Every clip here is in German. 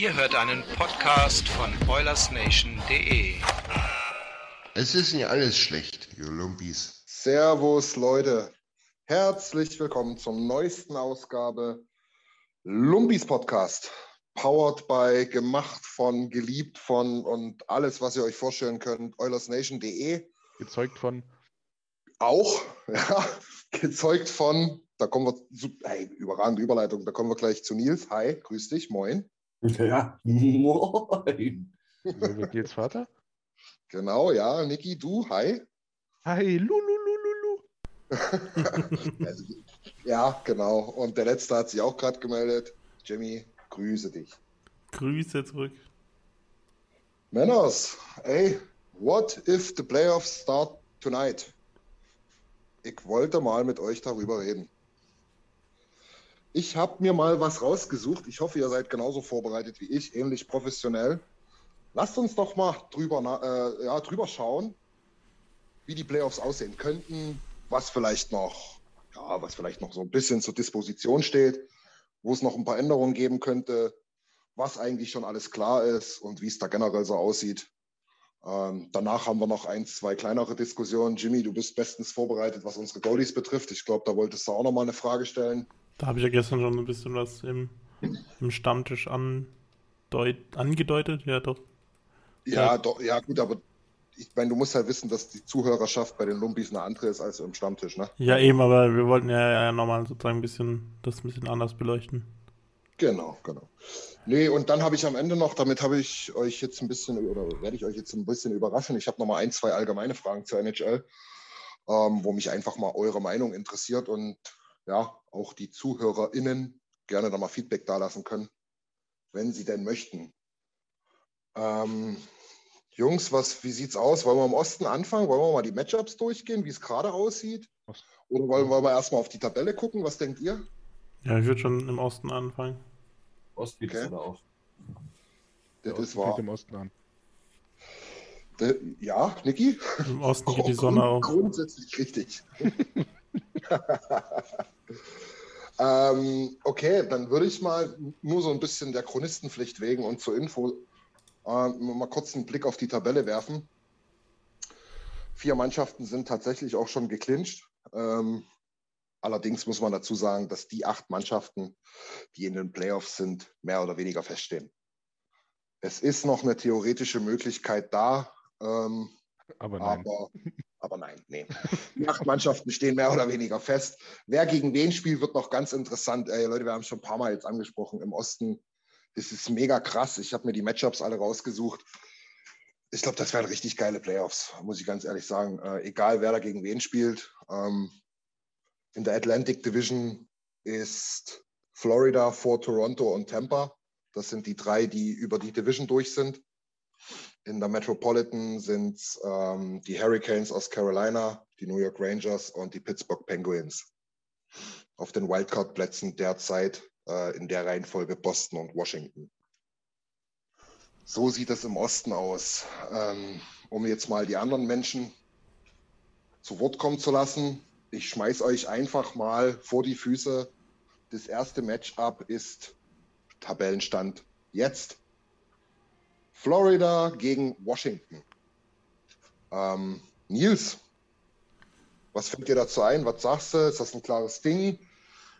Ihr hört einen Podcast von OilersNation.de. Es ist nicht alles schlecht, ihr Lumpis. Servus, Leute. Herzlich willkommen zur neuesten Ausgabe Lumpis Podcast. Powered by, gemacht von, geliebt von und alles, was ihr euch vorstellen könnt. OilersNation.de. Gezeugt von. Auch, ja, gezeugt von, da kommen wir, zu, hey, überragende Überleitung, da kommen wir gleich zu Nils. Hi, grüß dich, moin. Ja, moin. Mit geht's, Vater? Genau, ja, Niki, du, hi. Hi, Lululululu. also, ja, genau. Und der letzte hat sich auch gerade gemeldet. Jimmy, grüße dich. Grüße zurück. Männers, ey, what if the playoffs start tonight? Ich wollte mal mit euch darüber reden. Ich habe mir mal was rausgesucht. Ich hoffe, ihr seid genauso vorbereitet wie ich, ähnlich professionell. Lasst uns doch mal drüber, äh, ja, drüber schauen, wie die Playoffs aussehen könnten, was vielleicht noch, ja, was vielleicht noch so ein bisschen zur Disposition steht, wo es noch ein paar Änderungen geben könnte, was eigentlich schon alles klar ist und wie es da generell so aussieht. Ähm, danach haben wir noch ein, zwei kleinere Diskussionen. Jimmy, du bist bestens vorbereitet, was unsere Goalies betrifft. Ich glaube, da wolltest du auch noch mal eine Frage stellen. Da habe ich ja gestern schon ein bisschen was im, im Stammtisch andeut, angedeutet. Ja, doch. Ja, Ja. doch, ja gut, aber ich meine, du musst halt wissen, dass die Zuhörerschaft bei den Lumpis eine andere ist als im Stammtisch, ne? Ja, eben, aber wir wollten ja, ja nochmal sozusagen ein bisschen das ein bisschen anders beleuchten. Genau, genau. Nee, und dann habe ich am Ende noch, damit habe ich euch jetzt ein bisschen oder werde ich euch jetzt ein bisschen überraschen. Ich habe noch mal ein, zwei allgemeine Fragen zur NHL, ähm, wo mich einfach mal eure Meinung interessiert und ja, auch die ZuhörerInnen gerne da mal Feedback dalassen können, wenn sie denn möchten. Ähm, Jungs, was, wie sieht's aus? Wollen wir im Osten anfangen? Wollen wir mal die Matchups durchgehen, wie es gerade aussieht? Oder wollen, wollen wir erstmal auf die Tabelle gucken? Was denkt ihr? Ja, ich würde schon im Osten anfangen. Ost geht Okay. es auf. Das Der ist Osten fängt wahr. im Osten an. D- Ja, Niki? Im Osten geht die Sonne auf. Grundsätzlich richtig. ähm, okay, dann würde ich mal nur so ein bisschen der Chronistenpflicht wegen und zur Info ähm, mal kurz einen Blick auf die Tabelle werfen. Vier Mannschaften sind tatsächlich auch schon geclincht. Ähm, allerdings muss man dazu sagen, dass die acht Mannschaften, die in den Playoffs sind, mehr oder weniger feststehen. Es ist noch eine theoretische Möglichkeit da, ähm, Aber nein. aber, aber nein, nee. Die acht Mannschaften stehen mehr oder weniger fest. Wer gegen wen spielt, wird noch ganz interessant. Ey, Leute, wir haben es schon ein paar Mal jetzt angesprochen. Im Osten ist es mega krass. Ich habe mir die Matchups alle rausgesucht. Ich glaube, das werden richtig geile Playoffs, muss ich ganz ehrlich sagen. Äh, egal, wer da gegen wen spielt. Ähm, in der Atlantic Division ist Florida vor Toronto und Tampa. Das sind die drei, die über die Division durch sind. In der Metropolitan sind es ähm, die Hurricanes aus Carolina, die New York Rangers und die Pittsburgh Penguins. Auf den Wildcard-Plätzen derzeit äh, in der Reihenfolge Boston und Washington. So sieht es im Osten aus. Ähm, um jetzt mal die anderen Menschen zu Wort kommen zu lassen, ich schmeiß euch einfach mal vor die Füße. Das erste Matchup ist Tabellenstand jetzt. Florida gegen Washington. Ähm, Nils, was fällt dir dazu ein? Was sagst du? Ist das ein klares Ding?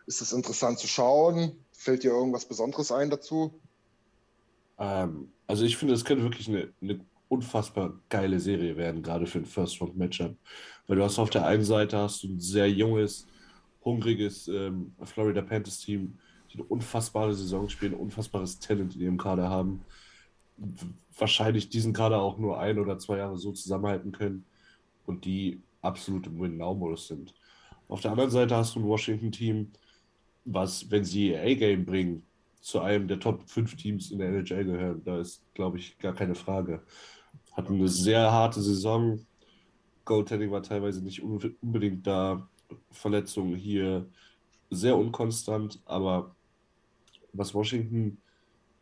Ist es interessant zu schauen? Fällt dir irgendwas Besonderes ein dazu? Ähm, also ich finde, es könnte wirklich eine, eine unfassbar geile Serie werden, gerade für ein First-Round-Matchup. Weil du hast auf der einen Seite hast du ein sehr junges, hungriges ähm, Florida Panthers-Team, die eine unfassbare Saison spielen, ein unfassbares Talent in ihrem Kader haben. Wahrscheinlich diesen Kader auch nur ein oder zwei Jahre so zusammenhalten können und die absolut im Win-Now-Modus sind. Auf der anderen Seite hast du ein Washington-Team, was, wenn sie ihr A-Game bringen, zu einem der Top 5 Teams in der NHL gehören. Da ist, glaube ich, gar keine Frage. Hatten eine sehr harte Saison. Goaltending war teilweise nicht unbedingt da. Verletzungen hier sehr unkonstant, aber was Washington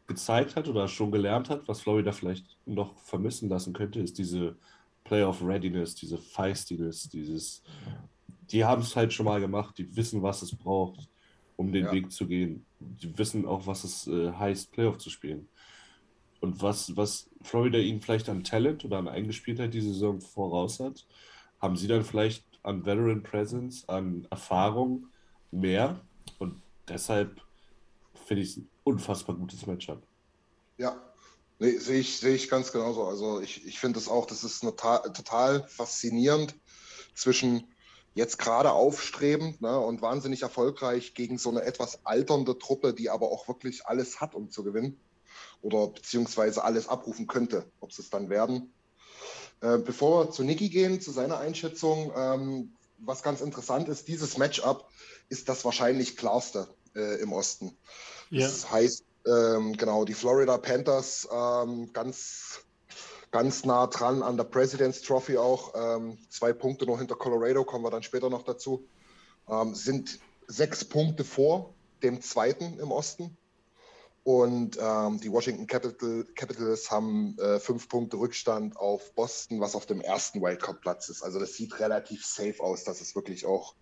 gezeigt hat oder schon gelernt hat, was Florida vielleicht noch vermissen lassen könnte, ist diese Playoff Readiness, diese Feistiness, dieses, die haben es halt schon mal gemacht, die wissen, was es braucht, um den Ja. Weg zu gehen. Die wissen auch, was es äh, heißt, Playoff zu spielen. Und was, was Florida ihnen vielleicht an Talent oder an Eingespieltheit diese Saison voraus hat, haben sie dann vielleicht an Veteran Presence, an Erfahrung mehr. Und deshalb finde ich es unfassbar gutes Matchup. Ja, nee, sehe ich, sehe ich ganz genauso. Also ich, ich finde es auch, das ist total faszinierend zwischen jetzt gerade aufstrebend ne, und wahnsinnig erfolgreich gegen so eine etwas alternde Truppe, die aber auch wirklich alles hat, um zu gewinnen. Oder beziehungsweise alles abrufen könnte, ob sie es dann werden. Äh, bevor wir zu Niki gehen, zu seiner Einschätzung, ähm, was ganz interessant ist, dieses Matchup ist das wahrscheinlich klarste äh, im Osten. Ja. Das heißt, ähm, genau, die Florida Panthers ähm, ganz, ganz nah dran an der President's Trophy auch. Ähm, zwei Punkte noch hinter Colorado, kommen wir dann später noch dazu. Ähm, sind sechs Punkte vor dem zweiten im Osten. Und ähm, die Washington Capital, Capitals haben äh, fünf Punkte Rückstand auf Boston, was auf dem ersten Wildcard-Platz ist. Also das sieht relativ safe aus, dass es wirklich auch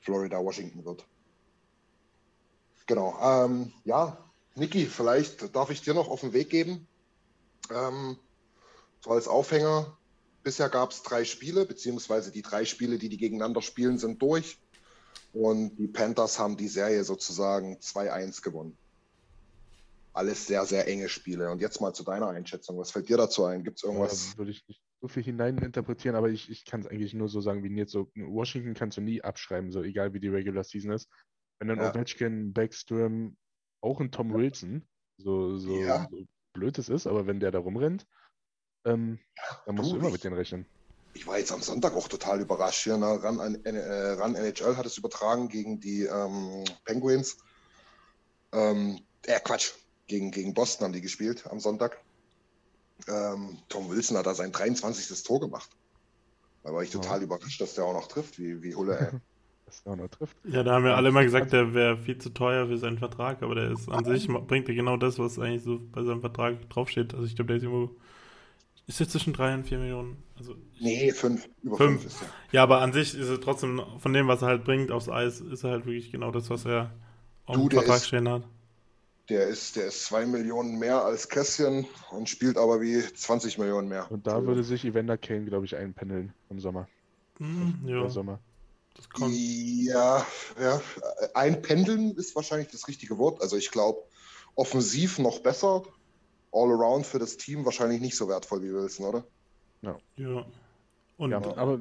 Florida-Washington wird. Genau. Ähm, ja, Niki, vielleicht darf ich dir noch auf den Weg geben. Ähm, so als Aufhänger. Bisher gab es drei Spiele, beziehungsweise die drei Spiele, die die gegeneinander spielen, sind durch. Und die Panthers haben die Serie sozusagen 2-1 gewonnen. Alles sehr, sehr enge Spiele. Und jetzt mal zu deiner Einschätzung. Was fällt dir dazu ein? Gibt es irgendwas? Da würde ich nicht so viel hineininterpretieren, aber ich, ich kann es eigentlich nur so sagen wie Nils. So, Washington kannst du nie abschreiben, so egal wie die Regular Season ist. Wenn dann Ja. Ovechkin, Backstrom, auch ein Tom Wilson, so, so, Ja. so blöd es ist, aber wenn der da rumrennt, ähm, dann musst du, immer ich- mit denen rechnen. Ich war jetzt am Sonntag auch total überrascht. Hier, ne? Run, an- äh, Run NHL hat es übertragen gegen die ähm, Penguins. Ähm, äh, Quatsch, gegen, gegen Boston haben die gespielt am Sonntag. Ähm, Tom Wilson hat da sein 23. Tor gemacht. Da war ich Ja. total überrascht, dass der auch noch trifft, wie, wie Hulle. Dass der auch noch trifft. Ja, da haben ja Ja, alle immer das- gesagt, der wäre viel zu teuer für seinen Vertrag, aber der ist an sich, bringt er genau das, was eigentlich so bei seinem Vertrag draufsteht. Also ich glaube, der ist irgendwo, ist jetzt zwischen 3 und 4 Millionen. Also Nee, fünf. Über Fünf. fünf, ist er. Ja, aber an sich ist er trotzdem, von dem, was er halt bringt aufs Eis, ist er halt wirklich genau das, was er auf dem Vertrag ist- stehen hat. Der ist, der ist zwei Millionen mehr als Kässchen und spielt aber wie 20 Millionen mehr. Und da würde sich Evander Kane, glaube ich, einpendeln im Sommer. Hm, ja, Im Sommer. Das kommt. Ja, ja, einpendeln ist wahrscheinlich das richtige Wort. Also ich glaube, offensiv noch besser, all around für das Team wahrscheinlich nicht so wertvoll wie Wilson, oder? Ja. Und Ja, ja. aber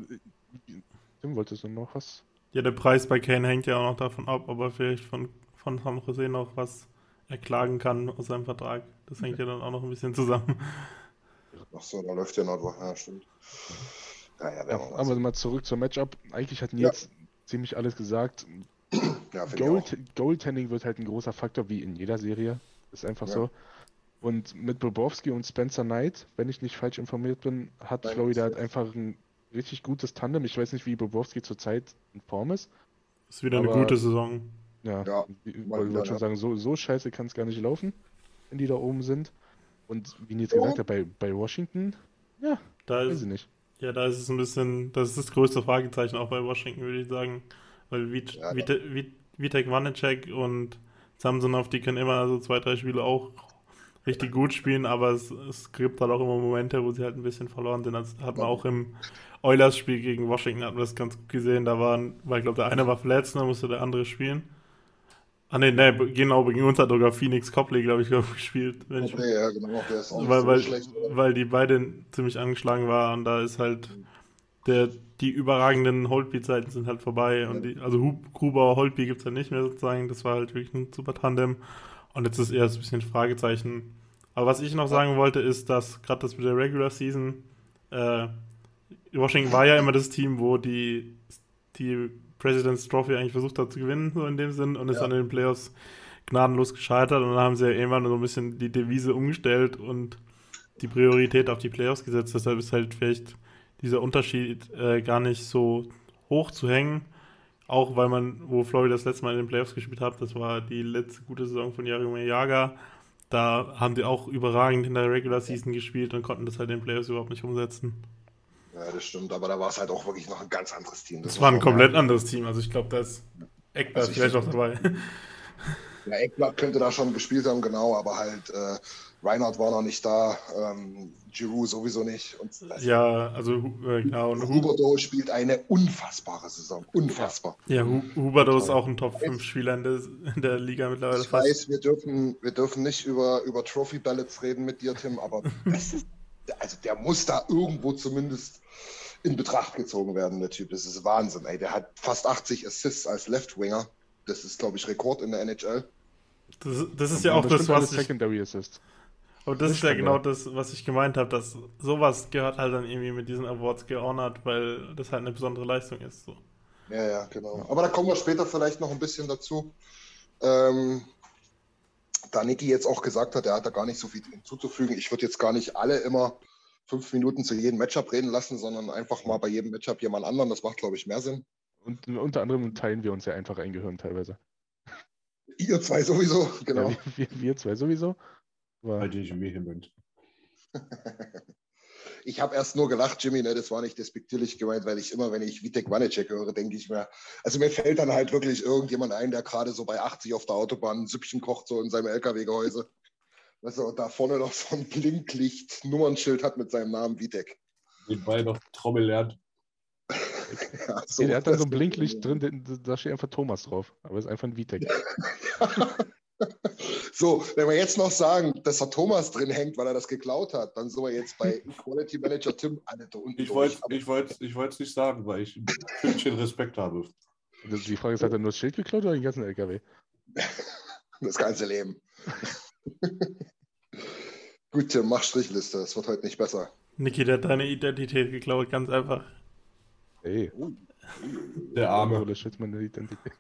Tim, wolltest du noch was? der Preis bei Kane hängt ja auch noch davon ab, ob er vielleicht von, von San Jose noch was erklagen kann aus seinem Vertrag. Das hängt ja dann auch noch ein bisschen zusammen. Ach so, da läuft ja noch was. Ja, stimmt. Ja, ja, Ja, aber mal zurück zum Matchup. Eigentlich hat Nils ziemlich alles gesagt. ja. Goal Goaltending wird halt ein großer Faktor, wie in jeder Serie. Ist einfach Ja. so. Und mit Bobrovsky und Spencer Knight, wenn ich nicht falsch informiert bin, hat Nein, Florida halt einfach ein richtig gutes Tandem. Ich weiß nicht, wie Bobrovsky zurzeit in Form ist. Ist wieder eine gute Saison. Ja, Ja, ich wollte schon ja. sagen, so, so scheiße kann es gar nicht laufen, wenn die da oben sind. Und wie Nils gesagt hat, bei, bei Washington, ja, Da weiß ist, ich nicht. Ja, da ist es ein bisschen, das ist das größte Fragezeichen auch bei Washington, würde ich sagen. Weil Vit, Ja, Vitek Vanecek und Samsonov, die können immer so zwei, drei Spiele auch richtig gut spielen, aber es, es gibt halt auch immer Momente, wo sie halt ein bisschen verloren sind. Das hat man auch im Oilers-Spiel gegen Washington, hat man das ganz gut gesehen. Da waren, weil ich glaube, der eine war verletzt, dann musste der andere spielen. Ah ne, ne, genau, gegen uns hat sogar Phoenix Copley, glaube ich, gespielt. Wenn Okay, ich, ja, genau, der ist auch weil, so weil, schlecht. weil die beide ziemlich angeschlagen waren. Da ist halt der, die überragenden Holtby-Zeiten sind halt vorbei. Und die, also Hub, Gruber, Holtby gibt es halt nicht mehr sozusagen. Das war halt wirklich ein super Tandem. Und jetzt ist eher so ein bisschen Fragezeichen. Aber was ich noch sagen wollte, ist, dass gerade das mit der Regular Season, äh, Washington war ja immer das Team, wo die, die President's Trophy eigentlich versucht hat zu gewinnen, so in dem Sinn, und ist Ja. dann in den Playoffs gnadenlos gescheitert. Und dann haben sie ja irgendwann so ein bisschen die Devise umgestellt und die Priorität auf die Playoffs gesetzt. Deshalb ist halt vielleicht dieser Unterschied äh, gar nicht so hoch zu hängen. Auch weil man, wo Florida das letzte Mal in den Playoffs gespielt hat, das war die letzte gute Saison von Jaromir Jager. Da haben die auch überragend in der Regular Season gespielt und konnten das halt in den Playoffs überhaupt nicht umsetzen. Ja, das stimmt, aber da war es halt auch wirklich noch ein ganz anderes Team. Das muss war ein man komplett sagen. anderes Team. Also ich glaube, da ist Eckbert Also ich vielleicht auch dabei. Ja, Eckblatt könnte da schon gespielt haben, genau, aber halt äh, Reinhardt war noch nicht da, ähm, Giroud sowieso nicht. Und das- Ja, also äh, genau. Und Hu Huberto spielt eine unfassbare Saison. Unfassbar. ja, Hu Huberto ist auch ein Top-5-Spieler in der, in der Liga mittlerweile Ich fast. weiß, wir dürfen, wir dürfen nicht über, über Trophy Ballots reden mit dir, Tim, aber das ist, also der muss da irgendwo zumindest in Betracht gezogen werden, der Typ. Das ist Wahnsinn, ey. Der hat fast 80 Assists als Left Winger. Das ist, glaube ich, Rekord in der NHL. Das, das ist ja auch das, was ich, Secondary Assist. aber das Das ist ja genau das, was ich gemeint habe, dass sowas gehört halt dann irgendwie mit diesen Awards gehonored, weil das halt eine besondere Leistung ist. So. Ja, ja, genau. Aber da kommen wir später vielleicht noch ein bisschen dazu. Ähm, da Niki jetzt auch gesagt hat, er hat da gar nicht so viel hinzuzufügen. Ich würde jetzt gar nicht alle immer fünf Minuten zu jedem Matchup reden lassen, sondern einfach mal bei jedem Matchup jemand anderen. Das macht, glaube ich, mehr Sinn. Und unter anderem teilen wir uns ja einfach ein Gehirn teilweise. Ihr zwei sowieso, genau. Ja, wir, wir, wir zwei sowieso. Halte ich vehement. Ich habe erst nur gelacht, Jimmy, ne, das war nicht despektierlich gemeint, weil ich immer, wenn ich Vitek Vanecek höre, denke ich mir, also mir fällt dann halt wirklich irgendjemand ein, der gerade so bei 80 auf der Autobahn ein Süppchen kocht, so in seinem LKW-Gehäuse. Weißt du, und da vorne noch so ein Blinklicht-Nummernschild hat mit seinem Namen Vitek. Nebenbei noch Trommel lernt. Ja, so, der hat dann so ein Blinklicht drin, da- steht einfach Thomas drauf. Aber ist einfach ein VTEC. So, wenn wir jetzt noch sagen, dass da Thomas drin hängt, weil er das geklaut hat, dann sind wir jetzt bei Quality Manager Tim alle da unten Ich wollte Aber- ich wollte, ich wollte es nicht sagen, weil ich ein Fünkchen Respekt habe. Die Frage ist, hat er nur das Schild geklaut oder den ganzen LKW? Das ganze Leben. Gut, Tim, mach Strichliste. Es wird heute nicht besser. Niki, der hat deine Identität geklaut, ganz einfach. Hey, Der Arme. oder schützt meine Identität?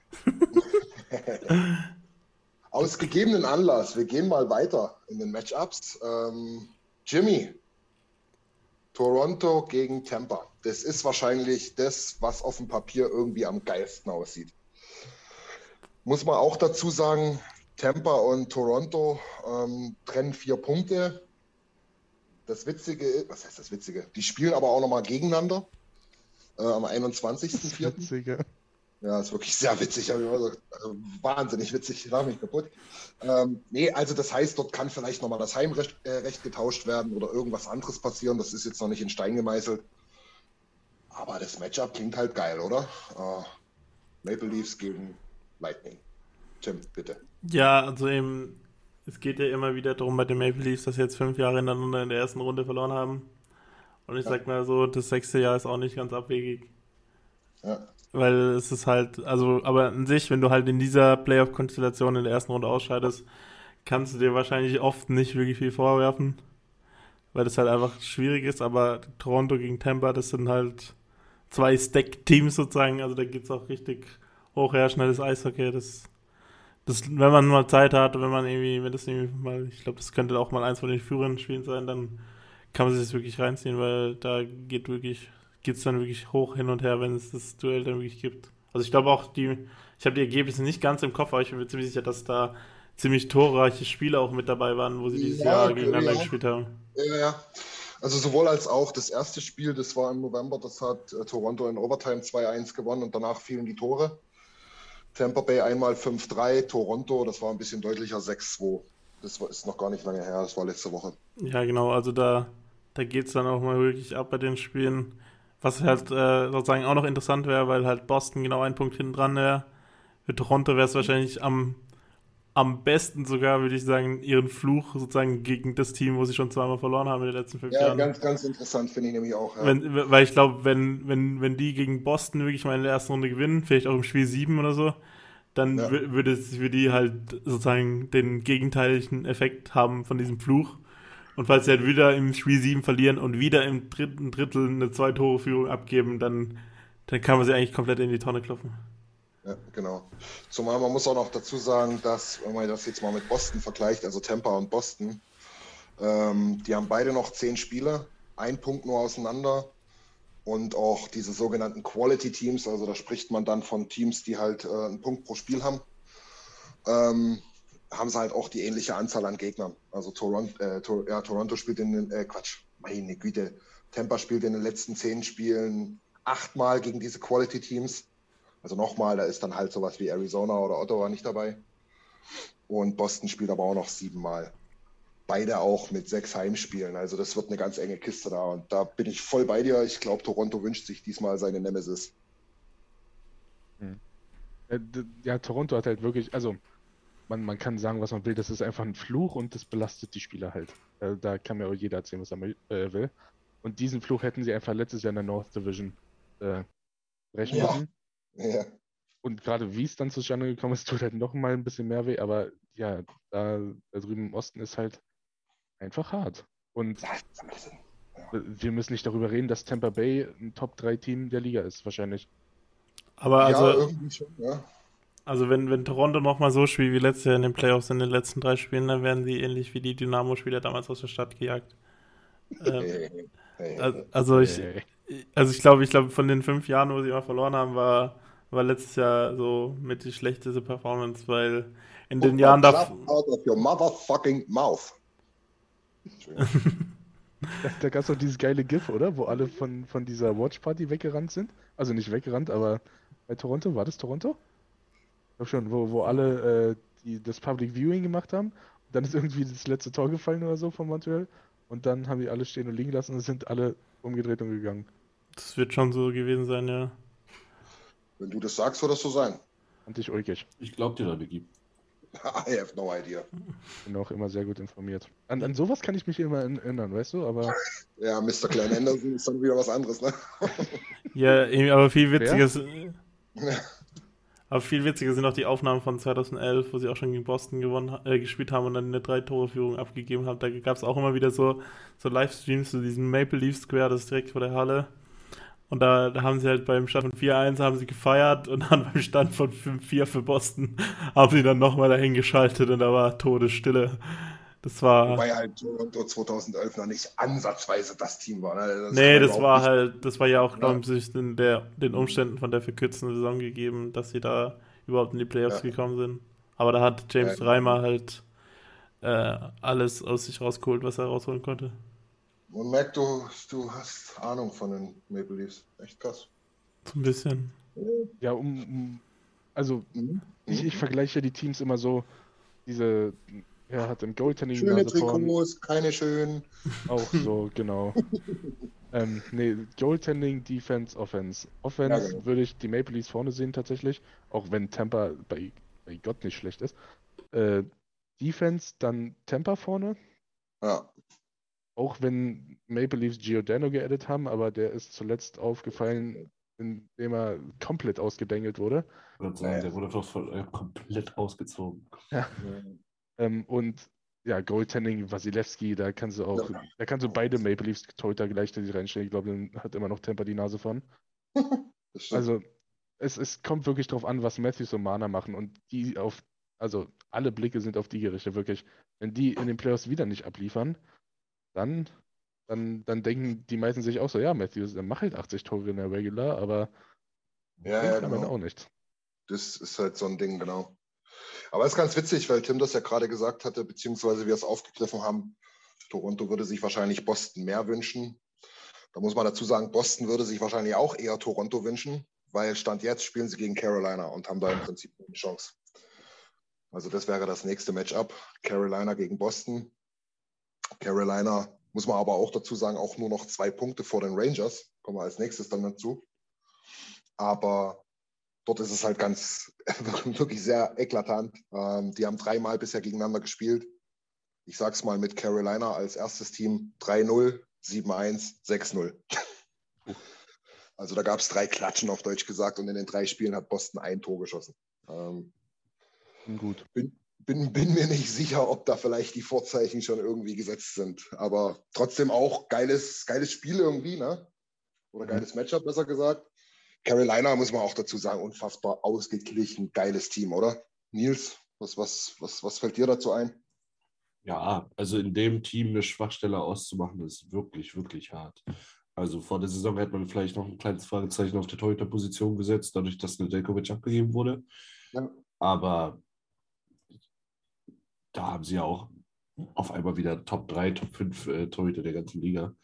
Aus gegebenen Anlass, wir gehen mal weiter in den Matchups. Ähm, Jimmy, Toronto gegen Tampa. Das ist wahrscheinlich das, was auf dem Papier irgendwie am geilsten aussieht. Muss man auch dazu sagen, Tampa und Toronto ähm, trennen vier Punkte. Das Witzige, ist- was heißt das Witzige? Die spielen aber auch nochmal gegeneinander äh, am 21.04. Ja, ist wirklich sehr witzig. ich immer Also wahnsinnig witzig, ich mich kaputt. Ähm, nee, also das heißt, dort kann vielleicht nochmal das Heimrecht äh, Recht getauscht werden oder irgendwas anderes passieren. Das ist jetzt noch nicht in Stein gemeißelt. Aber das Matchup klingt halt geil, oder? Äh, Maple Leafs gegen Lightning. Tim, bitte. Ja, also eben, es geht ja immer wieder darum bei den Maple Leafs, dass sie jetzt fünf Jahre hintereinander in der ersten Runde verloren haben. Und ich Ja. sag mal so, das sechste Jahr ist auch nicht ganz abwegig. Ja. Weil es ist halt, also, aber an sich, wenn du halt in dieser Playoff-Konstellation in der ersten Runde ausscheidest, kannst du dir wahrscheinlich oft nicht wirklich viel vorwerfen. Weil das halt einfach schwierig ist, aber Toronto gegen Tampa, das sind halt zwei Stack-Teams sozusagen, also da geht's auch richtig hoch her, schnelles Eishockey, das, das, wenn man mal Zeit hat, wenn man irgendwie, wenn das irgendwie mal, ich glaube, das könnte auch mal eins von den führenden Spielen sein, dann kann man sich das wirklich reinziehen, weil da geht wirklich, geht's dann wirklich hoch hin und her, wenn es das Duell dann wirklich gibt. Also ich glaube auch die, ich habe die Ergebnisse nicht ganz im Kopf, aber ich bin mir ziemlich sicher, dass da ziemlich torreiche Spiele auch mit dabei waren, wo sie dieses Ja, Jahr gegeneinander ja. gespielt haben. Ja, ja. Also sowohl als auch das erste Spiel, das war im November, das hat äh, Toronto in Overtime 2-1 gewonnen und danach fielen die Tore. Tampa Bay einmal 5-3, Toronto, das war ein bisschen deutlicher 6-2. Das war, ist noch gar nicht lange her, das war letzte Woche. Ja, genau, also da, da geht es dann auch mal wirklich ab bei den Spielen. Was halt äh, sozusagen auch noch interessant wäre, weil halt Boston genau einen Punkt hinten dran wäre. Für Toronto wäre es wahrscheinlich am am besten sogar, würde ich sagen, ihren Fluch sozusagen gegen das Team, wo sie schon zweimal verloren haben in den letzten fünf Ja, Jahren. ganz, ganz interessant finde ich nämlich auch. Ja. Wenn, weil ich glaube, wenn, wenn, wenn die gegen Boston wirklich mal in der ersten Runde gewinnen, vielleicht auch im Spiel 7 oder so, dann Ja. wü- würde es für die halt sozusagen den gegenteiligen Effekt haben von diesem Fluch. Und falls sie halt wieder im Spiel 7 verlieren und wieder im dritten Drittel eine Zwei-Tore-Führung abgeben, dann, dann kann man sie eigentlich komplett in die Tonne klopfen. Ja, genau. Zumal man muss auch noch dazu sagen, dass, wenn man das jetzt mal mit Boston vergleicht, also Tampa und Boston, ähm, die haben beide noch zehn Spiele, ein Punkt nur auseinander und auch diese sogenannten Quality Teams, also da spricht man dann von Teams, die halt äh, einen Punkt pro Spiel haben, ähm, haben sie halt auch die ähnliche Anzahl an Gegnern. Also Toronto, äh, Tor ja, Toronto spielt in den, äh, Quatsch, meine Güte, Tampa spielt in den letzten zehn Spielen achtmal gegen diese Quality Teams. Also nochmal, da ist dann halt sowas wie Arizona oder Ottawa nicht dabei. Und Boston spielt aber auch noch siebenmal. Beide auch mit sechs Heimspielen. Also das wird eine ganz enge Kiste da. Und da bin ich voll bei dir. Ich glaube, Toronto wünscht sich diesmal seine Nemesis. Äh, d- Ja, Toronto hat halt wirklich, also man, man kann sagen, was man will, das ist einfach ein Fluch und das belastet die Spieler halt. Äh, Da kann mir auch jeder erzählen, was er äh, will. Und diesen Fluch hätten sie einfach letztes Jahr in der North Division äh, brechen Ja. müssen. Ja, Und gerade wie es dann zustande gekommen ist, tut halt noch mal ein bisschen mehr weh, aber ja, da, da drüben im Osten ist halt einfach hart. Und wir müssen nicht darüber reden, dass Tampa Bay ein Top-3-Team der Liga ist, wahrscheinlich. Aber ja also, irgendwie schon. Ja. Also wenn, wenn Toronto nochmal so spielt wie letztes Jahr in den Playoffs in den letzten drei Spielen, dann werden sie ähnlich wie die Dynamo-Spieler damals aus der Stadt gejagt. Ähm, also ich, also ich glaube, ich glaube, von den fünf Jahren, wo sie mal verloren haben, war, war letztes Jahr so mit die schlechteste Performance, weil in den Put Jahren davor. crap out of your motherfucking mouth. Da, da gab es doch dieses geile GIF, oder? Wo alle von, von dieser Watch-Party weggerannt sind. Also nicht weggerannt, aber bei Toronto, war das Toronto? Ich glaube schon, wo, wo alle äh, die, das Public Viewing gemacht haben. Und dann ist irgendwie das letzte Tor gefallen oder so von Montreal. Und dann haben die alle stehen und liegen lassen und sind alle umgedreht und gegangen. Das wird schon so gewesen sein, ja. Wenn du das sagst, wird das so sein. Fand ich ulkig. Ich glaub dir da, Niki. I have no idea. Bin auch immer sehr gut informiert. An, an sowas kann ich mich immer erinnern, weißt du? Aber Ja, Mr. Klein Anderson ist dann wieder was anderes, ne? Ja, aber viel witziges. Aber viel witziger sind auch die Aufnahmen von 2011, wo sie auch schon gegen Boston gewonnen, äh, gespielt haben und dann eine Drei-Tore-Führung abgegeben haben. Da gab es auch immer wieder so, so Livestreams zu diesem Maple Leaf Square, das ist direkt vor der Halle. Und da, da haben sie halt beim Stand von 4-1 haben sie gefeiert und dann beim Stand von 5-4 für Boston haben sie dann nochmal dahin geschaltet und da war Todesstille. Das war. Wobei halt Toronto 2011 noch nicht ansatzweise das Team war. Ne? Das Nee, man das war nicht- halt, das war ja auch, Ja. glaube ich, in der, den Umständen von der verkürzten Saison gegeben, dass sie da überhaupt in die Playoffs Ja. gekommen sind. Aber da hat James Ja. Reimer halt äh, alles aus sich rausgeholt, was er rausholen konnte. Man merkt, du, du hast Ahnung von den Maple Leafs. Echt krass. So ein bisschen. ja, um, um also Mhm. ich, ich vergleiche die Teams immer so, diese, er hat im Goaltending Schöne. Trikots, keine schönen. Auch so, genau. ähm, nee, Goaltending, Defense, Offense. Offense Ja, genau. würde ich die Maple Leafs vorne sehen tatsächlich, auch wenn Tampa bei, bei Gott nicht schlecht ist. Äh, Defense, dann Tampa vorne, Ja, auch wenn Maple Leafs Giordano geaddet haben, aber der ist zuletzt aufgefallen, indem er komplett ausgedengelt wurde. Ich würde sagen, der wurde doch voll, äh, komplett ausgezogen. Ähm, und ja, Goaltending, Wasilewski, da kannst du auch, da kannst du beide Maple Leafs Torhüter gleichzeitig reinstellen. Ich glaube, dann hat immer noch Tampa die Nase von. Also, es, es kommt wirklich drauf an, was Matthews und Mana machen. Und die auf, also alle Blicke sind auf die gerichtet, wirklich. Wenn die in den Playoffs wieder nicht abliefern, dann, dann, dann denken die meisten sich auch so, ja, Matthews, der macht halt 80 Tore in der Regular, aber ja, ja, genau. auch nicht. Das ist halt so ein Ding, genau. Aber es ist ganz witzig, weil Tim das ja gerade gesagt hatte, beziehungsweise wir es aufgegriffen haben. Toronto würde sich wahrscheinlich Boston mehr wünschen. Da muss man dazu sagen, Boston würde sich wahrscheinlich auch eher Toronto wünschen, weil Stand jetzt spielen sie gegen Carolina und haben da im Prinzip eine Chance. Also das wäre das nächste Matchup. Carolina gegen Boston. Carolina, muss man aber auch dazu sagen, auch nur noch zwei Punkte vor den Rangers. Kommen wir als nächstes dann dazu. Aber dort ist es halt ganz, wirklich sehr eklatant. Ähm, die haben dreimal bisher gegeneinander gespielt. Ich sag's mal mit Carolina als erstes Team 3-0, 7-1, 6-0. Also da gab es drei Klatschen auf Deutsch gesagt und in den drei Spielen hat Boston ein Tor geschossen. Ähm, Gut. Bin, bin, bin mir nicht sicher, ob da vielleicht die Vorzeichen schon irgendwie gesetzt sind. Aber trotzdem auch geiles, geiles Spiel irgendwie, ne? Oder geiles Matchup, besser gesagt. Carolina, muss man auch dazu sagen, unfassbar ausgeglichen, geiles Team, oder? Nils, was, was, was, was fällt dir dazu ein? Ja, also in dem Team eine Schwachstelle auszumachen, ist wirklich, wirklich hart. Also vor der Saison hätte man vielleicht noch ein kleines Fragezeichen auf der Torhüter-Position gesetzt, dadurch, dass Nedeljkovic abgegeben wurde. Ja. Aber da haben sie ja auch auf einmal wieder Top 3, Top 5 äh, Torhüter der ganzen Liga.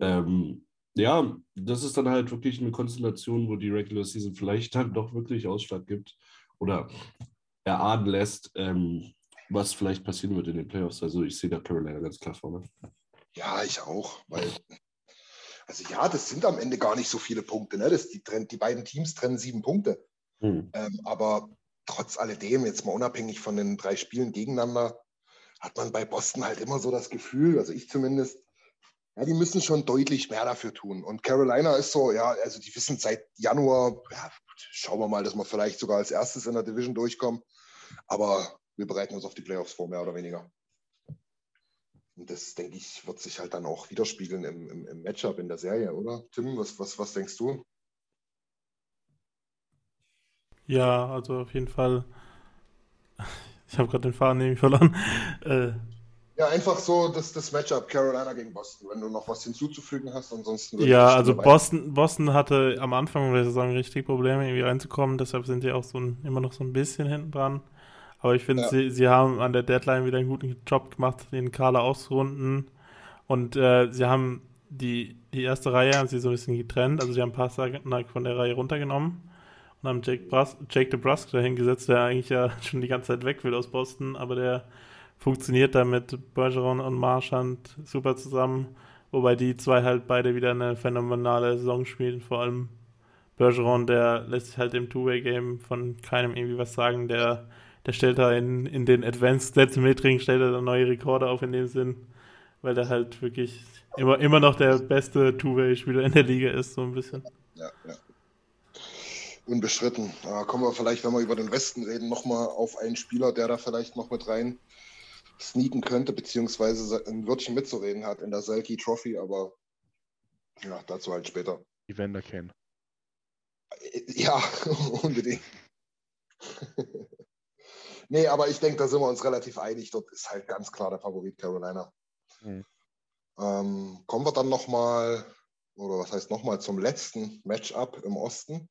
Ähm, ja, das ist dann halt wirklich eine Konstellation, wo die Regular Season vielleicht dann doch wirklich Ausschlag gibt oder erahnen lässt, ähm, was vielleicht passieren wird in den Playoffs. Also ich sehe da Carolina ganz klar vorne. Ja, ich auch, weil, also ja, das sind am Ende gar nicht so viele Punkte. Ne? Das, die, die beiden Teams trennen sieben Punkte. Hm. Ähm, aber trotz alledem, jetzt mal unabhängig von den drei Spielen gegeneinander, hat man bei Boston halt immer so das Gefühl, also ich zumindest, ja, die müssen schon deutlich mehr dafür tun. Und Carolina ist so, ja, also die wissen seit Januar, ja, schauen wir mal, dass wir vielleicht sogar als erstes in der Division durchkommen. Aber wir bereiten uns auf die Playoffs vor, mehr oder weniger. Und das, denke ich, wird sich halt dann auch widerspiegeln im, im, im Matchup in der Serie, oder? Tim, was, was, was denkst du? Ja, also auf jeden Fall. Ich habe gerade den Faden nämlich verloren. Äh, Ja, einfach so das, das Matchup Carolina gegen Boston, wenn du noch was hinzuzufügen hast. Ansonsten ja, also Boston, Boston hatte am Anfang der Saison richtig Probleme, irgendwie reinzukommen. Deshalb sind die auch so ein, immer noch so ein bisschen hinten dran. Aber ich finde, Ja. sie, sie haben an der Deadline wieder einen guten Job gemacht, den Kader auszurunden. Und äh, sie haben die, die erste Reihe haben sie so ein bisschen getrennt. Also sie haben Pasternak von der Reihe runtergenommen und haben Jake, Brus Jake DeBrusk dahingesetzt, der eigentlich ja schon die ganze Zeit weg will aus Boston, aber der funktioniert da mit Bergeron und Marchand super zusammen, wobei die zwei halt beide wieder eine phänomenale Saison spielen, vor allem Bergeron, der lässt sich halt im Two-Way-Game von keinem irgendwie was sagen, der, der stellt da in, in den Advanced Stats Metring, stellt er da neue Rekorde auf in dem Sinn, weil der halt wirklich immer, immer noch der beste Two-Way-Spieler in der Liga ist, so ein bisschen. Ja, ja. Unbestritten. Da kommen wir vielleicht, wenn wir über den Westen reden, nochmal auf einen Spieler, der da vielleicht noch mit rein sneaken könnte, beziehungsweise ein Wörtchen mitzureden hat in der Selkie Trophy, aber ja, dazu halt später. Evander Kane. Ja, unbedingt. nee, aber ich denke, da sind wir uns relativ einig. Dort ist halt ganz klar der Favorit Carolina. Mhm. Ähm, kommen wir dann nochmal, oder was heißt nochmal, zum letzten Matchup im Osten.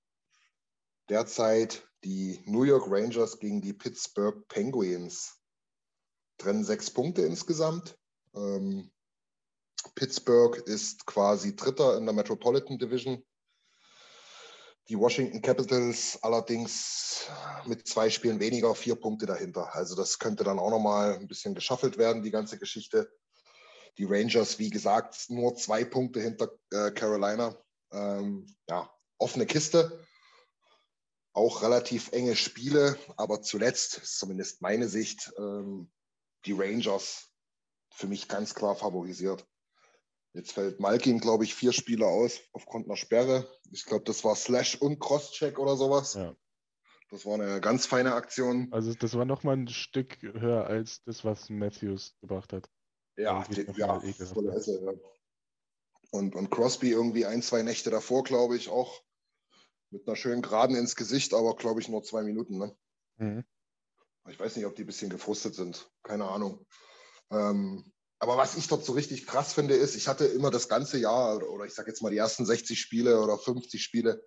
Derzeit die New York Rangers gegen die Pittsburgh Penguins. Trennen sechs Punkte insgesamt. Ähm, Pittsburgh ist quasi Dritter in der Metropolitan Division. Die Washington Capitals allerdings mit zwei Spielen weniger, vier Punkte dahinter. Also das könnte dann auch nochmal ein bisschen geschaffelt werden, die ganze Geschichte. Die Rangers, wie gesagt, nur zwei Punkte hinter äh, Carolina. Ähm, ja, offene Kiste. Auch relativ enge Spiele, aber zuletzt, zumindest meine Sicht, ähm, die Rangers für mich ganz klar favorisiert. Jetzt fällt Malkin, glaube ich, vier Spiele aus aufgrund einer Sperre. Ich glaube, das war Slash und Crosscheck oder sowas. Ja. Das war eine ganz feine Aktion. Also das war nochmal ein Stück höher als das, was Matthews gebracht hat. Ja, noch ja, Esse, ja. Und, und Crosby irgendwie ein, zwei Nächte davor, glaube ich, auch mit einer schönen Geraden ins Gesicht, aber glaube ich nur zwei Minuten. Ne? Mhm. Ich weiß nicht, ob die ein bisschen gefrustet sind. Keine Ahnung. Ähm, aber was ich dort so richtig krass finde, ist, ich hatte immer das ganze Jahr, oder- ich sage jetzt mal die ersten 60 Spiele oder 50 Spiele,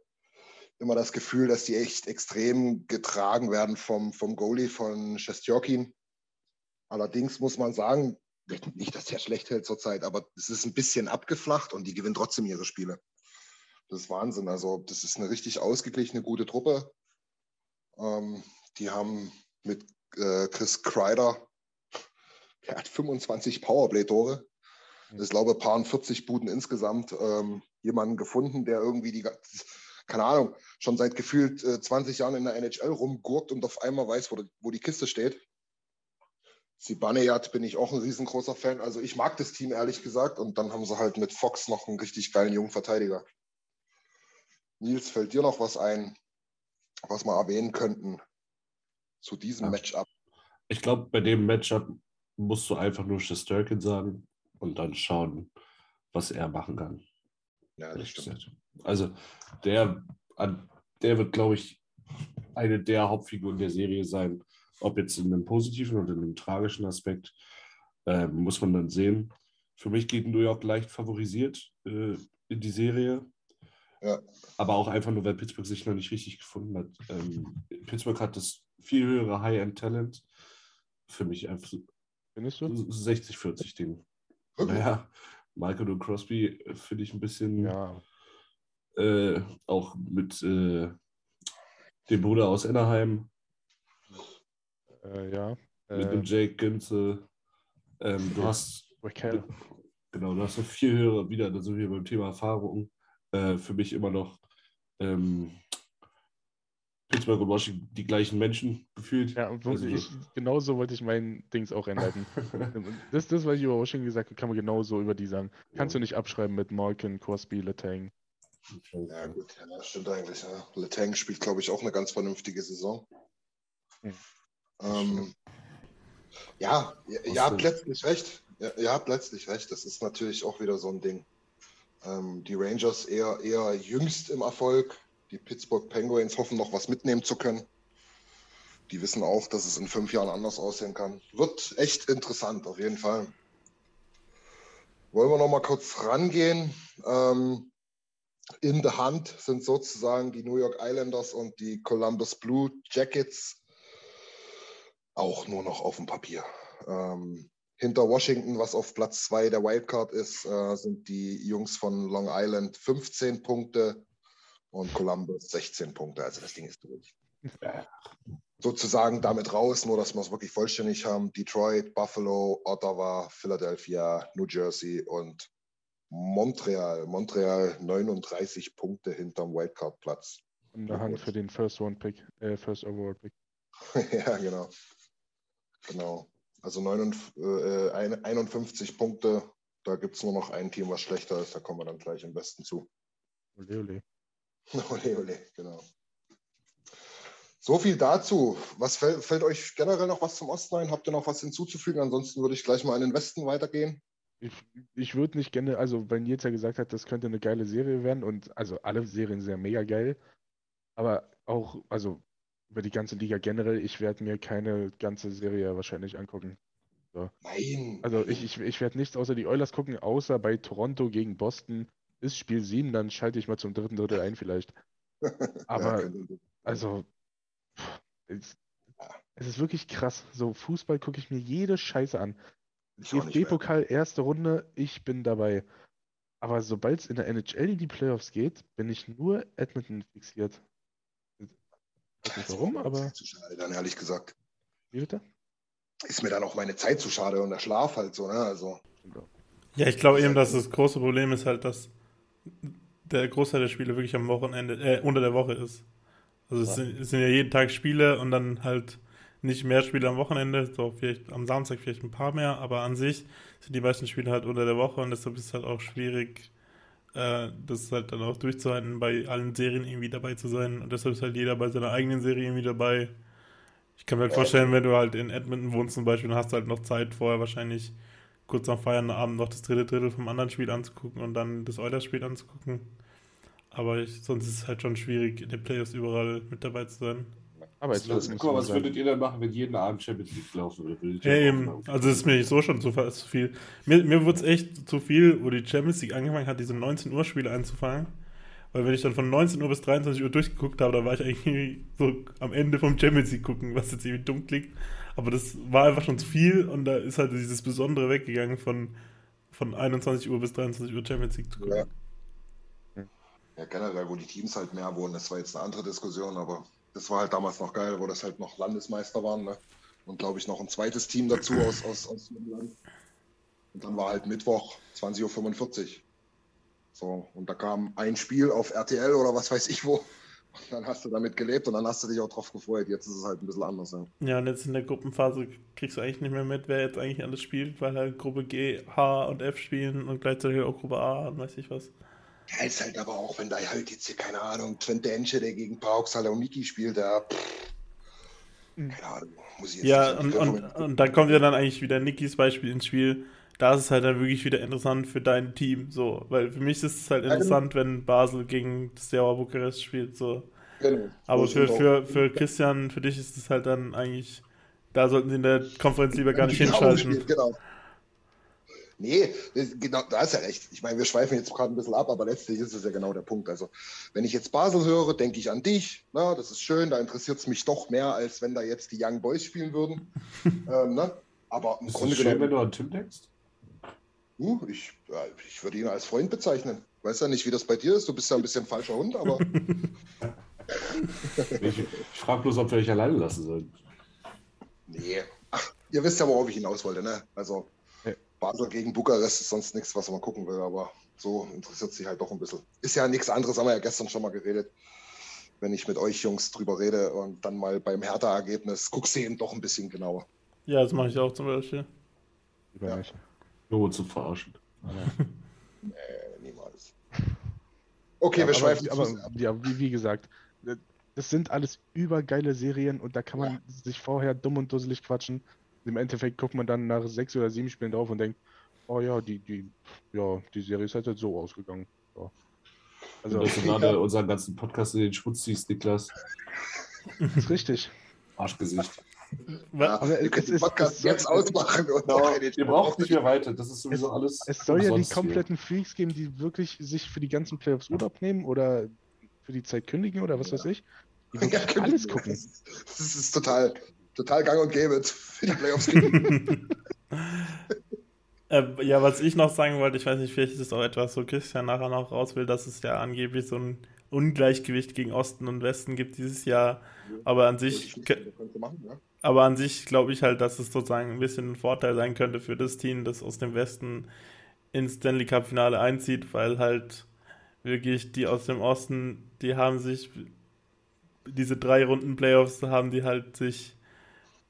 immer das Gefühl, dass die echt extrem getragen werden vom, vom Goalie von Shestjokin. Allerdings muss man sagen, nicht, dass der schlecht hält zurzeit, aber es ist ein bisschen abgeflacht und die gewinnen trotzdem ihre Spiele. Das ist Wahnsinn. Also, das ist eine richtig ausgeglichene, gute Truppe. Ähm, die haben mit äh, Chris Kreider, der hat 25 Powerplay-Tore. Ich glaube, paar 40 Buden insgesamt. Ähm, jemanden gefunden, der irgendwie die. keine Ahnung, schon seit gefühlt äh, 20 Jahren in der NHL rumgurkt und auf einmal weiß, wo, wo die Kiste steht. Zibanejad bin ich auch ein riesengroßer Fan. Also ich mag das Team ehrlich gesagt. Und dann haben sie halt mit Fox noch einen richtig geilen jungen Verteidiger. Nils, fällt dir noch was ein, was wir erwähnen könnten zu diesem Ja. Matchup? Ich glaube, bei dem Matchup musst du einfach nur Shesterkin sagen und dann schauen, was er machen kann. Ja, das stimmt. Also der, der wird, glaube ich, eine der Hauptfiguren der Serie sein. Ob jetzt in einem positiven oder in einem tragischen Aspekt, äh, muss man dann sehen. Für mich geht New York leicht favorisiert äh, in die Serie. Ja. Aber auch einfach nur, weil Pittsburgh sich noch nicht richtig gefunden hat. Ähm, Pittsburgh hat das viel höhere High-End-Talent. Für mich einfach so Findest du? 60-40-Ding. Wirklich? Naja, Michael und Crosby äh, finde ich ein bisschen Ja. äh, auch mit äh, dem Bruder aus Anaheim, Äh, ja. mit Äh, dem Jake Günze. Ähm, du hast Raquel. genau, du hast eine viel höhere, wieder, da sind wir beim Thema Erfahrung, äh, für mich immer noch ähm, Pittsburgh und Washington die gleichen Menschen gefühlt. Ja, und wo, Also, ich, genauso wollte ich mein Dings auch einleiten. das, das, was ich über Washington gesagt habe, kann man genauso über die sagen. Kannst du nicht abschreiben mit Malkin, Crosby, Letang. Ja, gut, ja, stimmt eigentlich. Ja. Letang spielt, glaube ich, auch eine ganz vernünftige Saison. Hm. Ähm, ja, ihr, ihr habt letztlich recht. Ja, ihr habt letztlich recht. Das ist natürlich auch wieder so ein Ding. Ähm, die Rangers eher, eher jüngst im Erfolg. Die Pittsburgh Penguins hoffen noch was mitnehmen zu können. Die wissen auch, dass es in fünf Jahren anders aussehen kann. Wird echt interessant, auf jeden Fall. Wollen wir noch mal kurz rangehen? Ähm, in der Hand sind sozusagen die New York Islanders und die Columbus Blue Jackets auch nur noch auf dem Papier. Ähm, hinter Washington, was auf Platz 2 der Wildcard ist, äh, sind die Jungs von Long Island 15 Punkte und Columbus 16 Punkte. Also das Ding ist durch. Sozusagen damit raus, nur dass wir es wirklich vollständig haben. Detroit, Buffalo, Ottawa, Philadelphia, New Jersey und Montreal. Montreal 39 Punkte hinterm Wildcard-Platz. In der Hand für den First Round Pick, äh, First Overall Pick. ja, genau. Genau. Also 59, äh, ein- 51 Punkte. Da gibt es nur noch ein Team, was schlechter ist. Da kommen wir dann gleich am besten zu. Ole, ole. ole, ole, genau. So viel dazu. Was fällt, fällt euch generell noch was zum Osten ein? Habt ihr noch was hinzuzufügen? Ansonsten würde ich gleich mal in den Westen weitergehen. Ich, ich würde nicht gerne, also weil Nils ja gesagt hat, das könnte eine geile Serie werden und also alle Serien sind ja mega geil, aber auch, also über die ganze Liga generell, ich werde mir keine ganze Serie wahrscheinlich angucken. Nein. Also ich, ich, ich werde nichts außer die Oilers gucken, außer bei Toronto gegen Boston ist Spiel 7, dann schalte ich mal zum dritten Drittel ein vielleicht. Aber Ja, also, pff, es, es ist wirklich krass. So Fußball gucke ich mir jede Scheiße an. DFB-Pokal, erste Runde, ich bin dabei. Aber sobald es in der NHL in die Playoffs geht, bin ich nur Edmonton fixiert. Ich weiß nicht warum, aber Zeit zu schade, dann ehrlich gesagt. wie bitte? Ist mir dann auch meine Zeit zu schade und der Schlaf halt so, ne? Also, Ja, ich glaube eben, dass das große Problem ist halt, dass der Großteil der Spiele wirklich am Wochenende, äh, unter der Woche ist. Also es, sind, es sind ja jeden Tag Spiele und dann halt nicht mehr Spiele am Wochenende, so vielleicht am Samstag vielleicht ein paar mehr, aber an sich sind die meisten Spiele halt unter der Woche und deshalb ist es halt auch schwierig, äh, das halt dann auch durchzuhalten, bei allen Serien irgendwie dabei zu sein und deshalb ist halt jeder bei seiner eigenen Serie irgendwie dabei. Ich kann mir halt vorstellen, wenn du halt in Edmonton wohnst zum Beispiel, dann hast du halt noch Zeit vorher wahrscheinlich kurz am Feierabend noch das dritte Drittel vom anderen Spiel anzugucken und dann das Oilers-Spiel anzugucken. Aber ich, sonst ist es halt schon schwierig, in den Playoffs überall mit dabei zu sein. Aber jetzt Was, muss guck mal, was würdet ihr dann machen, wenn jeden Abend Champions League laufen würde? Auch- Also es ist mir so schon zu, zu viel. Mir, mir wurde es echt zu viel, wo die Champions League angefangen hat, diese 19 Uhr Spiele einzufangen. Weil wenn ich dann von 19 Uhr bis 23 Uhr durchgeguckt habe, da war ich eigentlich so am Ende vom Champions League gucken, was jetzt irgendwie dumm klingt. Aber das war einfach schon zu viel und da ist halt dieses Besondere weggegangen von, von 21 Uhr bis 23 Uhr Champions League zu gucken. Ja. ja, generell, wo die Teams halt mehr wohnen, das war jetzt eine andere Diskussion, aber das war halt damals noch geil, wo das halt noch Landesmeister waren, ne? Und glaube ich noch ein zweites Team dazu aus, aus, aus dem Land. Und dann war halt Mittwoch 20.45 Uhr. So, und da kam ein Spiel auf RTL oder was weiß ich wo. Und dann hast du damit gelebt und dann hast du dich auch drauf gefreut. Jetzt ist es halt ein bisschen anders. Ja, ja und jetzt in der Gruppenphase kriegst du eigentlich nicht mehr mit, wer jetzt eigentlich alles spielt, weil halt Gruppe G, H und F spielen und gleichzeitig auch Gruppe A und weiß ich was. Ja, ist halt aber auch, wenn da halt jetzt hier, keine Ahnung, Twente Enche, der gegen Pauk Saloniki spielt, der. Hm. keine Ahnung, muss ich jetzt Ja, und, und, und dann kommt ja dann eigentlich wieder Nikis Beispiel ins Spiel. Da ist es halt dann wirklich wieder interessant für dein Team, so. Weil für mich ist es halt genau. interessant, wenn Basel gegen Steaua Bukarest spielt, so. Genau. Aber für, für, für Christian, für dich ist es halt dann eigentlich, da sollten sie in der Konferenz lieber gar nicht hinschalten. Genau. Nee, genau, da ist ja recht. Ich meine, wir schweifen jetzt gerade ein bisschen ab, aber letztlich ist es ja genau der Punkt. Also, wenn ich jetzt Basel höre, denke ich an dich. Na, das ist schön, da interessiert es mich doch mehr, als wenn da jetzt die Young Boys spielen würden. ähm, ne? Aber im ist Grunde schön, genommen. wenn du an Tim denkst? Uh, ich, ich würde ihn als Freund bezeichnen. Weiß ja nicht, wie das bei dir ist. Du bist ja ein bisschen falscher Hund, aber. ich, ich frage bloß, ob wir euch alleine lassen sollen. Nee. Ach, ihr wisst ja, worauf ich hinaus wollte, ne? Also, Basel gegen Bukarest ist sonst nichts, was man gucken will, aber so interessiert sich halt doch ein bisschen. Ist ja nichts anderes, haben wir ja gestern schon mal geredet. Wenn ich mit euch Jungs drüber rede und dann mal beim Hertha-Ergebnis guckst du eben doch ein bisschen genauer. Ja, das mache ich auch zum Beispiel. Ja. Nur zu verarschen. nee, niemals. Okay, ja, wir schweifen aber, ja, wie, wie gesagt, das sind alles übergeile Serien und da kann man ja. sich vorher dumm und dusselig quatschen im Endeffekt guckt man dann nach sechs oder sieben Spielen drauf und denkt, oh ja, die, die, ja, die Serie ist halt so ausgegangen. Ja. Also, dass du gerade unseren ganzen Podcast in den Schmutz ziehst, Niklas. Das ist richtig. Arschgesicht. Ja, aber wir können den Podcast jetzt ausmachen. Und no, ihr braucht nicht mehr weiter. Das ist sowieso es, alles. Es soll ja die kompletten hier. Freaks geben, die wirklich sich für die ganzen Playoffs Urlaub nehmen oder für die Zeit kündigen oder was ja. weiß ich. Die ja, alles gucken. Das ist, das ist total, total gang und gäbe für die Playoffs. äh, ja, was ich noch sagen wollte, ich weiß nicht, vielleicht ist es auch etwas, wo Christian nachher noch raus will, dass es ja angeblich so ein Ungleichgewicht gegen Osten und Westen gibt dieses Jahr. Aber an sich, aber an sich glaube ich halt, dass es sozusagen ein bisschen ein Vorteil sein könnte für das Team, das aus dem Westen ins Stanley Cup Finale einzieht, weil halt wirklich die aus dem Osten, die haben sich diese drei Runden Playoffs haben die halt sich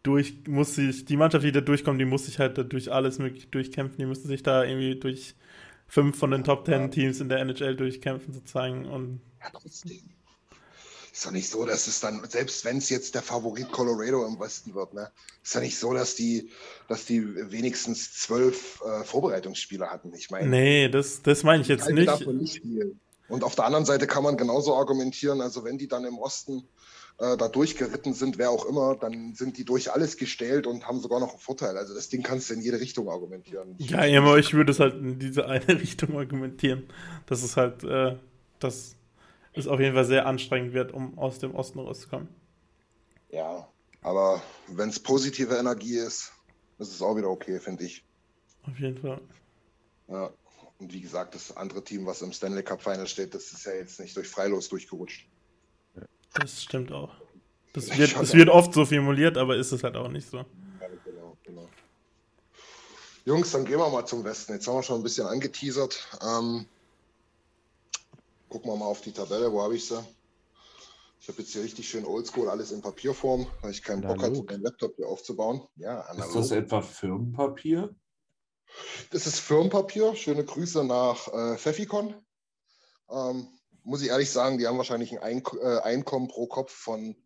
durch, muss sich, die Mannschaft, die da durchkommt, die muss sich halt durch alles möglich durchkämpfen. Die müssen sich da irgendwie durch fünf von den Top Ten Teams in der NHL durchkämpfen, sozusagen. Und ja, trotzdem. Ist doch nicht so, dass es dann, selbst wenn es jetzt der Favorit Colorado im Westen wird, ne, ist ja nicht so, dass die, dass die wenigstens zwölf äh, Vorbereitungsspiele hatten. Ich meine. Nee, das, das meine ich jetzt nicht. nicht Und auf der anderen Seite kann man genauso argumentieren, also wenn die dann im Osten äh, da durchgeritten sind, wer auch immer, dann sind die durch alles gestellt und haben sogar noch einen Vorteil. Also das Ding kannst du in jede Richtung argumentieren. Ja, aber ich würde es halt in diese eine Richtung argumentieren. Dass es halt, äh, dass es auf jeden Fall sehr anstrengend wird, um aus dem Osten rauszukommen. Ja, aber wenn es positive Energie ist, ist es auch wieder okay, finde ich. Auf jeden Fall. Ja. Und wie gesagt, das andere Team, was im Stanley Cup Final steht, das ist ja jetzt nicht durch Freilos durchgerutscht. Das stimmt auch. Das wird, das wird oft so formuliert, aber ist es halt auch nicht so. Ja, genau, genau. Jungs, dann gehen wir mal zum Westen. Jetzt haben wir schon ein bisschen angeteasert. Ähm, gucken wir mal auf die Tabelle. Wo habe ich sie? Ich habe jetzt hier richtig schön oldschool alles in Papierform, weil ich keinen Bock hatte, meinen Laptop hier aufzubauen. Ja, analog. Ist das etwa Firmenpapier? Das ist Firmenpapier. Schöne Grüße nach äh, Pfeffikon. Ähm, muss ich ehrlich sagen, die haben wahrscheinlich ein Eink äh, Einkommen pro Kopf von,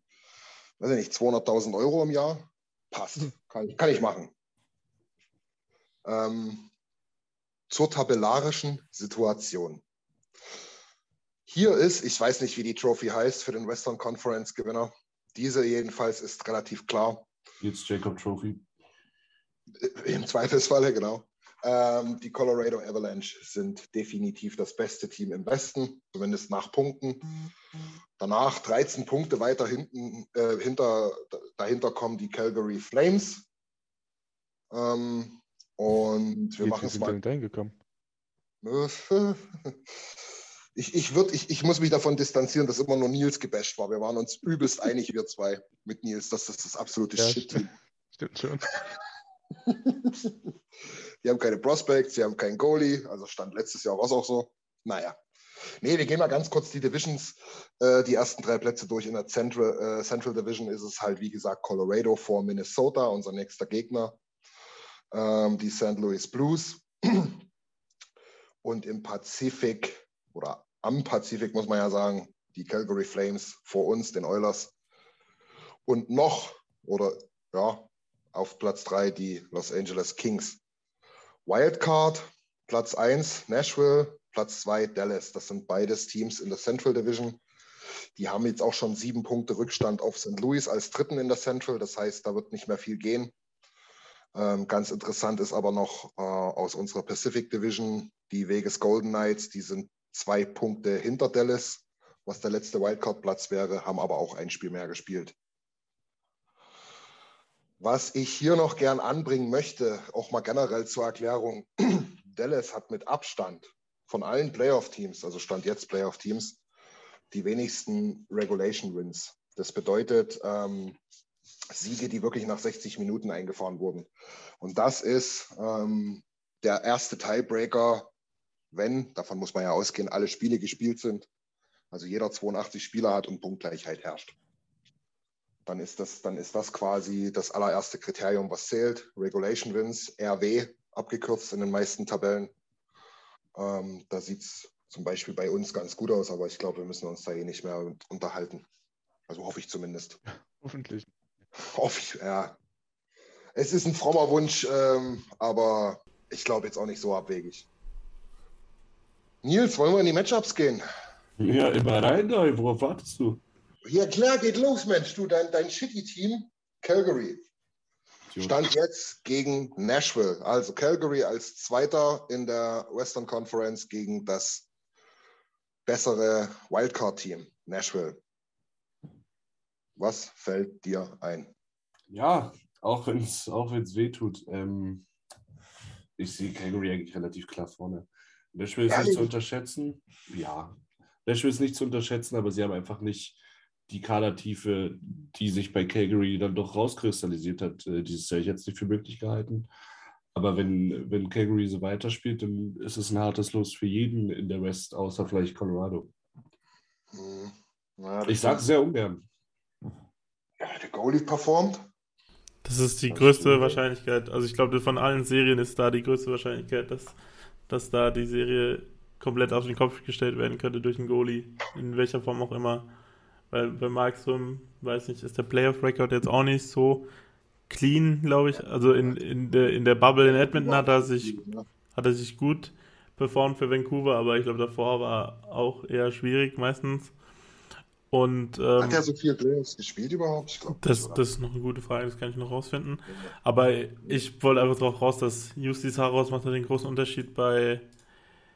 weiß ich nicht, 200.000 Euro im Jahr. Passt, kann, kann ich machen. Ähm, zur tabellarischen Situation. Hier ist, ich weiß nicht, wie die Trophy heißt für den Western Conference Gewinner. Diese jedenfalls ist relativ klar. Jetzt Jacob Trophy. Im Zweifelsfalle, genau. Ähm, die Colorado Avalanche sind definitiv das beste Team im Westen, zumindest nach Punkten. Danach 13 Punkte weiter hinten, äh, hinter, dahinter kommen die Calgary Flames. Ähm, und wir machen es mal. Sind reingekommen? Ich, ich, würd, ich, ich muss mich davon distanzieren, dass immer nur Nils gebasht war. Wir waren uns übelst einig, wir zwei mit Nils, dass das das absolute ja, Shit-Team. Stimmt schon. Die haben keine Prospects, sie haben keinen Goalie. Also stand letztes Jahr war es auch so. naja. Nee, wir gehen mal ganz kurz die Divisions, äh, die ersten drei Plätze durch. In der Central, äh, Central Division ist es halt, wie gesagt, Colorado vor Minnesota, unser nächster Gegner. Ähm, die St. Louis Blues. Und im Pazifik oder am Pazifik muss man ja sagen, die Calgary Flames vor uns, den Oilers. Und noch, oder ja, auf Platz 3 die Los Angeles Kings. Wildcard, Platz 1 Nashville, Platz 2 Dallas. Das sind beides Teams in der Central Division. Die haben jetzt auch schon sieben Punkte Rückstand auf St. Louis als Dritten in der Central. Das heißt, da wird nicht mehr viel gehen. Ähm, ganz interessant ist aber noch äh, aus unserer Pacific Division die Vegas Golden Knights. Die sind zwei Punkte hinter Dallas, was der letzte Wildcard-Platz wäre, haben aber auch ein Spiel mehr gespielt. Was ich hier noch gern anbringen möchte, auch mal generell zur Erklärung, Dallas hat mit Abstand von allen Playoff-Teams, also Stand jetzt Playoff-Teams, die wenigsten Regulation-Wins. Das bedeutet ähm, Siege, die wirklich nach 60 Minuten eingefahren wurden. Und das ist ähm, der erste Tiebreaker, wenn, davon muss man ja ausgehen, alle Spiele gespielt sind. Also jeder 82 Spieler hat und Punktgleichheit herrscht dann ist das, dann ist das quasi das allererste Kriterium, was zählt. Regulation Wins, RW, abgekürzt in den meisten Tabellen. Ähm, da sieht es zum Beispiel bei uns ganz gut aus, aber ich glaube, wir müssen uns da eh nicht mehr unterhalten. Also hoffe ich zumindest. Hoffentlich. Hoffe ich, ja. Es ist ein frommer Wunsch, ähm, aber ich glaube jetzt auch nicht so abwegig. Nils, wollen wir in die Matchups gehen? Ja, immer rein da, worauf wartest du? Ja, klar, geht los, Mensch. Du, dein, dein Shitty-Team, Calgary, stand jetzt gegen Nashville. Also Calgary als Zweiter in der Western Conference gegen das bessere Wildcard-Team, Nashville. Was fällt dir ein? Ja, auch wenn es auch wenn's weh tut. Ähm, ich sehe Calgary eigentlich relativ klar vorne. Nashville ist nicht zu unterschätzen. Ja, Nashville ist nicht zu unterschätzen, aber sie haben einfach nicht die Kadertiefe, die sich bei Calgary dann doch rauskristallisiert hat, äh, dieses Jahr ich jetzt nicht für möglich gehalten. Aber wenn, wenn Calgary so weiterspielt, dann ist es ein hartes Los für jeden in der West, außer vielleicht Colorado. Hm. Ja, ich sage sehr ungern. Ja, der Goalie performt. Das ist die das größte stimmt. Wahrscheinlichkeit. Also ich glaube, von allen Serien ist da die größte Wahrscheinlichkeit, dass, dass da die Serie komplett auf den Kopf gestellt werden könnte durch einen Goalie. In welcher Form auch immer. Weil bei Markström, weiß nicht, ist der Playoff-Record jetzt auch nicht so clean, glaube ich. Also in, in, der, in der Bubble in Edmonton hat er sich, hat er sich gut performt für Vancouver, aber ich glaube, davor war auch eher schwierig meistens. Und, ähm, Hat er so viel Playoffs gespielt überhaupt? Ich glaub, das, das ist noch eine gute Frage, das kann ich noch rausfinden. Aber ich wollte einfach darauf raus, dass Justis Haros macht den großen Unterschied bei,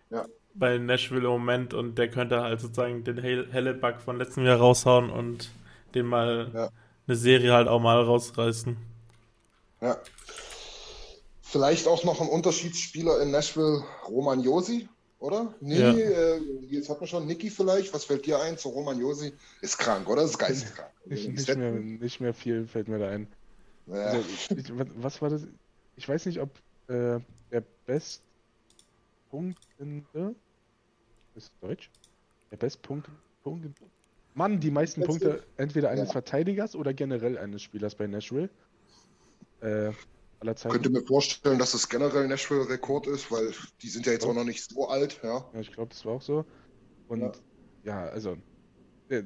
ja bei Nashville im Moment und der könnte halt sozusagen den Helleback von letztem Jahr raushauen und den mal ja. eine Serie halt auch mal rausreißen. Ja. Vielleicht auch noch ein Unterschiedsspieler in Nashville, Roman Josi, oder? Nee, ja. äh, jetzt hat man schon Niki vielleicht. Was fällt dir ein zu Roman Josi? Ist krank, oder? Ist geisteskrank. Nicht, nicht, mehr, nicht mehr viel fällt mir da ein. Ja. Also, ich, was war das? Ich weiß nicht, ob äh, der Bestpunktende ist Deutsch? Der Bestpunkt. Punkt, Mann, die meisten. Punkte entweder eines ja. Verteidigers oder generell eines Spielers bei Nashville. Äh, aller Zeiten. Könnte mir vorstellen, dass das generell Nashville-Rekord ist, weil die sind ja jetzt auch noch nicht so alt. Ja, ja ich glaube, das war auch so. Und ja, ja also, der,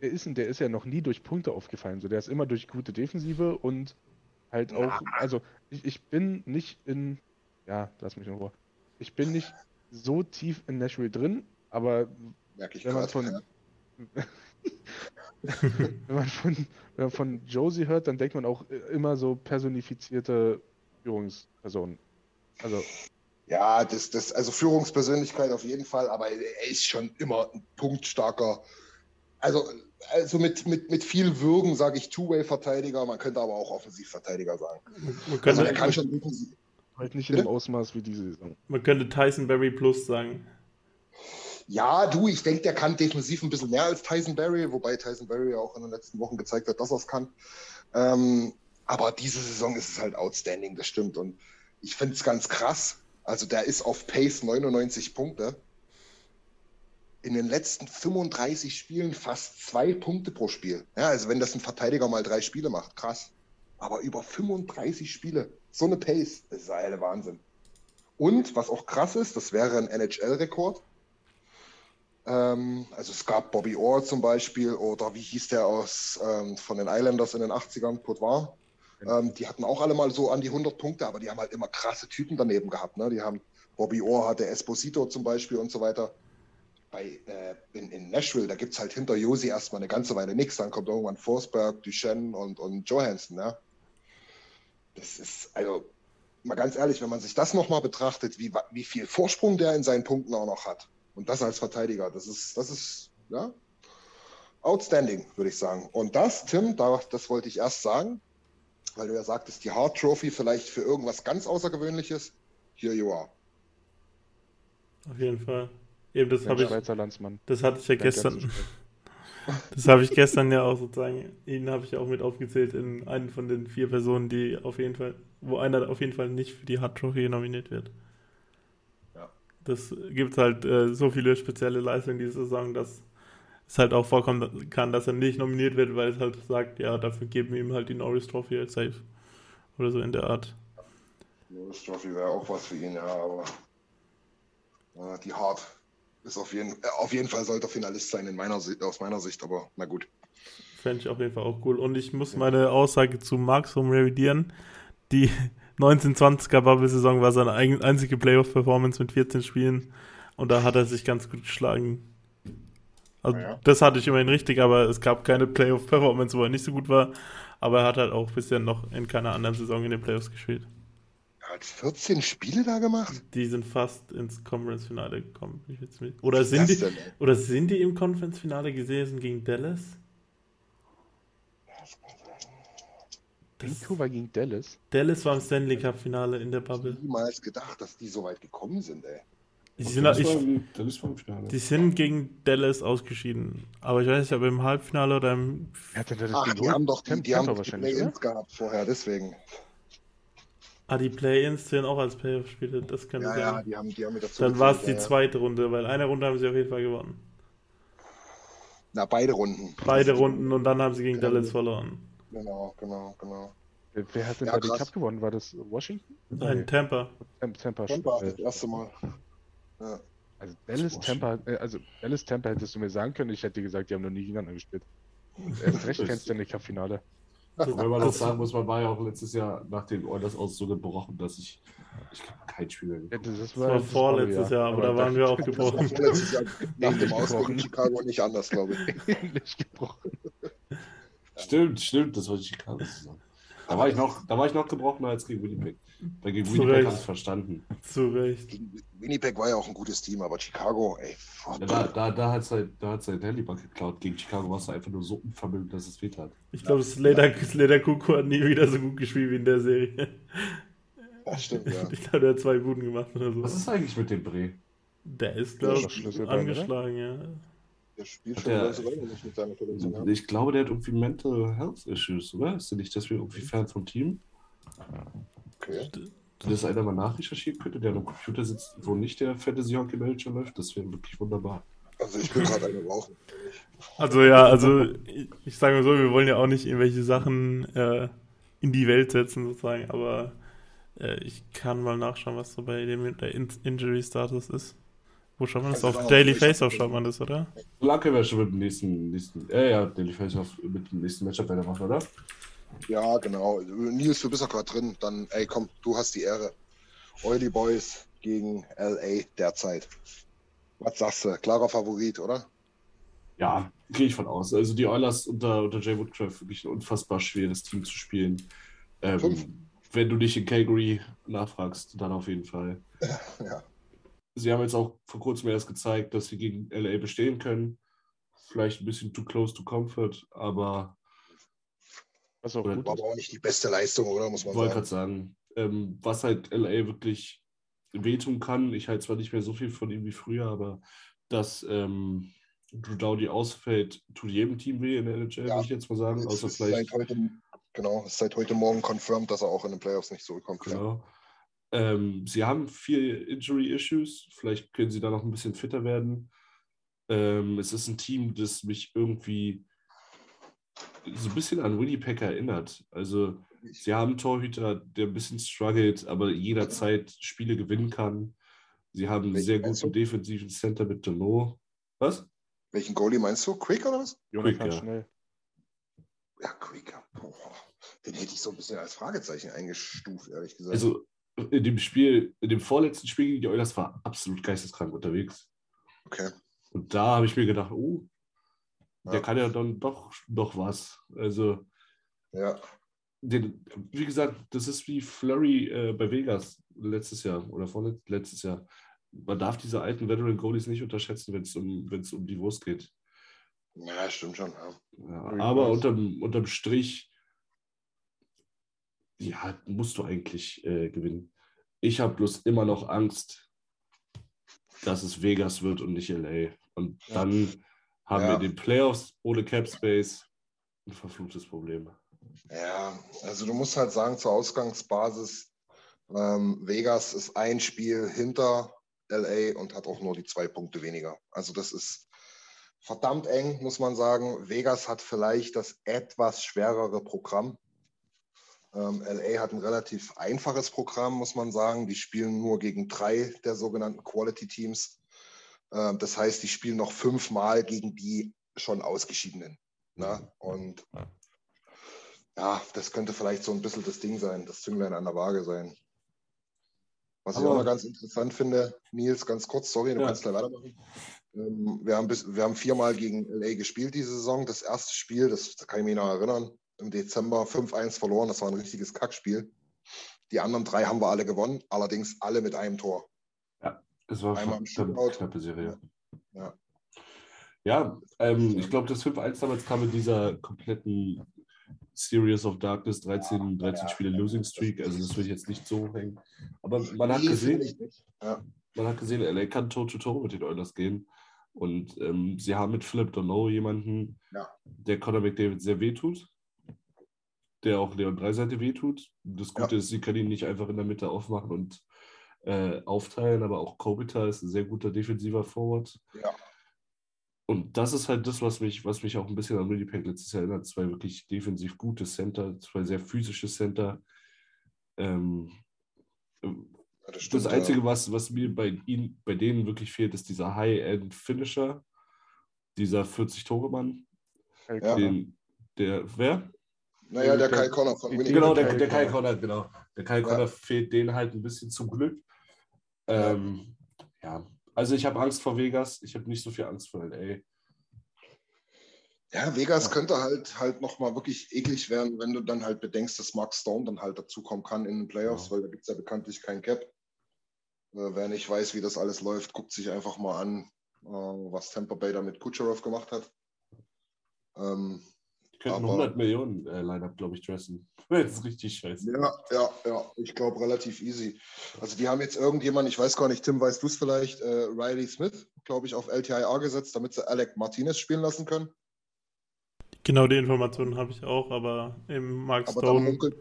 der, ist, der ist ja noch nie durch Punkte aufgefallen. So, der ist immer durch gute Defensive und halt auch, also ich, ich bin nicht in, ja, lass mich in Ruhe. Ich bin nicht so tief in Nashville drin, aber wenn man, von, ja. wenn, man von, wenn man von Josie hört, dann denkt man auch immer so personifizierte Führungspersonen. Also. Ja, das, das, also Führungspersönlichkeit auf jeden Fall, aber er ist schon immer ein punktstarker. Also, also mit, mit, mit viel Würgen sage ich Two-Way-Verteidiger, man könnte aber auch Offensivverteidiger sagen. Man also er kann schon Halt nicht in dem Ausmaß wie diese Saison. Man könnte Tyson Berry Plus sagen. Ja, du, ich denke, der kann defensiv ein bisschen mehr als Tyson Berry, wobei Tyson Berry auch in den letzten Wochen gezeigt hat, dass er es kann. Ähm, aber diese Saison ist es halt outstanding, das stimmt. Und ich finde es ganz krass. Also der ist auf Pace 99 Punkte. in den letzten 35 Spielen fast zwei Punkte pro Spiel. Ja, also wenn das ein Verteidiger mal drei Spiele macht, krass. Aber über 35 Spiele, so eine Pace, das ist eine Wahnsinn. Und was auch krass ist, das wäre ein NHL-Rekord. Ähm, also es gab Bobby Orr zum Beispiel oder wie hieß der aus ähm, von den Islanders in den 80ern, Potvin. Ähm, die hatten auch alle mal so an die 100 Punkte, aber die haben halt immer krasse Typen daneben gehabt. Ne? Die haben Bobby Orr hatte Esposito zum Beispiel und so weiter. Bei, äh, in, in Nashville, da gibt es halt hinter Josi erstmal eine ganze Weile nichts. Dann kommt irgendwann Forsberg, Duchenne und, und Johansson. Ne? Das ist, also mal ganz ehrlich, wenn man sich das nochmal betrachtet, wie, wie viel Vorsprung der in seinen Punkten auch noch hat. Und das als Verteidiger, das ist, das ist, ja, outstanding, würde ich sagen. Und das, Tim, da, das wollte ich erst sagen, weil du ja sagtest, die Hart Trophy vielleicht für irgendwas ganz Außergewöhnliches. Here you are. Auf jeden Fall. Eben, das habe ich. Schweizer Landsmann. Das hatte ich ja gestern. Das habe ich gestern ja auch sozusagen. Ihn habe ich ja auch mit aufgezählt in einen von den vier Personen, die auf jeden Fall, wo einer auf jeden Fall nicht für die Hart Trophy nominiert wird. Ja. Das gibt halt äh, so viele spezielle Leistungen diese Saison, dass es halt auch vorkommen kann, dass er nicht nominiert wird, weil es halt sagt, ja, dafür geben wir ihm halt die Norris Trophy als safe. Oder so in der Art. Norris Trophy wäre auch was für ihn, ja, aber äh, die Hart ist auf jeden, äh, auf jeden Fall sollte er Finalist sein in meiner, aus meiner Sicht, aber na gut. Fände ich auf jeden Fall auch cool. Und ich muss meine Aussage zu Markstrom revidieren. Die 1920er Bubble-Saison war seine einzige Playoff-Performance mit 14 Spielen. Und da hat er sich ganz gut geschlagen. Also, Ja. das hatte ich immerhin richtig, aber es gab keine Playoff-Performance, wo er nicht so gut war. Aber er hat halt auch bisher noch in keiner anderen Saison in den Playoffs gespielt. Er hat 14 Spiele da gemacht? Die sind fast ins Conference-Finale gekommen. Oder, sind die, denn, oder sind die im Conference-Finale gewesen gegen Dallas? Vancouver gegen Dallas. Dallas war im Stanley Cup-Finale in der Bubble. Niemals gedacht, dass die so weit gekommen sind, ey. Die sind, ich, die sind gegen Dallas ausgeschieden. Aber ich weiß nicht, ob im Halbfinale oder im. Wer hat denn das Ach, die haben doch die, die, haben die Play-Ins gehabt vorher, deswegen. Ah, die Play-Ins zählen auch als Playoff-Spiele. Das kann Ja, sein. ja, die haben, die haben mit dazu Dann war es die ja, ja. zweite Runde, weil eine Runde haben sie auf jeden Fall gewonnen. Na, beide Runden. Beide Runden und dann haben sie gegen Ja. Dallas verloren. Genau, genau, genau. Wer, wer hat denn Ja, da den. Cup gewonnen? War das Washington? Nein, Tampa. Tam- Tampa. Tampa, äh, das erste Mal. Ja. Also Dallas. Tampa, äh, also Dallas Tampa hättest du mir sagen können, ich hätte dir gesagt, die haben noch nie gegeneinander gespielt. Erst recht kein Stanley Cup Finale. Das, Wobei man auch das, sagen muss, man war ja auch letztes Jahr nach den Oilers aus so gebrochen, dass ich, ich glaube, kein Spiel mehr Ja, das, war das vorletztes Jahr, aber da waren wir auch Das war gebrochen. Jahr nach dem Ähnlich Aus gegen gebrochen. Chicago nicht anders, glaube ich. nicht gebrochen. Stimmt, stimmt, das wollte ich Chicago sagen. Da war ich noch, da war ich noch gebrochener als gegen Winnipeg. Weil gegen Zu Winnipeg habe ich verstanden. Zu Recht. Winnipeg war ja auch ein gutes Team, aber Chicago, ey. Ja, da da, da hat es halt, da hat's halt Handybug geklaut. Gegen Chicago warst du einfach nur so unvermögend, dass es weht hat. Ich glaube, Slater, Slater Kuku hat nie wieder so gut gespielt wie in der Serie. Das stimmt, ja. Ich glaube, der hat zwei Buden gemacht oder so. Was ist eigentlich mit dem Bre? Der ist, glaube ich, angeschlagen, ja. Der spielt schon ganze Weile nicht mit seiner Verletzung. Ja. Ich glaube, der hat irgendwie Mental Health Issues, oder? Ist der nicht deswegen irgendwie Fan vom Team? Okay. Du das einer mal nachrecherchieren könnte, der am Computer sitzt, wo nicht der Fantasy Hockey Manager läuft, das wäre wirklich wunderbar. Also ich will gerade eine rauchen. Also ja, also ich, ich sage mal so, wir wollen ja auch nicht irgendwelche Sachen äh, in die Welt setzen sozusagen, aber äh, ich kann mal nachschauen, was so bei dem der In Injury Status ist. Wo schaut man das? Also Auf da Daily auf Faceoff schaut man das, oder? Lanke wäre schon mit dem nächsten, nächsten, äh, ja, Daily Face-Off mit dem nächsten Matchup weitermachen, oder? Ja, genau. Nils, du bist ja gerade drin. Dann, ey, komm, du hast die Ehre. Oily Boys gegen LA derzeit. Was sagst du? Klarer Favorit, oder? Ja, gehe ich von aus. Also die Oilers unter, unter Jay Woodcraft wirklich ein unfassbar schweres Team zu spielen. Fünf. Ähm, wenn du dich in Calgary nachfragst, dann auf jeden Fall. Ja. Sie haben jetzt auch vor kurzem erst gezeigt, dass sie gegen LA bestehen können. Vielleicht ein bisschen too close to comfort, aber Was auch gut War aber auch nicht die beste Leistung, oder? Muss man ich wollte gerade sagen, ähm, was halt LA wirklich wehtun kann, ich halte zwar nicht mehr so viel von ihm wie früher, aber dass ähm, Drew Dowdy ausfällt, tut jedem Team weh in der NHL, Ja. würde ich jetzt mal sagen. Es Außer ist vielleicht seit heute, genau, es ist seit heute Morgen confirmed, dass er auch in den Playoffs nicht zurückkommt. Genau. Ähm, sie haben viel Injury-Issues. Vielleicht können sie da noch ein bisschen fitter werden. Ähm, es ist ein Team, das mich irgendwie so ein bisschen an Winnipeg erinnert. Also sie haben einen Torhüter, der ein bisschen struggelt, aber jederzeit Spiele gewinnen kann. Sie haben einen sehr guten defensiven Center mit Deneau. Was? Welchen Goalie meinst du? Quick oder was? Quick, ja. schnell. Ja, Quicker. Boah, den hätte ich so ein bisschen als Fragezeichen eingestuft, ehrlich gesagt. Also in dem Spiel, in dem vorletzten Spiel gegen die Oilers war absolut geisteskrank unterwegs. okay. Und da habe ich mir gedacht, oh, der Ja. kann ja dann doch noch was. Also, Ja, den, wie gesagt, das ist wie Flurry äh, bei Vegas letztes Jahr oder vorletztes letztes Jahr. Man darf diese alten Veteran Goalies nicht unterschätzen, wenn es um, wenn's um die Wurst geht. ja stimmt schon. Ja. Ja, aber unterm, unterm Strich, ja, musst du eigentlich äh, gewinnen. Ich habe bloß immer noch Angst, dass es Vegas wird und nicht LA. Und Ja. dann haben Ja. wir den Playoffs ohne Cap Space ein verfluchtes Problem. Ja, also du musst halt sagen, zur Ausgangsbasis, ähm, Vegas ist ein Spiel hinter LA und hat auch nur die zwei Punkte weniger. Also das ist verdammt eng, muss man sagen. Vegas hat vielleicht das etwas schwerere Programm. Ähm, LA hat ein relativ einfaches Programm, muss man sagen. Die spielen nur gegen drei der sogenannten Quality Teams. Ähm, das heißt, die spielen noch fünfmal gegen die schon Ausgeschiedenen. Ne? Und ja, das könnte vielleicht so ein bisschen das Ding sein, das Zünglein an der Waage sein. Was ich auch noch ganz interessant finde, Nils, ganz kurz, sorry, du Ja. kannst gleich weitermachen. Ähm, wir, haben bis, wir haben viermal gegen LA gespielt diese Saison. Das erste Spiel, das, das kann ich mich noch erinnern, im Dezember 5-1 verloren. Das war ein richtiges Kackspiel. Die anderen drei haben wir alle gewonnen, allerdings alle mit einem Tor. Es war Einmal im eine knappe Serie. Ja. Ja, ähm, ich glaube, das 5-1 damals kam in dieser kompletten Series of Darkness 13, 13 Spiele Losing Streak. Also das will ich jetzt nicht so hängen. Aber man hat gesehen. Ja. man hat gesehen, LA kann Toe-to-Toe mit den Oilers gehen. Und ähm, sie haben mit Philip Dono jemanden, Ja. der Conor McDavid sehr wehtut, der auch Leon Dreiseite wehtut. Das Gute ist, sie können ihn nicht einfach in der Mitte aufmachen und äh, aufteilen, aber auch Kobita ist ein sehr guter defensiver Forward. Ja. Und das ist halt das, was mich, was mich auch ein bisschen an Winnipeg letztes Jahr erinnert. Zwei wirklich defensiv gute Center, zwei sehr physische Center. Ähm, Ja, das stimmt. das Einzige, was, was mir bei ihnen, bei denen wirklich fehlt, ist dieser High-End-Finisher, dieser 40-Tore-Mann. Kyle Ja. Den, der, wer? Naja, der der- Kai Connor von Winnipeg. Genau, der, der Kai Connor. Genau. Der Kai Ja. Connor fehlt denen halt ein bisschen zum Glück. Ähm, ja, also ich habe Angst vor Vegas, ich habe nicht so viel Angst vor LA. Ja, Vegas könnte halt halt nochmal wirklich eklig werden, wenn du dann halt bedenkst, dass Mark Stone dann halt dazukommen kann in den Playoffs, Ja. weil da gibt es ja bekanntlich kein Cap. Äh, wer nicht weiß, wie das alles läuft, guckt sich einfach mal an, äh, was Tampa Bay da mit Kucherov gemacht hat. Ähm, könnten Aber- 100 Millionen äh, Line-Up, glaube ich, dressen. Das ist richtig scheiße. ja, ja, ja, ich glaube relativ easy. Also die haben jetzt irgendjemand, ich weiß gar nicht, Tim, weißt du es vielleicht, äh, Riley Smith, glaube ich, auf LTIR gesetzt, damit sie Alec Martinez spielen lassen können. Genau die Informationen habe ich auch, aber im Mark Aber Stone, munkelt,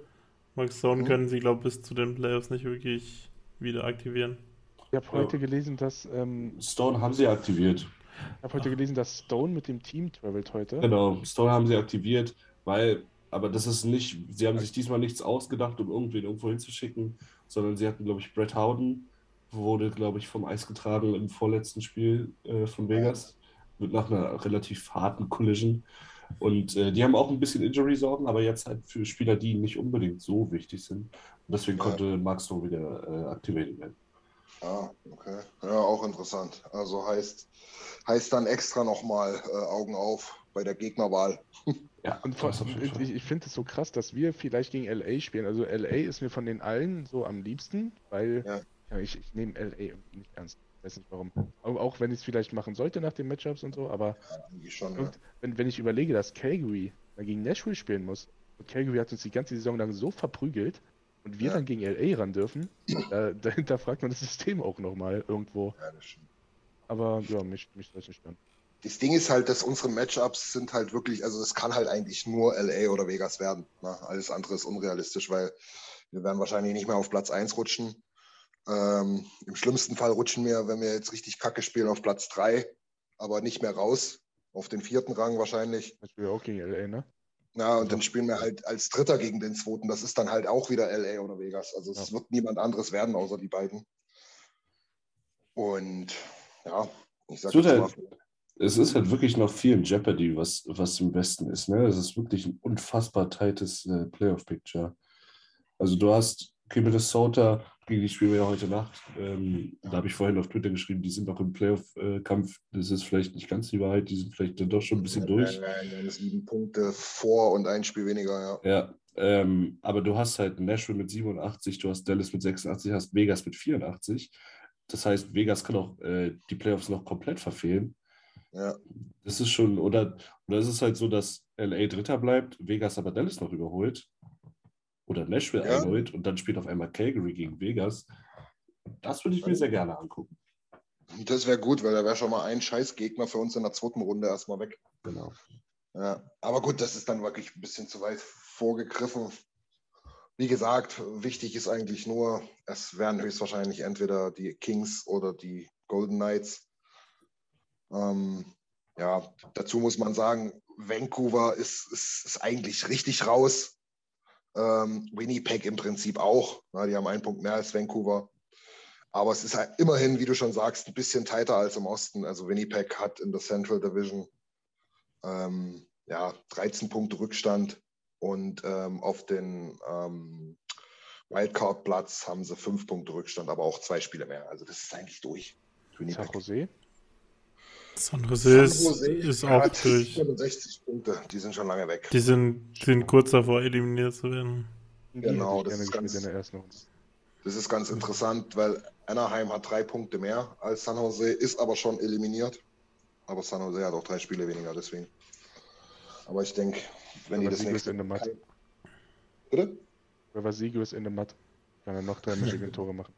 Mark Stone Mhm. können sie, glaube ich, bis zu den Playoffs nicht wirklich wieder aktivieren. Ich habe heute gelesen, dass ähm, Stone haben sie aktiviert. Ich habe heute gelesen, dass Stone mit dem Team travelt heute. Genau, Stone haben sie aktiviert, weil, aber das ist nicht, sie haben sich diesmal nichts ausgedacht, um irgendwen irgendwo hinzuschicken, sondern sie hatten, glaube ich, Brett Howden, wurde, glaube ich, vom Eis getragen im vorletzten Spiel äh, von Vegas, mit nach einer relativ harten Collision. Und äh, die haben auch ein bisschen Injury-Sorgen, aber jetzt halt für Spieler, die nicht unbedingt so wichtig sind. Und deswegen Ja. konnte Mark Stone wieder äh, aktiviert werden. Ah, okay. Ja, auch interessant. Also heißt, heißt dann extra nochmal äh, Augen auf bei der Gegnerwahl. Ja, Und vor, ich, ich finde es so krass, dass wir vielleicht gegen LA spielen. Also LA ist mir von den allen so am liebsten, weil Ja. ja, ich, ich nehme LA nicht ernst. Ich weiß nicht warum. Auch, wenn ich es vielleicht machen sollte nach den Matchups und so, aber Irgendwie schon, ja. und wenn, wenn ich überlege, dass Calgary gegen Nashville spielen muss und Calgary hat uns die ganze Saison lang so verprügelt und wir Ja. dann gegen LA ran dürfen, da, dahinter fragt man das System auch nochmal irgendwo. Ja, das stimmt. Aber ja, mich, mich soll es nicht stören. Das Ding ist halt, dass unsere Matchups sind halt wirklich, also es kann halt eigentlich nur LA oder Vegas werden. Ne? Alles andere ist unrealistisch, weil wir werden wahrscheinlich nicht mehr auf Platz 1 rutschen. Ähm, Im schlimmsten Fall rutschen wir, wenn wir jetzt richtig kacke spielen, auf Platz 3. aber nicht mehr raus. Auf den vierten Rang wahrscheinlich. Das spielt auch gegen LA, ne? Ja, und dann spielen wir halt als Dritter gegen den zweiten. Das ist dann halt auch wieder LA oder Vegas. Also es Ja. wird niemand anderes werden, außer die beiden. Und ja, ich sag Es wird jetzt halt- mal, Es ist halt wirklich noch viel in Jeopardy, was, was im Besten ist. Ne? Es ist wirklich ein unfassbar tightes äh, Playoff-Picture. Also du hast okay, Minnesota, gegen die spielen wir ja heute Nacht. Ähm, da habe ich vorhin auf Twitter geschrieben, die sind noch im Playoff-Kampf. Das ist vielleicht nicht ganz die Wahrheit, die sind vielleicht dann doch schon ein bisschen durch. äh, sieben Punkte vor und ein Spiel weniger, ja. Ja, ähm, aber du hast halt Nashville mit 87, du hast Dallas mit 86, hast Vegas mit 84. Das heißt, Vegas kann auch äh, die Playoffs noch komplett verfehlen. Ja, Das ist schon, oder, oder ist es halt so, dass LA Dritter bleibt, Vegas aber Dallas noch überholt oder Nashville Ja. einholt und dann spielt auf einmal Calgary gegen Vegas. Das würde ich mir sehr gerne angucken. das wäre gut, weil da wäre schon mal ein Scheißgegner für uns in der zweiten Runde erstmal weg. Genau. Ja, aber gut, das ist dann wirklich ein bisschen zu weit vorgegriffen. Wie gesagt, wichtig ist eigentlich nur, es werden höchstwahrscheinlich entweder die Kings oder die Golden Knights. Ähm, ja, dazu muss man sagen, Vancouver ist, ist, ist eigentlich richtig raus. Ähm, Winnipeg im Prinzip auch. Ja, die haben einen Punkt mehr als Vancouver. Aber es ist halt immerhin, wie du schon sagst, ein bisschen tighter als im Osten. Also Winnipeg hat in der Central Division ähm, ja, 13 Punkte Rückstand und ähm, auf den ähm, Wildcard-Platz haben sie 5 Punkte Rückstand, aber auch zwei Spiele mehr. Also das ist eigentlich durch. San Winnipeg. Jose? San Jose ist, San Jose ist auch hat durch. 65 Punkte, die sind schon lange weg. Die sind, sind kurz davor, eliminiert zu werden. Genau, das gerne ist ganz- in der ersten Runde. Das ist ganz interessant, weil Anaheim hat drei Punkte mehr als San Jose, ist aber schon eliminiert. Aber San Jose hat auch drei Spiele weniger, deswegen. Aber ich denke, wenn die das Sieg ist nächste. in der Matt. Bitte? Wer war Siegel ist in der Matt. Kann er noch drei Michigan-Tore machen.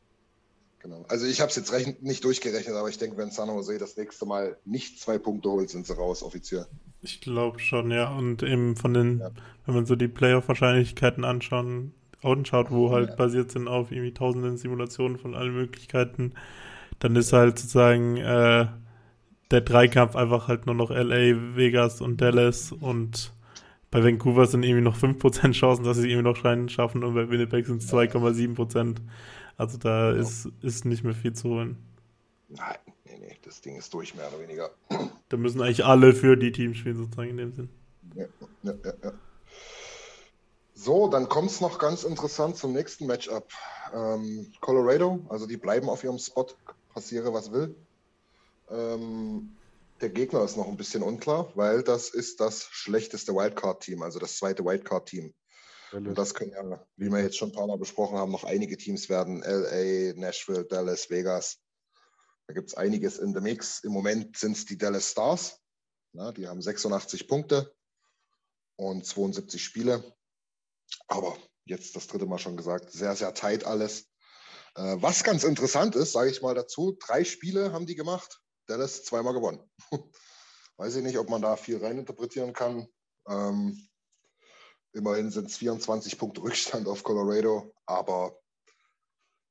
Genau. Also ich habe es jetzt nicht durchgerechnet, aber ich denke, wenn San Jose das nächste Mal nicht zwei Punkte holt, sind sie raus offiziell. Ich glaube schon, ja. Und eben von den, Ja. wenn man so die Playoff-Wahrscheinlichkeiten anschauen, anschaut, wo halt basiert sind auf irgendwie tausenden Simulationen von allen Möglichkeiten, dann ist halt sozusagen äh, der Dreikampf einfach halt nur noch LA, Vegas und Dallas und bei Vancouver sind irgendwie noch 5% Chancen, dass sie es irgendwie noch schaffen und bei Winnipeg sind es 2,7%. Also da ist, ist nicht mehr viel zu holen. Nein, nee, nee, das Ding ist durch, mehr oder weniger. Da müssen eigentlich alle für die Teams spielen, sozusagen in dem Sinn. Ja, ja, ja, ja. So, dann kommt es noch ganz interessant zum nächsten Matchup. Ähm, Colorado, also die bleiben auf ihrem Spot, passiere was will. Ähm, der Gegner ist noch ein bisschen unklar, weil das ist das schlechteste Wildcard-Team, also das zweite Wildcard-Team. Und das können ja, wie wir jetzt schon ein paar Mal besprochen haben, noch einige Teams werden. LA, Nashville, Dallas, Vegas. Da gibt es einiges in the Mix. Im Moment sind es die Dallas Stars. Na, die haben 86 Punkte und 72 Spiele. Aber jetzt das dritte Mal schon gesagt, sehr, sehr tight alles. Äh, was ganz interessant ist, sage ich mal dazu, drei Spiele haben die gemacht. Dallas zweimal gewonnen. Weiß ich nicht, ob man da viel reininterpretieren kann. Ähm, immerhin sind es 24 Punkte Rückstand auf Colorado, aber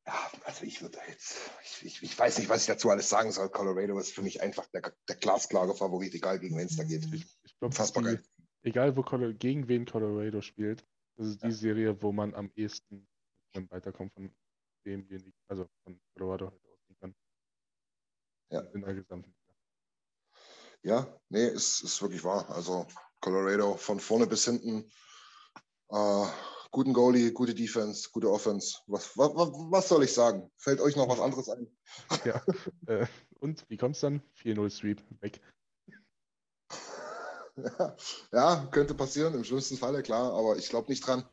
ja, also ich würde jetzt, ich, ich, ich weiß nicht, was ich dazu alles sagen soll. Colorado ist für mich einfach der, der glasklare Favorit, egal gegen wen es da geht. Ich, ich glaube, Unfassbar geil. egal wo gegen wen Colorado spielt, das ist die Serie, wo man am ehesten weiterkommt von demjenigen, also von Colorado halt ausgehen kann. Ja. In der gesamten. Ja, nee, ist, ist wirklich wahr. Also Colorado von vorne bis hinten. Äh, guten Goalie, gute Defense, gute Offense. Was, was, was soll ich sagen? Fällt euch noch was anderes ein? Ja. äh, und wie kommt's dann? 4-0 Sweep weg. ja, könnte passieren, im schlimmsten Falle, klar, aber ich glaube nicht dran.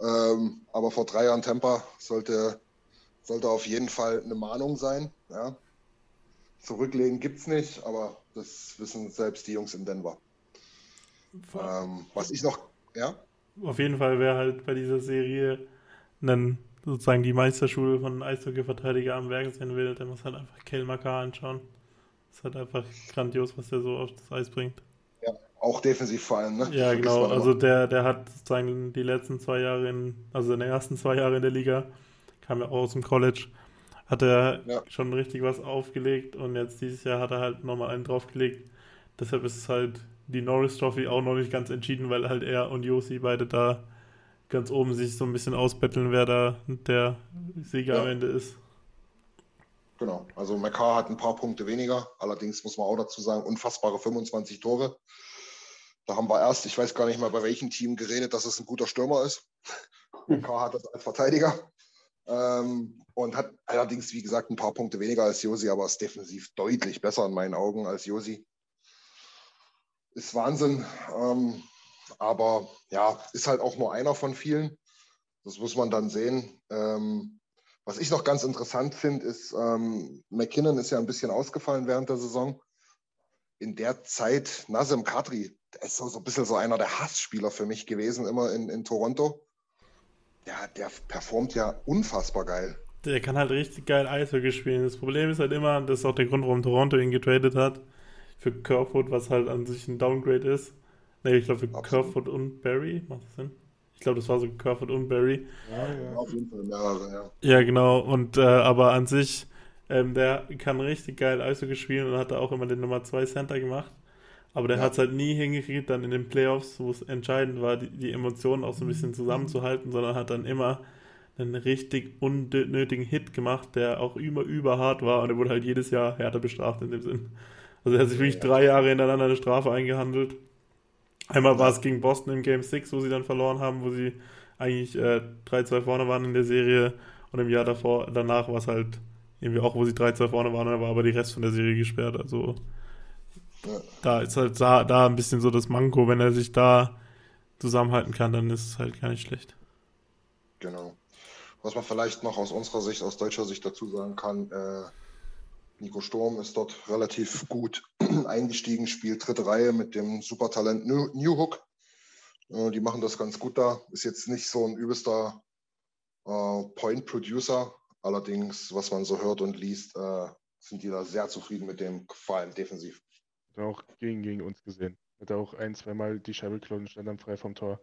Ähm, aber vor drei Jahren Tampa sollte, sollte auf jeden Fall eine Mahnung sein. Ja. Zurücklegen gibt es nicht, aber das wissen selbst die Jungs in Denver. Ähm, was ich noch, ja? Auf jeden Fall wäre halt bei dieser Serie dann sozusagen die Meisterschule von Eishockey-Verteidiger am Werk sein will, der muss halt einfach Kelmakar anschauen. Das ist halt einfach grandios, was der so auf das Eis bringt. Ja, auch defensiv vor allem, ne? Ja, genau. Also der, der hat sozusagen die letzten zwei Jahre in, also in den ersten zwei Jahren in der Liga, kam ja auch aus dem College hat er Ja. schon richtig was aufgelegt und jetzt dieses Jahr hat er halt nochmal einen draufgelegt. Deshalb ist es halt die Norris Trophy auch noch nicht ganz entschieden, weil halt er und Josi beide da ganz oben sich so ein bisschen ausbetteln, wer da der Sieger Ja. am Ende ist. Genau. Also McCarr hat ein paar Punkte weniger. Allerdings muss man auch dazu sagen, unfassbare 25 Tore. Da haben wir erst, ich weiß gar nicht mal bei welchem Team geredet, dass es ein guter Stürmer ist. McCarr hat das als Verteidiger. Ähm, und hat allerdings, wie gesagt, ein paar Punkte weniger als Josi, aber ist defensiv deutlich besser in meinen Augen als Josi. Ist Wahnsinn. Ähm, aber ja, ist halt auch nur einer von vielen. Das muss man dann sehen. Ähm, was ich noch ganz interessant finde, ist, ähm, McKinnon ist ja ein bisschen ausgefallen während der Saison. In der Zeit, Nazem Kadri, der ist so, so ein bisschen so einer der Hassspieler für mich gewesen, immer in, in Toronto. Der, der performt ja unfassbar geil. Der kann halt richtig geil Eishockey spielen. Das Problem ist halt immer, das ist auch der Grund, warum Toronto ihn getradet hat, für Kerfoot, was halt an sich ein Downgrade ist. Ne, ich glaube für Absolut. Kerfoot und Barry, macht das Sinn? Ich glaube, das war so Kerfoot und Barry. Ja, ja. Auf jeden Fall mehrere, ja. Ja, genau. Und äh, aber an sich, ähm, der kann richtig geil Eishockey spielen und hat da auch immer den Nummer 2 Center gemacht. Aber der Ja. hat es halt nie hingekriegt, dann in den Playoffs, wo es entscheidend war, die, die Emotionen auch so ein bisschen zusammenzuhalten, sondern hat dann immer einen richtig unnötigen Hit gemacht, der auch immer überhart war und er wurde halt jedes Jahr härter bestraft in dem Sinn. Also er hat sich wirklich drei Jahre hintereinander eine Strafe eingehandelt. Einmal war es gegen Boston im Game 6, wo sie dann verloren haben, wo sie eigentlich äh, 3-2 vorne waren in der Serie und im Jahr davor, danach war es halt irgendwie auch, wo sie 3-2 vorne waren, da war aber die Rest von der Serie gesperrt. Also da ist halt da, da ein bisschen so das Manko, wenn er sich da zusammenhalten kann, dann ist es halt gar nicht schlecht. Genau. Was man vielleicht noch aus unserer Sicht, aus deutscher Sicht dazu sagen kann, äh, Nico Sturm ist dort relativ gut eingestiegen, spielt dritte Reihe mit dem Supertalent New, New Hook. Äh, die machen das ganz gut da. Ist jetzt nicht so ein übelster äh, Point Producer. Allerdings, was man so hört und liest, äh, sind die da sehr zufrieden mit dem, vor allem defensiv. Hat er auch gegen, gegen uns gesehen. Hat er auch ein, zweimal die Scheibe und stand dann frei vom Tor.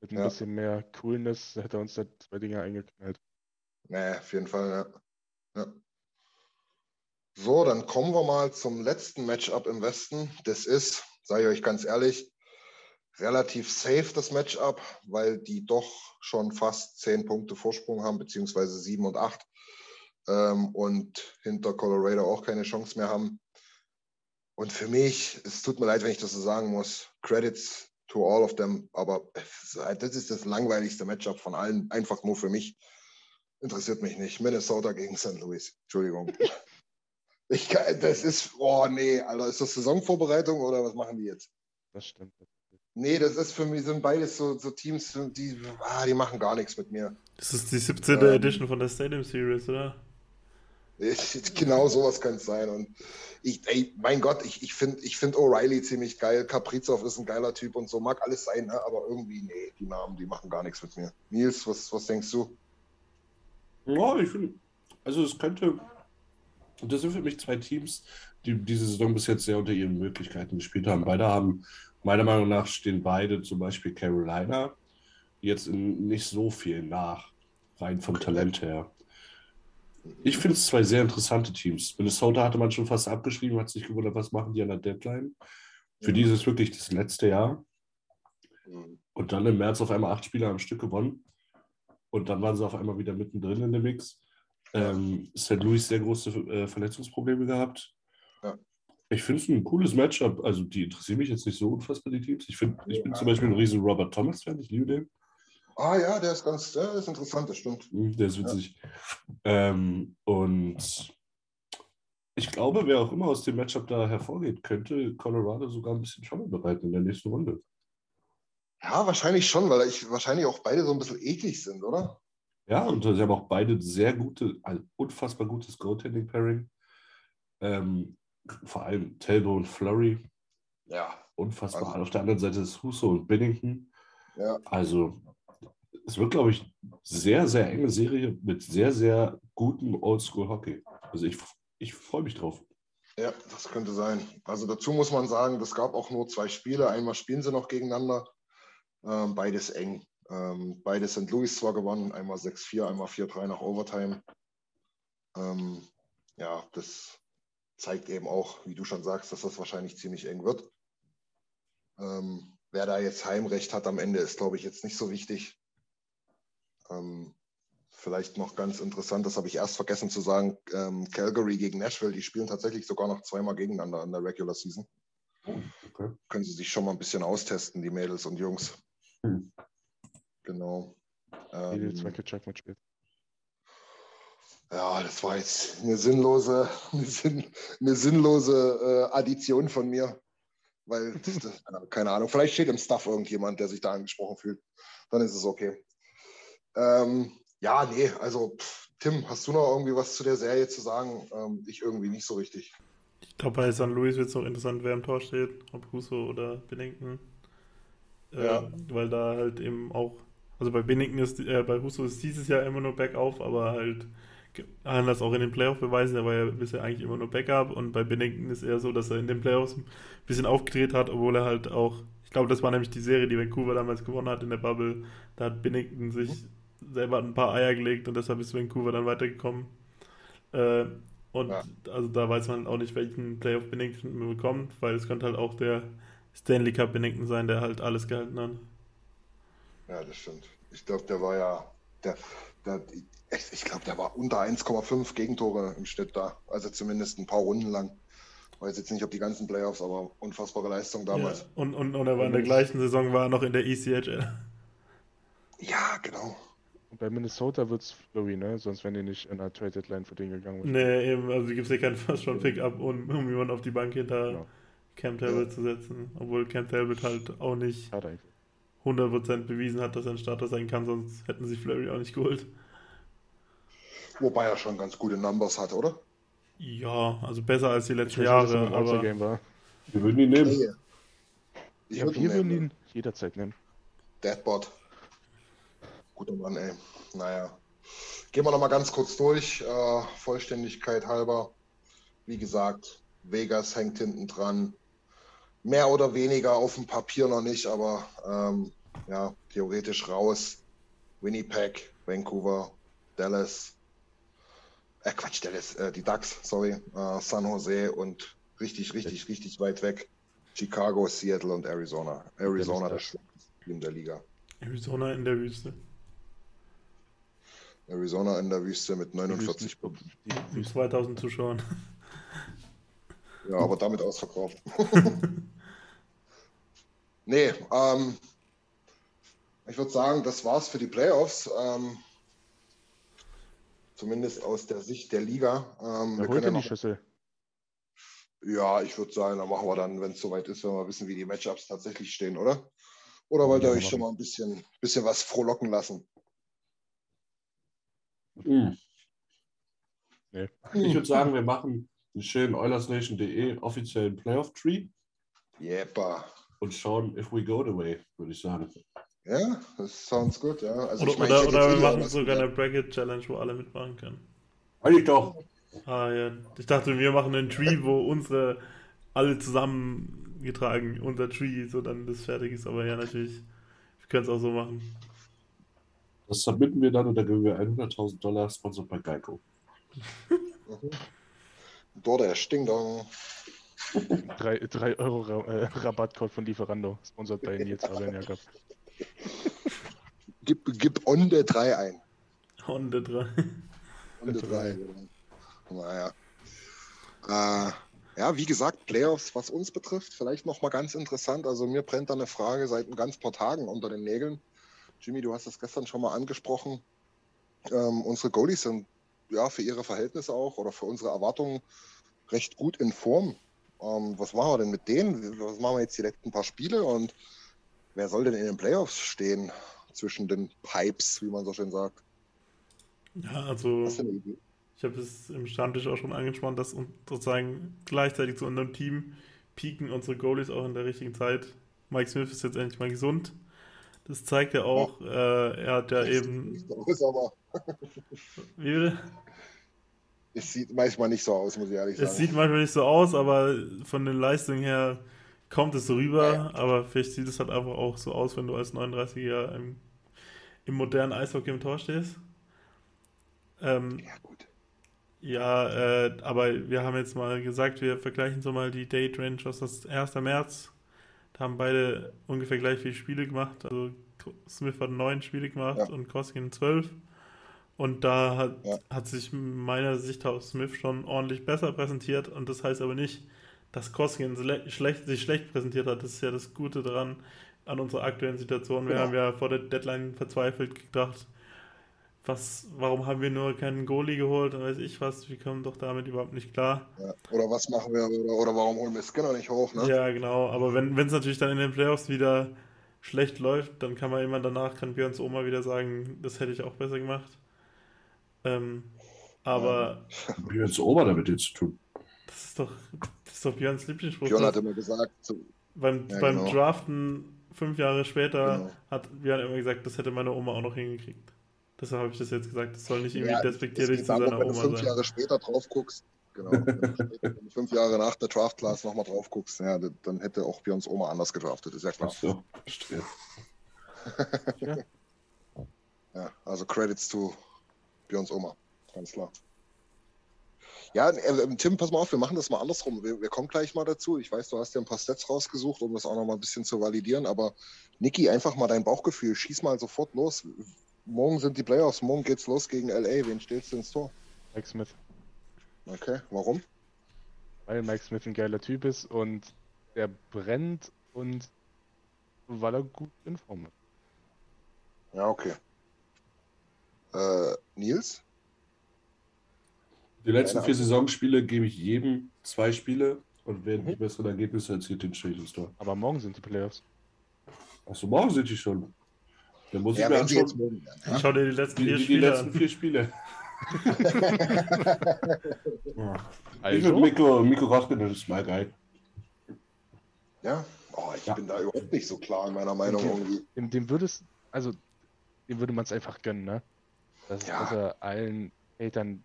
Mit ein Ja. bisschen mehr Coolness hätte er uns da zwei Dinger eingeknallt. Nee, auf jeden Fall, ja. ja. So, dann kommen wir mal zum letzten Matchup im Westen. Das ist, sage ich euch ganz ehrlich, relativ safe das Matchup, weil die doch schon fast zehn Punkte Vorsprung haben, beziehungsweise sieben und acht. Ähm, und hinter Colorado auch keine Chance mehr haben. Und für mich, es tut mir leid, wenn ich das so sagen muss, Credits to all of them, aber das ist das langweiligste Matchup von allen, einfach nur für mich. Interessiert mich nicht. Minnesota gegen St. Louis. Entschuldigung. Ich kann, das ist, oh nee, Alter, ist das Saisonvorbereitung oder was machen die jetzt? Das stimmt. Nee, das ist für mich, sind beides so, so Teams, die, ah, die machen gar nichts mit mir. Das ist die 17. Ähm. Edition von der Stadium Series, oder? Genau sowas kann es sein. Und ich, ey, mein Gott, ich, ich finde ich find O'Reilly ziemlich geil. Kaprizov ist ein geiler Typ und so, mag alles sein, ne? aber irgendwie, nee, die Namen, die machen gar nichts mit mir. Nils, was, was denkst du? Ja, ich finde, also es könnte, das sind für mich zwei Teams, die diese Saison bis jetzt sehr unter ihren Möglichkeiten gespielt haben. Beide haben, meiner Meinung nach, stehen beide zum Beispiel Carolina jetzt in nicht so viel nach, rein vom Talent her. Ich finde es zwei sehr interessante Teams. Minnesota hatte man schon fast abgeschrieben, hat sich gewundert, was machen die an der Deadline. Für die ist es wirklich das letzte Jahr. Und dann im März auf einmal acht Spieler am Stück gewonnen. Und dann waren sie auf einmal wieder mittendrin in dem Mix. Ähm, St. Louis sehr große äh, Verletzungsprobleme gehabt. Ja. Ich finde es ein cooles Matchup. Also, die interessieren mich jetzt nicht so unfassbar, die Teams. Ich, find, ich bin zum Beispiel ein riesen Robert Thomas-Fan. Ich liebe den. Ah ja, der ist ganz, der ist interessant, das stimmt. Mhm, Der ist witzig. Ähm, und ich glaube, wer auch immer aus dem Matchup da hervorgeht, könnte Colorado sogar ein bisschen Trouble bereiten in der nächsten Runde. Ja, wahrscheinlich schon, weil ich wahrscheinlich auch beide so ein bisschen eklig sind, oder? Ja, und sie haben auch beide sehr gute, ein unfassbar gutes Goaltending-Pairing. Ähm, vor allem Telbo und Flurry. Ja. Unfassbar. Also- Auf der anderen Seite ist Huso und Binnington. Ja. Also, es wird, glaube ich, sehr, sehr enge Serie mit sehr, sehr gutem Oldschool-Hockey. Also, ich, ich freue mich drauf. Ja, das könnte sein. Also dazu muss man sagen, es gab auch nur zwei Spiele. Einmal spielen sie noch gegeneinander. Ähm, beides eng. Ähm, beide St. Louis zwar gewonnen, einmal 6-4, einmal 4-3 nach Overtime. Ähm, ja, das zeigt eben auch, wie du schon sagst, dass das wahrscheinlich ziemlich eng wird. Ähm, wer da jetzt Heimrecht hat am Ende, ist, glaube ich, jetzt nicht so wichtig. Ähm, vielleicht noch ganz interessant, das habe ich erst vergessen zu sagen, ähm, Calgary gegen Nashville, die spielen tatsächlich sogar noch zweimal gegeneinander in der Regular Season. Okay. Können sie sich schon mal ein bisschen austesten, die Mädels und Jungs. Hm. Genau. Ähm, zweite Check mitspielt. ja, das war jetzt eine sinnlose, eine, sinn, eine sinnlose äh, Addition von mir. Weil, das, das, keine Ahnung, vielleicht steht im Staff irgendjemand, der sich da angesprochen fühlt. Dann ist es okay. Ähm, ja, nee, also pff, Tim, hast du noch irgendwie was zu der Serie zu sagen? Ähm, ich irgendwie nicht so richtig. Ich glaube, bei St. Louis wird es noch interessant, wer im Tor steht, ob Huso oder Binnington. Äh, Ja. Weil da halt eben auch, also bei Binnington ist, äh, bei Huso ist dieses Jahr immer nur Backup, aber halt kann das auch in den Playoffs beweisen, der war ja bisher eigentlich immer nur Backup und bei Binnington ist eher so, dass er in den Playoffs ein bisschen aufgedreht hat, obwohl er halt auch, ich glaube, das war nämlich die Serie, die Vancouver damals gewonnen hat in der Bubble, da hat Binnington sich selber ein paar Eier gelegt und deshalb ist Vancouver dann weitergekommen. Äh, und Ja. also da weiß man auch nicht, welchen Playoff Binnington man bekommt, weil es könnte halt auch der Stanley Cup Binnington sein, der halt alles gehalten hat. Ja, das stimmt. Ich glaube, der war ja, der, der, ich, ich glaube, der war unter 1,5 Gegentore im Schnitt da. Also zumindest ein paar Runden lang. Weiß jetzt nicht, ob die ganzen Playoffs, aber unfassbare Leistung damals. Ja. Und, und, und er war in der gleichen Saison, war er noch in der ECHL. Ja, genau. Und bei Minnesota wird es Flurry, ne? Sonst wären die nicht in einer Trade Deadline für den gegangen. Nee, eben, also gibt es ja keinen First Round Pickup, um, um jemanden auf die Bank hinter Genau. Cam Talbot zu setzen. Obwohl Cam Talbot halt auch nicht Schade eigentlich. 100% bewiesen hat, dass er ein Starter sein kann, sonst hätten sie Flurry auch nicht geholt. Wobei er schon ganz gute Numbers hat, oder? Ja, also besser als die letzten Jahre, aber war. Wir würden ihn nehmen. Nee. Ich Ja, würde wir würden ihn ihn jederzeit nehmen. Deadbot. Guter Mann, ey. Naja. Gehen wir nochmal ganz kurz durch. Äh, Vollständigkeit halber. Wie gesagt, Vegas hängt hinten dran. Mehr oder weniger auf dem Papier noch nicht, aber ähm, ja, theoretisch raus. Winnipeg, Vancouver, Dallas. Äh, Quatsch, Dallas, äh, die Ducks, sorry. Äh, San Jose und richtig, richtig, richtig weit weg. Chicago, Seattle und Arizona. Arizona, das schlechteste Team der Liga. Arizona in der Wüste. Arizona in der Wüste mit 49 Punkten. Mit 2000 Zuschauern. Ja, aber damit ausverkauft. nee, ähm, ich würde sagen, das war's für die Playoffs. Ähm, zumindest aus der Sicht der Liga. Ähm, Wer wir können ja, denn die noch, Schüssel? ja, ich würde sagen, dann machen wir dann, wenn es soweit ist, wenn wir wissen, wie die Matchups tatsächlich stehen, oder? Oder wollt ihr Ja, euch schon mal ein bisschen, bisschen was frohlocken lassen? Hm. Nee. Ich würde sagen, wir machen einen schönen OilersNation.de offiziellen Playoff-Tree Jepa. und schauen, if we go the way, würde ich sagen. Ja, das sounds good, ja. Also Oder, ich meine, oder, ich oder wir machen was sogar eine gesagt. Bracket Challenge, wo alle mitmachen können. Eigentlich doch. Ah ja, ich dachte, wir machen einen Tree, wo unsere alle zusammengetragen, unser Tree, so dann das fertig ist. Aber ja, natürlich, wir können es auch so machen. Das submitten wir dann und dann gewinnen wir 100.000 Dollar, sponsored bei Geico. Dort der Stingdong. 3 Euro Ra äh, Rabattcode von Lieferando. Sponsored bei Nils Adrian Jakob. Gib, gib Onde 3 ein. Honda 3. Runde drei. Naja. Äh, ja, wie gesagt, Playoffs, was uns betrifft, vielleicht noch mal ganz interessant. Also mir brennt da eine Frage seit ein ganz paar Tagen unter den Nägeln. Jimmy, du hast das gestern schon mal angesprochen. Ähm, unsere Goalies sind ja für ihre Verhältnisse auch oder für unsere Erwartungen recht gut in Form. Ähm, was machen wir denn mit denen? Was machen wir jetzt die letzten paar Spiele und wer soll denn in den Playoffs stehen zwischen den Pipes, wie man so schön sagt? Ja, also ich habe es im Stammtisch auch schon angesprochen, dass sozusagen gleichzeitig zu unserem Team pieken unsere Goalies auch in der richtigen Zeit. Mike Smith ist jetzt endlich mal gesund. Das zeigt ja auch, äh, er hat ja eben. Nicht so aus, aber Wie bitte? es sieht manchmal nicht so aus, muss ich ehrlich sagen. Es sieht manchmal nicht so aus, aber von den Leistungen her kommt es so rüber. Aber vielleicht sieht es halt einfach auch so aus, wenn du als 39er im, im modernen Eishockey im Tor stehst. Ähm, ja, gut. Ja, äh, aber wir haben jetzt mal gesagt, wir vergleichen so mal die Date Range aus das 1. März. Da haben beide ungefähr gleich viele Spiele gemacht. Also Smith hat neun Spiele gemacht Ja. und Koskin zwölf. Und da hat, Ja. hat sich meiner Sicht aus Smith schon ordentlich besser präsentiert. Und das heißt aber nicht, dass Koskin sle- schlecht, sich schlecht präsentiert hat. Das ist ja das Gute daran, an unserer aktuellen Situation. Wir Genau. haben ja vor der Deadline verzweifelt gedacht, was, warum haben wir nur keinen Goalie geholt und weiß ich was, wir kommen doch damit überhaupt nicht klar. Ja. Oder was machen wir, oder, oder warum holen wir Skinner nicht hoch, ne? Ja, genau, aber wenn es natürlich dann in den Playoffs wieder schlecht läuft, dann kann man immer danach, kann Björns Oma wieder sagen, das hätte ich auch besser gemacht. Ähm, aber Wie hat Ober damit jetzt zu tun? Das ist doch, das ist doch Björns Lieblingsspruch. Björn hat immer gesagt, so, beim, Ja, beim genau. Draften fünf Jahre später Genau. hat Björn immer gesagt, das hätte meine Oma auch noch hingekriegt. Deshalb habe ich das jetzt gesagt, das soll nicht irgendwie ja, despektierlich es zu geht darum, seiner wenn du Oma fünf sein. Jahre später drauf guckst, genau, wenn du, später, wenn du fünf Jahre nach der Draft Class nochmal drauf guckst, ja, dann hätte auch Björns Oma anders gedraftet, ist ja klar. Ach so, verstehe. Ja, also Credits to Björns Oma, ganz klar. Ja, äh, Tim, pass mal auf, wir machen das mal andersrum. Wir, wir kommen gleich mal dazu. Ich weiß, du hast ja ein paar Stats rausgesucht, um das auch noch mal ein bisschen zu validieren. Aber Niki, einfach mal dein Bauchgefühl. Schieß mal sofort los. Morgen sind die Playoffs. Morgen geht's los gegen LA. Wen stellst du ins Tor? Mike Smith. Okay, warum? Weil Mike Smith ein geiler Typ ist und er brennt und weil er gut in Form ist. Ja, okay. Äh, Nils? Die letzten vier. Saisonspiele gebe ich jedem zwei Spiele und wer Mhm. die besseren Ergebnisse erzielt, den stelle ich ins Tor. Aber morgen sind die Playoffs. Achso, morgen sind die schon. Dann muss Ja, ich mir anschauen. Ja? Schau dir die letzten die, vier die, die Spiele letzten an. vier Spiele. Ich Also, würde Miko, Miko Koskinen ist mal geil. ja? Oh, ich Ja. bin da überhaupt nicht so klar in meiner Meinung Okay. irgendwie. dem, dem würde es, also dem würde man es einfach gönnen, ne? Dass, Ja. dass er allen Hatern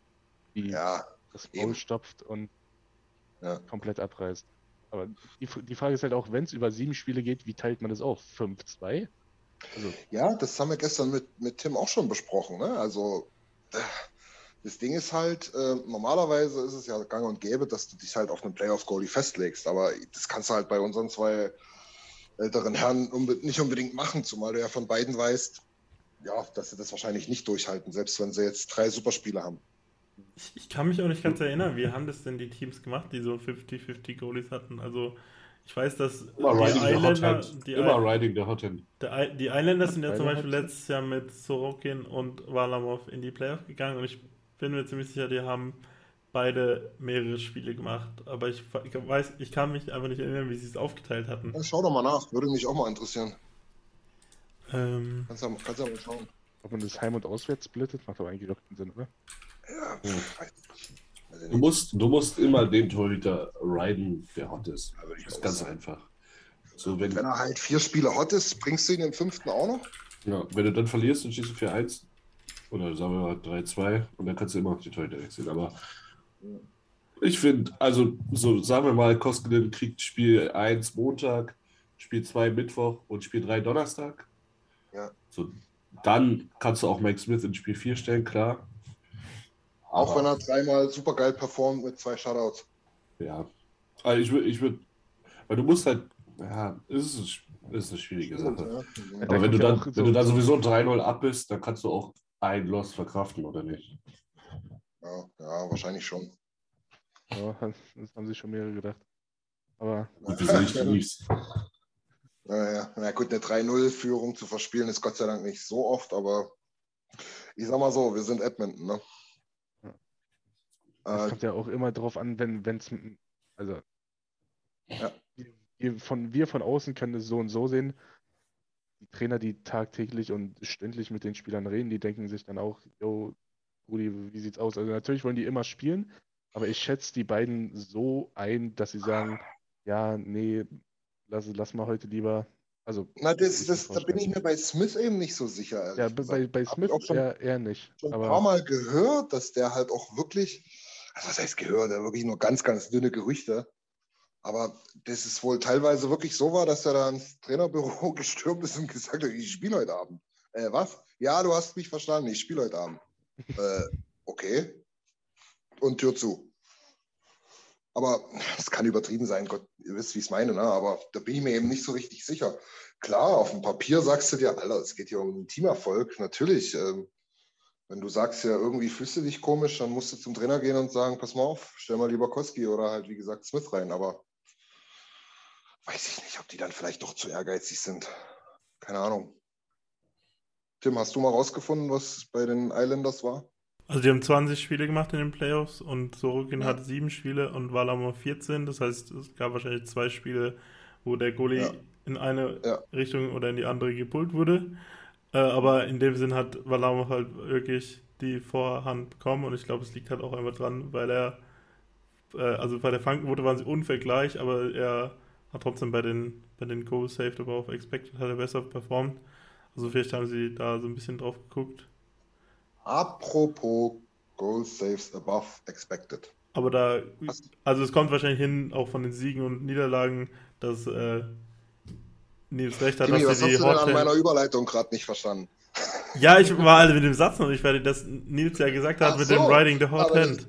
die Ja, das. Maul stopft und Ja. komplett abreißt. Aber die, die Frage ist halt auch, wenn es über sieben Spiele geht, wie teilt man das auf? 5-2? Also, Ja, das haben wir gestern mit, mit Tim auch schon besprochen. Ne? Also, äh, das Ding ist halt, äh, normalerweise ist es ja gang und gäbe, dass du dich halt auf einen Playoff-Goalie festlegst. Aber das kannst du halt bei unseren zwei älteren Herren unbe nicht unbedingt machen, zumal du ja von beiden weißt, ja, dass sie das wahrscheinlich nicht durchhalten, selbst wenn sie jetzt drei Superspiele haben. Ich, ich kann mich auch nicht ganz erinnern, wie haben das denn die Teams gemacht, die so 50-50 Goalies hatten? Also, ich weiß, dass Immer die Hand. die, Immer I- Riding the Hot der I- die Isländer sind ja zum Beispiel letztes Jahr mit Sorokin und Varlamov in die Playoff gegangen und ich bin mir ziemlich sicher, die haben beide mehrere Spiele gemacht. Aber ich, ich weiß, ich kann mich einfach nicht erinnern, wie sie es aufgeteilt hatten. Ja, schau doch mal nach, würde mich auch mal interessieren. Ähm, Kannst kannst ja mal schauen. ob man das Heim- und Auswärts splittet, macht aber eigentlich doch keinen Sinn, oder? Ja, Hm. Du musst, du musst immer den Torhüter riden, der hot ist. Das ist ganz sagen. einfach. So, wenn, Wenn er halt vier Spiele hot ist, bringst du ihn im fünften auch noch? ja, wenn du dann verlierst und schießt du 4-1 oder sagen wir mal 3-2 und dann kannst du immer noch die Torhüter wechseln. Aber ich finde, also so sagen wir mal, Koskinen kriegt Spiel 1 Montag, Spiel 2 Mittwoch und Spiel 3 Donnerstag. Ja. So, dann kannst du auch Mike Smith in Spiel 4 stellen, klar. Auch Aber- wenn er dreimal super geil performt mit zwei Shutouts. Ja. Also ich würde, ich würde, weil du musst halt, ja, es ist, es ist eine schwierige Sache. Ja. Ja, Aber wenn kommt du dann, auch wenn so- du dann sowieso 3-0 ab bist, dann kannst du auch ein Loss verkraften, oder nicht? Ja, ja, wahrscheinlich schon. Ja, das haben sich schon mehrere gedacht. Aber Und wie sehe ich die Leafs? Naja, na gut, eine 3-0-Führung zu verspielen ist Gott sei Dank nicht so oft, aber ich sag mal so, wir sind Edmonton, ne? Es Äh, kommt ja auch immer drauf an, wenn es, also Ja. wir von, wir von außen können es so und so sehen. Die Trainer, die tagtäglich und stündlich mit den Spielern reden, die denken sich dann auch, yo, Rudi, wie sieht's aus? Also natürlich wollen die immer spielen, aber ich schätze die beiden so ein, dass sie sagen, ja, nee, lass, lass mal heute lieber. Also, na, das, ich das, da bin ich mir bei Smith eben nicht so sicher. ja, bei, bei ich Smith eher, eher nicht. schon ein aber paar Mal gehört, dass der halt auch wirklich, also was heißt gehört, der wirklich nur ganz, ganz dünne Gerüchte. Aber das ist wohl teilweise wirklich so war, dass er da ins Trainerbüro gestürmt ist und gesagt hat, ich spiele heute Abend. Äh, was? Ja, du hast mich verstanden, ich spiele heute Abend. äh, okay. und Tür zu. Aber es kann übertrieben sein, Gott, ihr wisst, wie ich es meine, ne? aber da bin ich mir eben nicht so richtig sicher. Klar, auf dem Papier sagst du dir, Alter, es geht hier um einen Teamerfolg, natürlich. Ähm, wenn du sagst, ja, irgendwie fühlst du dich komisch, dann musst du zum Trainer gehen und sagen, pass mal auf, stell mal lieber Koski oder halt, wie gesagt, Smith rein. Aber weiß ich nicht, ob die dann vielleicht doch zu ehrgeizig sind. Keine Ahnung. Tim, hast du mal rausgefunden, was bei den Islanders war? Also die haben 20 Spiele gemacht in den Playoffs und Sorokin ja. hat sieben Spiele und Valamo 14. Das heißt, es gab wahrscheinlich zwei Spiele, wo der Goalie ja. in eine ja. Richtung oder in die andere gepult wurde. Äh, aber in dem Sinn hat Valamo halt wirklich die Vorhand bekommen und ich glaube, es liegt halt auch einfach dran, weil er, äh, also bei der Frankenquote waren sie ungefähr gleich, aber er hat trotzdem bei den, bei den Goals saved aber auf expected hat er besser performt. Also vielleicht haben sie da so ein bisschen drauf geguckt. Apropos Goal Saves above expected. Aber da, also es kommt wahrscheinlich hin, auch von den Siegen und Niederlagen, dass äh, Nils recht hat, Kimi, dass was sie die hast du denn an meiner Überleitung gerade nicht verstanden? Ja, ich war halt mit dem Satz noch nicht fertig, dass Nils ja gesagt hat, Ach mit so, dem Riding the Hot Hand.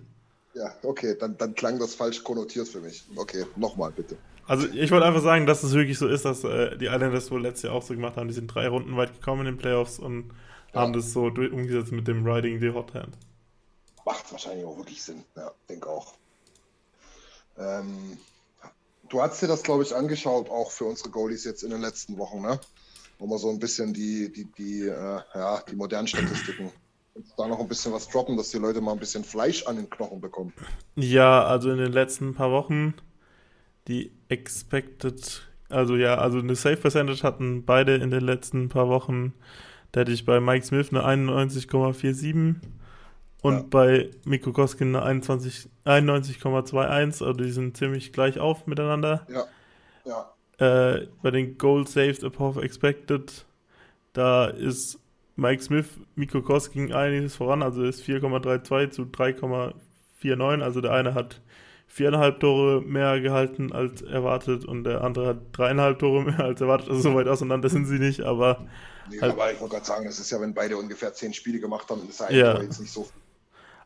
Ja, okay, dann, dann klang das falsch konnotiert für mich. Okay, nochmal bitte. Also ich wollte einfach sagen, dass es wirklich so ist, dass äh, die Islanders wohl letztes Jahr auch so gemacht haben. Die sind drei Runden weit gekommen in den Playoffs und ja. haben das so umgesetzt mit dem Riding the Hot Hand. Macht wahrscheinlich auch wirklich Sinn, ja, denke auch. Ähm, du hast dir das, glaube ich, angeschaut, auch für unsere Goalies jetzt in den letzten Wochen, ne? Wo wir so ein bisschen die, die, die, äh, ja, die modernen Statistiken da noch ein bisschen was droppen, dass die Leute mal ein bisschen Fleisch an den Knochen bekommen. Ja, also in den letzten paar Wochen die Expected, also ja, also eine Safe Percentage hatten beide in den letzten paar Wochen da hätte ich bei Mike Smith eine 91,47 und ja. bei Miko Koskin eine 91,21. Also die sind ziemlich gleich auf miteinander. Ja. ja. Äh, bei den Goal Saved above expected, da ist Mike Smith Miko Koskin einiges voran, also ist 4,32 zu 3,49. Also der eine hat viereinhalb Tore mehr gehalten als erwartet und der andere hat dreieinhalb Tore mehr als erwartet. Also so weit auseinander sind sie nicht, aber Nee, halt, aber ich wollte gerade sagen, das ist ja, wenn beide ungefähr zehn Spiele gemacht haben, ist ja, ja. jetzt nicht so.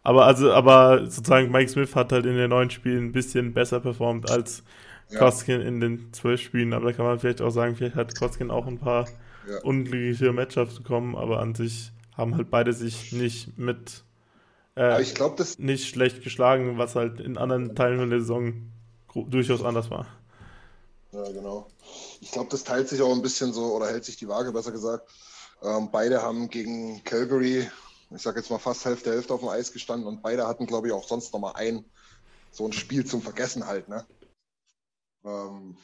Aber also, aber sozusagen Mike Smith hat halt in den neun Spielen ein bisschen besser performt als ja. Koskin in den zwölf Spielen. Aber da kann man vielleicht auch sagen, vielleicht hat Koskin auch ein paar ja. unglückliche Matchups bekommen, aber an sich haben halt beide sich nicht mit äh, ich glaub, das nicht schlecht geschlagen, was halt in anderen Teilen der Saison durchaus anders war. Ja, genau. Ich glaube, das teilt sich auch ein bisschen so oder hält sich die Waage, besser gesagt. Ähm, beide haben gegen Calgary, ich sage jetzt mal fast Hälfte Hälfte auf dem Eis gestanden und beide hatten, glaube ich, auch sonst noch mal ein so ein Spiel zum Vergessen halt. Ne? Ähm,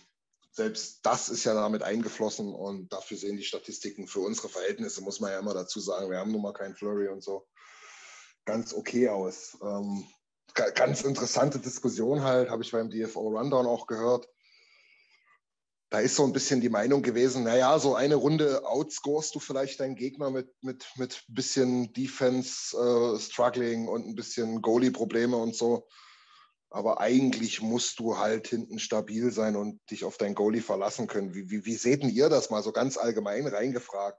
selbst das ist ja damit eingeflossen und dafür sehen die Statistiken für unsere Verhältnisse, muss man ja immer dazu sagen, wir haben nun mal keinen Flurry und so, ganz okay aus. Ähm, ganz interessante Diskussion halt, habe ich beim DFO Rundown auch gehört da ist so ein bisschen die Meinung gewesen, naja, so eine Runde outscorest du vielleicht deinen Gegner mit, mit, mit bisschen Defense äh, Struggling und ein bisschen Goalie-Probleme und so. Aber eigentlich musst du halt hinten stabil sein und dich auf dein Goalie verlassen können. Wie, wie, wie seht ihr das mal so ganz allgemein reingefragt?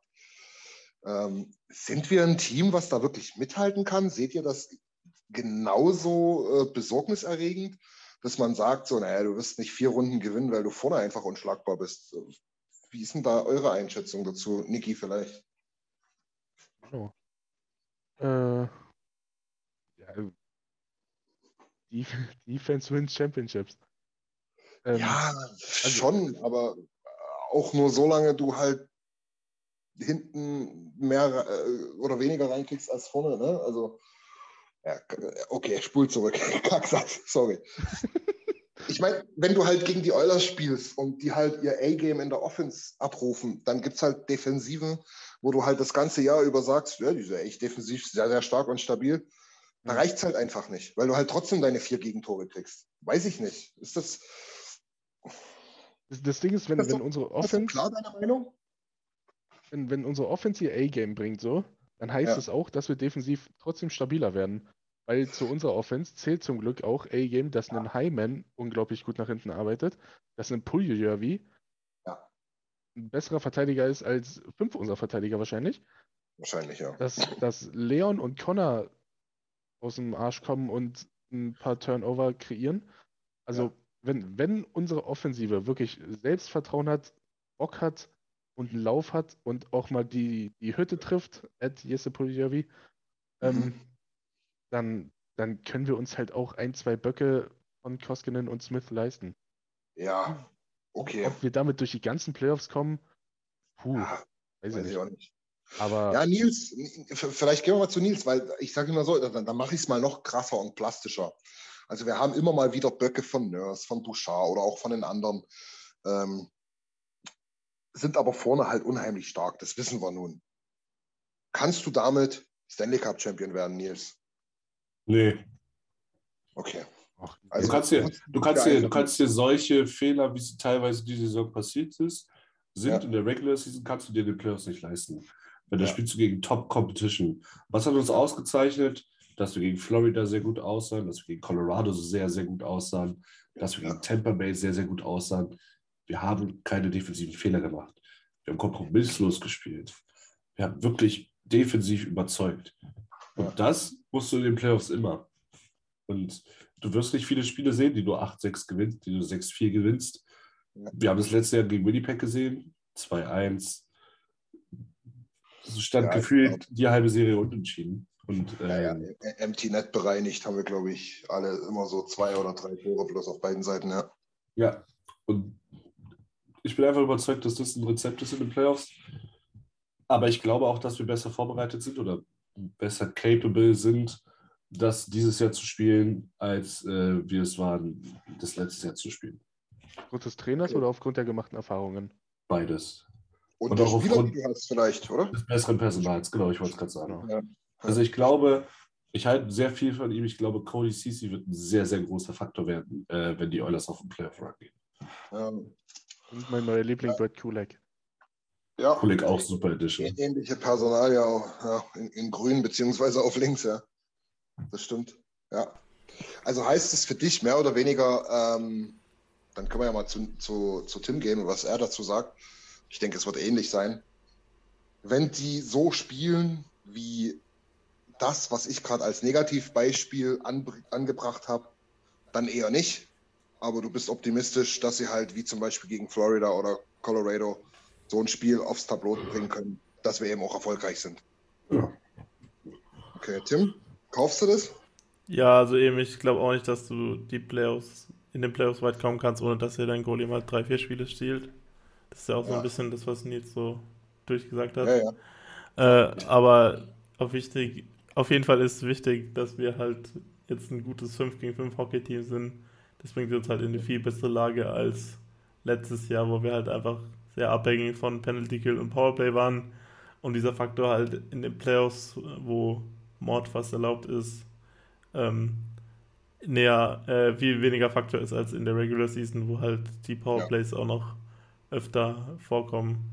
Ähm, sind wir ein Team, was da wirklich mithalten kann? Seht ihr das genauso äh, besorgniserregend? Dass man sagt, so, naja, du wirst nicht vier Runden gewinnen, weil du vorne einfach unschlagbar bist. Wie ist denn da eure Einschätzung dazu? Niki vielleicht? Hallo. Äh, ja, Defense wins Championships. Ähm, ja, also, schon, aber auch nur so lange du halt hinten mehr äh, oder weniger reinkriegst als vorne, ne? Also ja, okay, spul zurück. Kacksatz, sorry. Ich meine, wenn du halt gegen die Oilers spielst und die halt ihr A-Game in der Offense abrufen, dann gibt es halt Defensiven, wo du halt das ganze Jahr über sagst, ja, die sind echt defensiv sehr, sehr stark und stabil. Da reicht es halt einfach nicht, weil du halt trotzdem deine vier Gegentore kriegst. Weiß ich nicht. Ist das. Das, das Ding ist, wenn, ist wenn so, unsere Offense. klar deine Meinung? Wenn, wenn unsere Offense ihr A-Game bringt, so, dann heißt ja. das auch, dass wir defensiv trotzdem stabiler werden. Weil zu unserer Offense zählt zum Glück auch A-Game, dass ein Highman unglaublich gut nach hinten arbeitet, dass ein Puljujärvi ja. ein besserer Verteidiger ist als fünf unserer Verteidiger wahrscheinlich. Wahrscheinlich, ja. Dass, dass Leon und Connor aus dem Arsch kommen und ein paar Turnover kreieren. Also, Ja. wenn, wenn unsere Offensive wirklich Selbstvertrauen hat, Bock hat und einen Lauf hat und auch mal die, die Hütte trifft, at Jesse Pulijavi, ähm, Mhm. dann, dann können wir uns halt auch ein, zwei Böcke von Koskinen und Smith leisten. Ja, okay. Ob wir damit durch die ganzen Playoffs kommen, puh, Ja, weiß ich weiß ich nicht. auch nicht. Aber Ja, Nils, vielleicht gehen wir mal zu Nils, weil ich sage immer so, dann, dann mache ich es mal noch krasser und plastischer. Also wir haben immer mal wieder Böcke von Nurse, von Bouchard oder auch von den anderen, ähm, sind aber vorne halt unheimlich stark, das wissen wir nun. Kannst du damit Stanley Cup Champion werden, Nils? Nee. Okay. ach, Also- Du kannst dir, du kannst dir, du kannst dir solche Fehler, wie sie teilweise diese Saison passiert ist, sind Ja. in der Regular Season, kannst du dir den Playoffs nicht leisten. Weil da Ja. spielst du gegen Top Competition. Was hat uns ausgezeichnet? Dass wir gegen Florida sehr gut aussahen, dass wir gegen Colorado sehr, sehr gut aussahen, dass wir Ja. gegen Tampa Bay sehr, sehr gut aussahen. Wir haben keine defensiven Fehler gemacht. Wir haben kompromisslos gespielt. Wir haben wirklich defensiv überzeugt. Und das musst du in den Playoffs immer. Und du wirst nicht viele Spiele sehen, die du 8-6 gewinnst, die du 6-4 gewinnst. Wir haben das letzte Jahr gegen Winnipeg gesehen, 2-1. Es stand Ja, gefühlt die halbe Serie unentschieden. Und Ja, ja, ähm, Empty Net bereinigt haben wir, glaube ich, alle immer so zwei oder drei Tore bloß auf beiden Seiten, ja. ja, und ich bin einfach überzeugt, dass das ein Rezept ist in den Playoffs. Aber ich glaube auch, dass wir besser vorbereitet sind oder besser capable sind, das dieses Jahr zu spielen, als äh, wir es waren, das letzte Jahr zu spielen. aufgrund des Trainers Okay. oder aufgrund der gemachten Erfahrungen? Beides. Und, Und auch Spieler, aufgrund- hast vielleicht, oder? Des besseren Personals, genau, ich wollte es gerade sagen. Ja. Also ich glaube, ich halte sehr viel von ihm. Ich glaube, Cody Ceci wird ein sehr, sehr großer Faktor werden, äh, wenn die Oilers auf den Playoff-Run gehen. Ja, Und mein neuer Liebling, Ja. Brad Kulak. ja. Kulik auch super Edition. Ähnliche Personal ja, auch, ja in, in grün beziehungsweise auf links, ja. Das stimmt. Ja. Also heißt es für dich mehr oder weniger, ähm, dann können wir ja mal zu, zu, zu Tim gehen und was er dazu sagt. Ich denke, es wird ähnlich sein. Wenn die so spielen wie das, was ich gerade als Negativbeispiel an, angebracht habe, dann eher nicht. Aber du bist optimistisch, dass sie halt wie zum Beispiel gegen Florida oder Colorado so ein Spiel aufs Tableau bringen können, dass wir eben auch erfolgreich sind. Ja. Okay, Tim, kaufst du das? Ja, also eben, ich glaube auch nicht, dass du die Playoffs, in den Playoffs weit kommen kannst, ohne dass dir dein Goalie mal drei, vier Spiele stiehlt. Das ist ja auch so Ja. ein bisschen das, was Nils so durchgesagt hat. Ja, ja. Äh, aber auf, wichtig, auf jeden Fall ist wichtig, dass wir halt jetzt ein gutes 5 gegen 5 Hockey-Team sind. Das bringt uns halt in eine viel bessere Lage als letztes Jahr, wo wir halt einfach sehr abhängig von Penalty Kill und Powerplay waren. Und dieser Faktor halt in den Playoffs, wo Mord fast erlaubt ist, ähm, näher, äh, viel weniger Faktor ist als in der Regular Season, wo halt die Powerplays auch noch öfter vorkommen.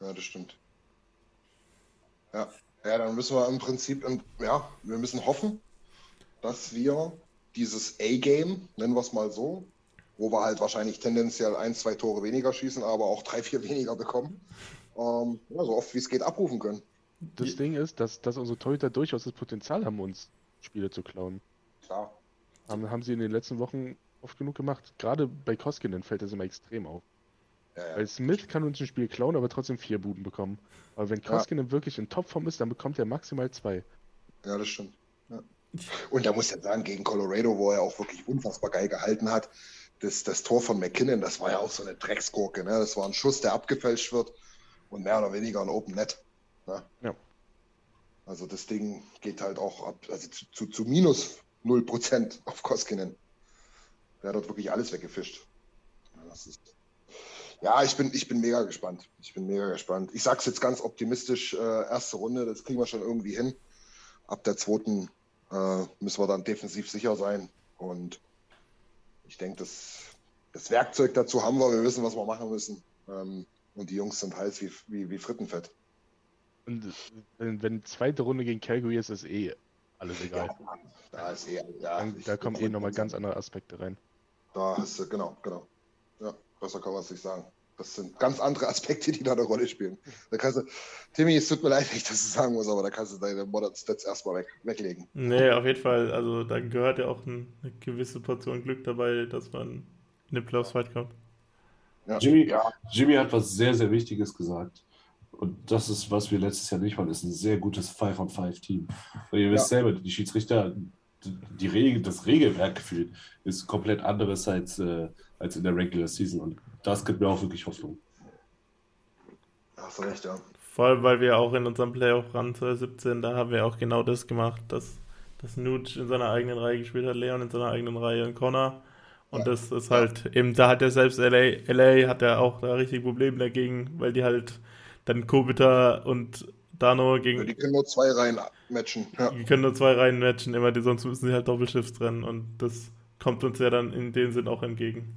Ja, das stimmt. Ja. ja, dann müssen wir im Prinzip, ja, wir müssen hoffen, dass wir dieses A-Game, nennen wir es mal so, wo wir halt wahrscheinlich tendenziell ein, zwei Tore weniger schießen, aber auch drei, vier weniger bekommen, ähm, ja, so oft wie es geht abrufen können. Das Je- Ding ist, dass, dass unsere Torhüter durchaus das Potenzial haben, uns Spiele zu klauen. Klar. Haben, haben sie in den letzten Wochen oft genug gemacht. Gerade bei Koskinen fällt das immer extrem auf. Ja, ja. Weil Smith kann uns ein Spiel klauen, aber trotzdem vier Buden bekommen. Aber wenn. Koskinen wirklich in Topform ist, dann bekommt er maximal zwei. Ja, das stimmt. Und da muss ich sagen, gegen Colorado, wo er auch wirklich unfassbar geil gehalten hat, das, das Tor von McKinnon, das war ja auch so eine Drecksgurke. Ne? Das war ein Schuss, der abgefälscht wird und mehr oder weniger ein Open Net. Ne? Ja. Also das Ding geht halt auch ab, also zu, zu, zu minus 0% auf Koskinen. Der hat dort wirklich alles weggefischt. Ist, ja, ich bin, ich bin mega gespannt. Ich bin mega gespannt. Ich sag's jetzt ganz optimistisch, äh, erste Runde, das kriegen wir schon irgendwie hin. Ab der zweiten äh, müssen wir dann defensiv sicher sein. Und ich denke, das, das Werkzeug dazu haben wir. Wir wissen, was wir machen müssen. Ähm, und die Jungs sind heiß wie, wie, wie Frittenfett. Und wenn, wenn zweite Runde gegen Calgary ist, ist eh alles egal. Da ist eh, ja, Dann, da kommen eh nochmal ganz andere Aspekte rein. Da hast du, genau, genau. Ja, besser kann man es nicht sagen. Das sind ganz andere Aspekte, die da eine Rolle spielen. Da kannst du, Timmy, es tut mir leid, wenn ich das sagen muss, aber da kannst du deine Modern Stats erstmal weg, weglegen. Nee, auf jeden Fall. Also da gehört ja auch ein, eine gewisse Portion Glück dabei, dass man in den Playoffs weit kommt. Ja. Jimmy, Jimmy hat was sehr, sehr Wichtiges gesagt. Und das ist, was wir letztes Jahr nicht waren, ist ein sehr gutes 5-on-5-Team. Und ihr wisst Ja. selber, die Schiedsrichter, die Regel, das Regelwerk gefühlt ist komplett anderes als, äh, als in der Regular Season. Und das gibt mir auch wirklich Hoffnung. Hast du recht, ja. Vor allem, weil wir auch in unserem Playoff-Run 2017, da haben wir auch genau das gemacht, dass, dass Nuge in seiner eigenen Reihe gespielt hat, Leon in seiner eigenen Reihe und Connor. Und Ja. das ist halt, eben, da hat er selbst LA, LA hat er auch da richtig Probleme dagegen, weil die halt dann Kobita und Dano gegen, Die können nur zwei Reihen matchen. Ja. die können nur zwei Reihen matchen, immer, die, sonst müssen sie halt Doppelshifts trennen und das kommt uns ja dann in dem Sinn auch entgegen.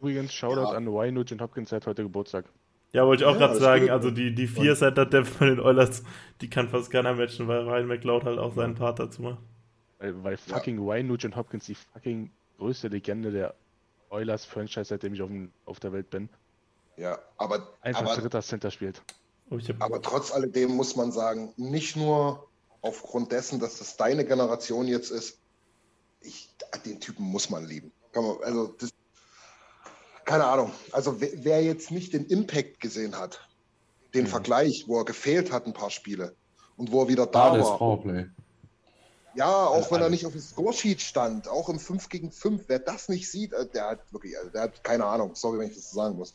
Übrigens, Shoutout Ja. an Y Nugent Hopkins, hat heute Geburtstag. Ja, wollte ich auch Ja, gerade sagen, also die, die vier Center Depth von den Oilers, die kann fast keiner matchen, weil Ryan McLeod halt auch seinen Part dazu macht. Weil, weil fucking Y Nugent Hopkins die fucking größte Legende der Oilers Franchise, seitdem ich auf, dem, auf der Welt bin, ja, aber, einfach aber, dritter Center spielt. Oh, aber trotz alledem muss man sagen, nicht nur aufgrund dessen, dass das deine Generation jetzt ist, ich, den Typen muss man lieben. Man, also das, keine Ahnung. Also wer, wer jetzt nicht den Impact gesehen hat, den Vergleich, wo er gefehlt hat ein paar Spiele und wo er wieder da das war, Powerplay. Ja, auch wenn er alles. nicht auf dem Scoresheet stand, auch im 5 gegen 5, wer das nicht sieht, äh, der hat wirklich, also der hat keine Ahnung. Sorry, wenn ich das so sagen muss.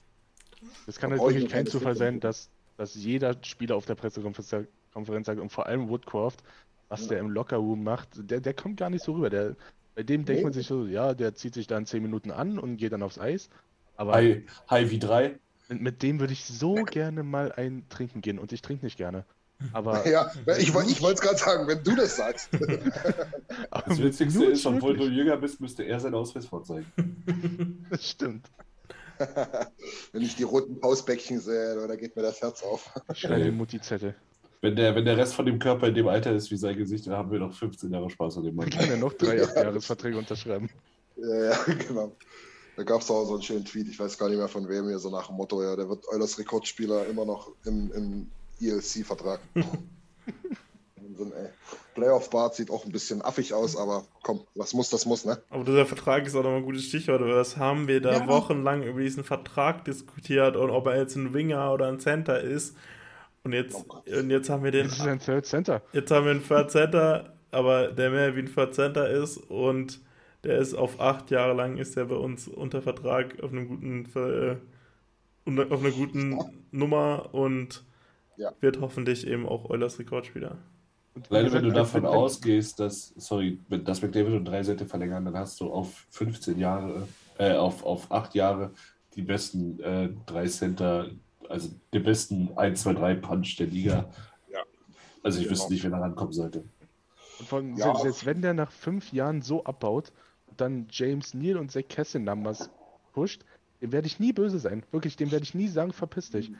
Es kann Da brauch ich wirklich nur kein Zufall sein, dass, dass jeder Spieler auf der Pressekonferenz Konferenz sagt und vor allem Woodcroft, was der im Lockerroom macht, der, der kommt gar nicht so rüber. Der, bei dem denkt Nee. man sich so, ja, der zieht sich dann 10 Minuten an und geht dann aufs Eis. Aber High, High V3. mit, mit dem würde ich so gerne mal ein Trinken gehen und ich trinke nicht gerne. Aber, Ja, ich, ich wollte es gerade sagen, wenn du das sagst. Das Witzigste ist, obwohl du jünger bist, müsste er seinen Ausweis vorzeigen. Das stimmt. wenn ich die roten Pausbäckchen sehe, da geht mir das Herz auf. Schreibe den Mutti-Zettel. Wenn der, wenn der Rest von dem Körper in dem Alter ist wie sein Gesicht, dann haben wir noch 15 Jahre Spaß an dem Mann. Kann er noch drei Jahresverträge unterschreiben. Ja, ja, genau. Da gab es auch so einen schönen Tweet, ich weiß gar nicht mehr von wem hier, so nach dem Motto, ja, der wird Eulers Rekordspieler immer noch im, im ELC-Vertrag. Wahnsinn, ey. Playoff-Bart sieht auch ein bisschen affig aus, aber komm, was muss, das muss, ne? aber dieser Vertrag ist auch nochmal ein gutes Stichwort, weil das haben wir da Ja. wochenlang über diesen Vertrag diskutiert und ob er jetzt ein Winger oder ein Center ist. Und jetzt, Oh und jetzt haben wir den Das ist ein Third Center. Jetzt haben wir einen Third Center, aber der mehr wie ein Third Center ist und der ist auf acht Jahre lang ist der bei uns unter Vertrag auf einem guten äh, auf einer guten Nummer und Ja. wird hoffentlich eben auch Eulers Rekordspieler. Und Alleine wie wenn du davon ausgehst, dass, sorry, wenn das McDavid und drei Sätze verlängern, dann hast du auf 15 Jahre, äh, auf, auf 8 Jahre die besten äh, drei Center, also den besten 1, 2, 3 Punch der Liga. Ja. Also ich Genau. wüsste nicht, wer da rankommen sollte. Und von, Ja. selbst, selbst wenn der nach fünf Jahren so abbaut und dann James Neal und Zach Cassin Numbers pusht, dem werde ich nie böse sein. Wirklich, dem werde ich nie sagen, verpiss dich.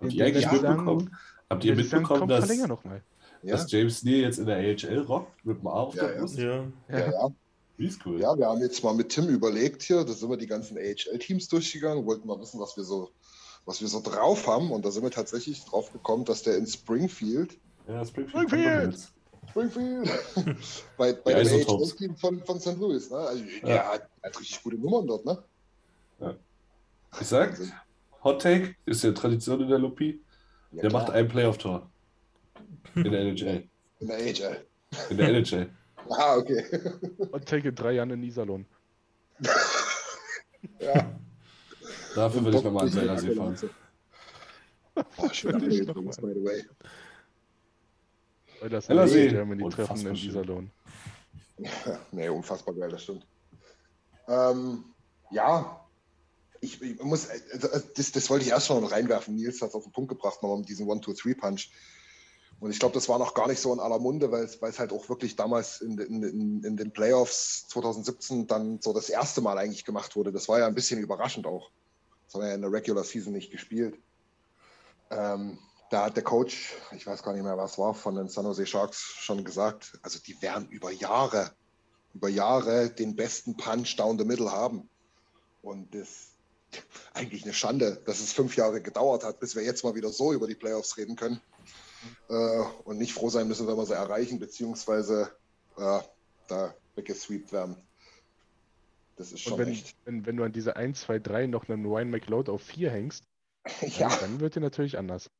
Habt ihr eigentlich ich sagen- mitbekommen, habt ihr ich sagen, mitbekommen, komm, dass, verlänger nochmal. Ja, dass James Neal jetzt in der AHL rockt mit dem A auf Ja, der ja. Brust? Ja. ja, ja. Die ist cool. Ja, wir haben jetzt mal mit Tim überlegt hier, da sind wir die ganzen AHL-Teams durchgegangen, wollten mal wissen, was wir so, was wir so drauf haben. Und da sind wir tatsächlich drauf gekommen, dass der in Springfield, Ja, Springfield. Springfield! Springfield, bei, bei dem Isotopes. AHL-Team von, von St. Louis, ne? Also, Ja. der hat, hat richtig gute Nummern dort, ne? Ich sag. Hot Take ist ja Tradition in der Lupi. Ja, Der klar. macht ein Playoff-Tor. In der NHL. In der AHL. In der NHL. Ah, okay. Und take drei Jahren in Iserlohn. ja. Dafür will ich nochmal an seiner See fahren. Oh, schön by the way. Weil das See. Germany Unfassbar treffen in. Iserlohn. nee, unfassbar geil, das stimmt. Ähm, ja, ich, ich muss, also, das, das wollte ich erst schon noch reinwerfen. Nils hat es auf den Punkt gebracht, nochmal mit diesem One-Two-Three-Punch. Und ich glaube, das war noch gar nicht so in aller Munde, weil es, halt auch wirklich damals in, in, in, in den Playoffs 2017 dann so das erste Mal eigentlich gemacht wurde. Das war ja ein bisschen überraschend auch. Das haben wir ja in der Regular Season nicht gespielt. Ähm, da hat der Coach, ich weiß gar nicht mehr, was war, von den San Jose Sharks schon gesagt, also die werden über Jahre, über Jahre den besten Punch down the middle haben. Und das, eigentlich eine Schande, dass es fünf Jahre gedauert hat, bis wir jetzt mal wieder so über die Playoffs reden können. Äh, und nicht froh sein müssen, wenn wir sie erreichen, beziehungsweise äh, da weggesweept werden. Das ist schon Und wenn, echt. wenn, wenn du an diese 1, 2, 3 noch einen Ryan McLeod auf 4 hängst, Ja, dann, dann wird dir natürlich anders.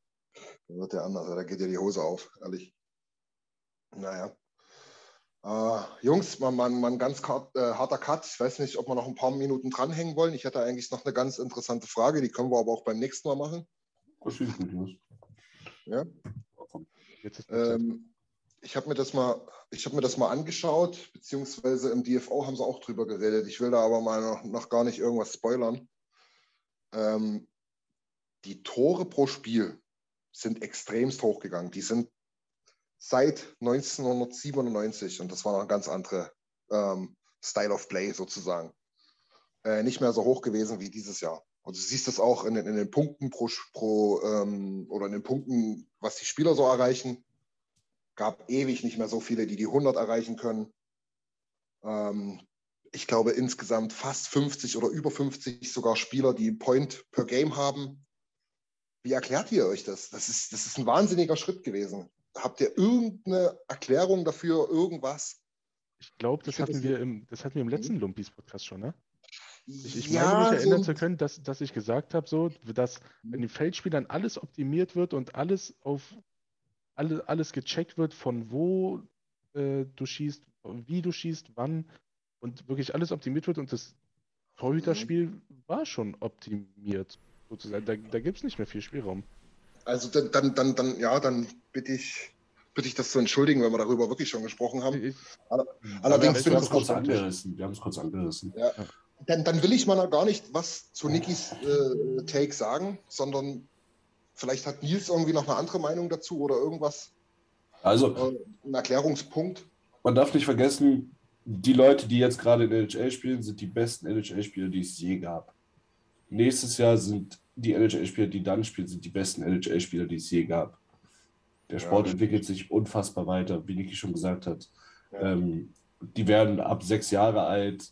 dann wird der anders. Da geht dir die Hose auf, ehrlich. Naja. Äh, Jungs, mal, mal, mal ein ganz kart, äh, harter Cut. Ich weiß nicht, ob wir noch ein paar Minuten dranhängen wollen. Ich hätte eigentlich noch eine ganz interessante Frage, die können wir aber auch beim nächsten Mal machen. Was schießt mit Jungs? Ja? Jetzt ist die Zeit. Ähm, ich habe mir das mal, mir das mal angeschaut, beziehungsweise im DFO haben sie auch drüber geredet. Ich will da aber mal noch, noch gar nicht irgendwas spoilern. Ähm, die Tore pro Spiel sind extremst hochgegangen. Die sind seit 1997 und das war noch ein ganz anderer ähm, Style of Play sozusagen. Äh, nicht mehr so hoch gewesen wie dieses Jahr. Und du siehst das auch in den, in den Punkten pro, pro ähm, oder in den Punkten, was die Spieler so erreichen. Gab ewig nicht mehr so viele, die die 100 erreichen können. Ähm, ich glaube insgesamt fast 50 oder über 50 sogar Spieler, die Point per Game haben. Wie erklärt ihr euch das? Das ist, das ist ein wahnsinniger Schritt gewesen. Habt ihr irgendeine Erklärung dafür, irgendwas? Ich glaube, das, hatten das- wir im, das hatten wir im letzten Lumpis-Podcast schon, ne? Ich, ich Ja, meine mich erinnern so- zu können, dass, dass ich gesagt habe, so, dass wenn den Feldspielern alles optimiert wird und alles auf alle, alles gecheckt wird, von wo äh, du schießt, wie du schießt, wann und wirklich alles optimiert wird und das Torhüterspiel war schon optimiert, sozusagen. Da, da gibt es nicht mehr viel Spielraum. Also dann, dann, dann, dann, ja, dann bitte ich, bitte ich das zu entschuldigen, wenn wir darüber wirklich schon gesprochen haben. Ich, Allerdings wir haben es kurz angerissen. Wir haben es kurz angerissen. Ja. Dann, dann will ich mal gar nicht was zu Nikis äh, Take sagen, sondern vielleicht hat Nils irgendwie noch eine andere Meinung dazu oder irgendwas, Also, äh, einen Erklärungspunkt. man darf nicht vergessen, die Leute, die jetzt gerade in NHL spielen, sind die besten NHL-Spieler, die es je gab. Nächstes Jahr sind die NHL-Spieler, die dann spielen, sind die besten NHL-Spieler, die es je gab. Der Sport Ja. entwickelt sich unfassbar weiter, wie Niki schon gesagt hat. Ja. Ähm, die werden ab sechs Jahre alt,